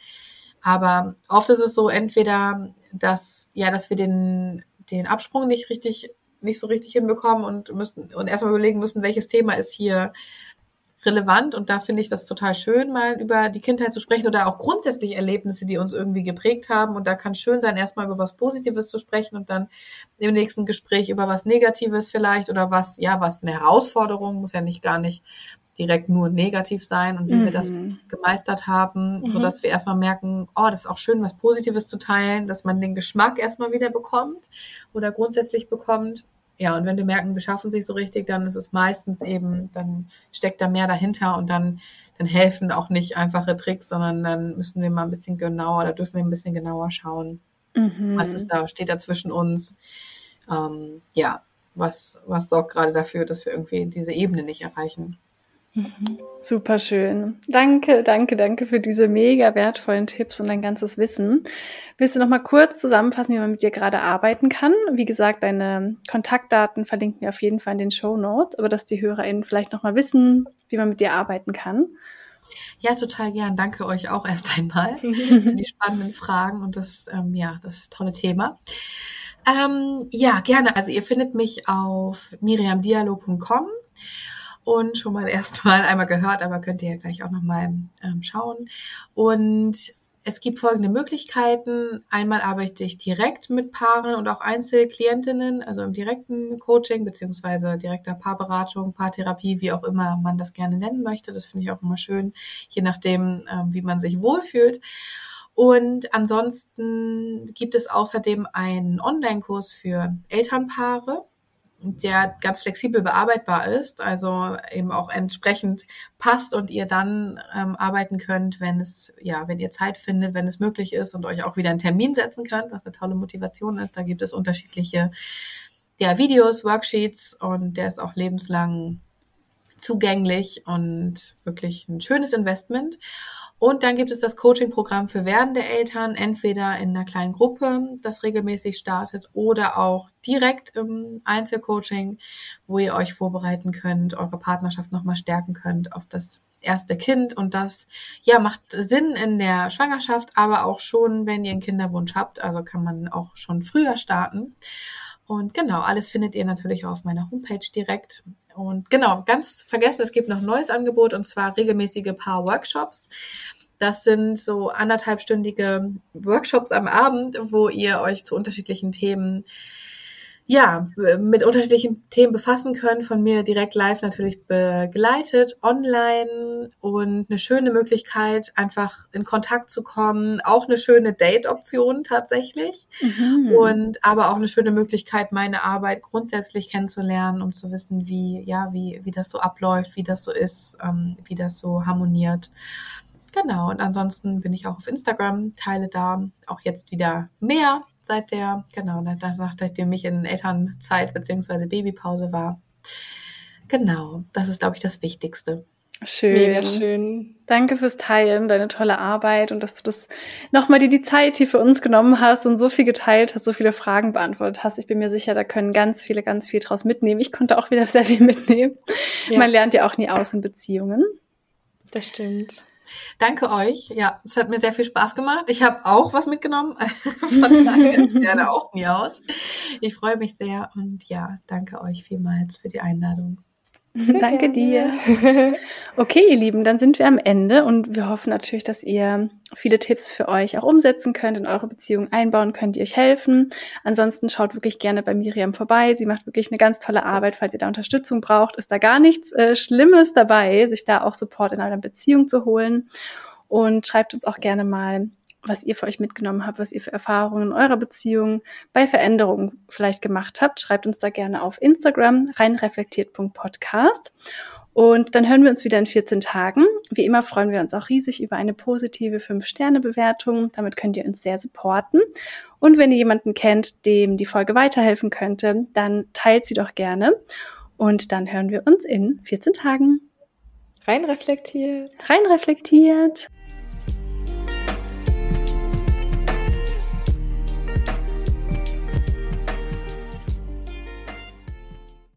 Aber oft ist es so, entweder, dass, ja, dass wir den, den Absprung nicht richtig, nicht so richtig hinbekommen und müssen, und erstmal überlegen müssen, welches Thema ist hier relevant und da finde ich das total schön, mal über die Kindheit zu sprechen oder auch grundsätzlich Erlebnisse, die uns irgendwie geprägt haben. Und da kann schön sein, erstmal über was Positives zu sprechen und dann im nächsten Gespräch über was Negatives vielleicht oder was, ja, was eine Herausforderung, muss ja nicht gar nicht direkt nur negativ sein und wie mhm. wir das mhm. gemeistert haben, mhm. so dass wir erstmal merken, oh, das ist auch schön, was Positives zu teilen, dass man den Geschmack erstmal wieder bekommt oder grundsätzlich bekommt ja, und wenn wir merken, wir schaffen es nicht so richtig, dann ist es meistens eben, dann steckt da mehr dahinter und dann, dann helfen auch nicht einfache Tricks, sondern dann müssen wir mal ein bisschen genauer, da dürfen wir ein bisschen genauer schauen, mhm. was ist da, steht da zwischen uns. Ähm, ja, was, was sorgt gerade dafür, dass wir irgendwie diese Ebene nicht erreichen. Mhm. Super schön. Danke, danke, danke für diese mega wertvollen Tipps und dein ganzes Wissen. Willst du noch mal kurz zusammenfassen, wie man mit dir gerade arbeiten kann? Wie gesagt, deine Kontaktdaten verlinken wir auf jeden Fall in den Show Notes, aber dass die HörerInnen vielleicht noch mal wissen, wie man mit dir arbeiten kann. Ja, total gern. Danke euch auch erst einmal für die spannenden Fragen und das, ähm, ja, das tolle Thema. Ähm, ja, gerne. Also ihr findet mich auf miriamdialo.com und schon mal erstmal einmal gehört, aber könnt ihr ja gleich auch nochmal ähm, schauen. Und es gibt folgende Möglichkeiten. Einmal arbeite ich direkt mit Paaren und auch Einzelklientinnen, also im direkten Coaching beziehungsweise direkter Paarberatung, Paartherapie, wie auch immer man das gerne nennen möchte. Das finde ich auch immer schön, je nachdem, ähm, wie man sich wohlfühlt. Und ansonsten gibt es außerdem einen Online-Kurs für Elternpaare der ganz flexibel bearbeitbar ist, also eben auch entsprechend passt und ihr dann ähm, arbeiten könnt, wenn es, ja, wenn ihr Zeit findet, wenn es möglich ist und euch auch wieder einen Termin setzen könnt, was eine tolle Motivation ist. Da gibt es unterschiedliche ja, Videos, Worksheets und der ist auch lebenslang zugänglich und wirklich ein schönes Investment. Und dann gibt es das Coaching-Programm für werdende Eltern, entweder in einer kleinen Gruppe, das regelmäßig startet, oder auch direkt im Einzelcoaching, wo ihr euch vorbereiten könnt, eure Partnerschaft nochmal stärken könnt auf das erste Kind. Und das, ja, macht Sinn in der Schwangerschaft, aber auch schon, wenn ihr einen Kinderwunsch habt. Also kann man auch schon früher starten. Und genau, alles findet ihr natürlich auf meiner Homepage direkt. Und genau, ganz vergessen, es gibt noch ein neues Angebot und zwar regelmäßige Paar-Workshops. Das sind so anderthalbstündige Workshops am Abend, wo ihr euch zu unterschiedlichen Themen ja, mit unterschiedlichen Themen befassen können, von mir direkt live natürlich begleitet, online und eine schöne Möglichkeit, einfach in Kontakt zu kommen, auch eine schöne Date-Option tatsächlich mhm. und aber auch eine schöne Möglichkeit, meine Arbeit grundsätzlich kennenzulernen, um zu wissen, wie, ja, wie, wie das so abläuft, wie das so ist, ähm, wie das so harmoniert. Genau, und ansonsten bin ich auch auf Instagram, teile da auch jetzt wieder mehr seit der, genau, nachdem ich in Elternzeit bzw. Babypause war. Genau, das ist, glaube ich, das Wichtigste. Schön. Mega schön. Danke fürs Teilen, deine tolle Arbeit und dass du das nochmal dir die Zeit hier für uns genommen hast und so viel geteilt hast, so viele Fragen beantwortet hast. Ich bin mir sicher, da können ganz viele, ganz viel draus mitnehmen. Ich konnte auch wieder sehr viel mitnehmen. Ja. Man lernt ja auch nie aus in Beziehungen. Das stimmt. Danke euch. Ja, es hat mir sehr viel Spaß gemacht. Ich habe auch was mitgenommen. Von gerne auch nie aus. Ich freue mich sehr und ja, danke euch vielmals für die Einladung. Danke dir. Okay, ihr Lieben, dann sind wir am Ende und wir hoffen natürlich, dass ihr viele Tipps für euch auch umsetzen könnt, in eure Beziehung einbauen könnt, die euch helfen. Ansonsten schaut wirklich gerne bei Miriam vorbei. Sie macht wirklich eine ganz tolle Arbeit. Falls ihr da Unterstützung braucht, ist da gar nichts äh, Schlimmes dabei, sich da auch Support in einer Beziehung zu holen. Und schreibt uns auch gerne mal, was ihr für euch mitgenommen habt, was ihr für Erfahrungen in eurer Beziehung bei Veränderungen vielleicht gemacht habt. Schreibt uns da gerne auf Instagram reinreflektiert.podcast. Und dann hören wir uns wieder in 14 Tagen. Wie immer freuen wir uns auch riesig über eine positive 5-Sterne-Bewertung. Damit könnt ihr uns sehr supporten. Und wenn ihr jemanden kennt, dem die Folge weiterhelfen könnte, dann teilt sie doch gerne. Und dann hören wir uns in 14 Tagen. Rein reflektiert. Rein reflektiert.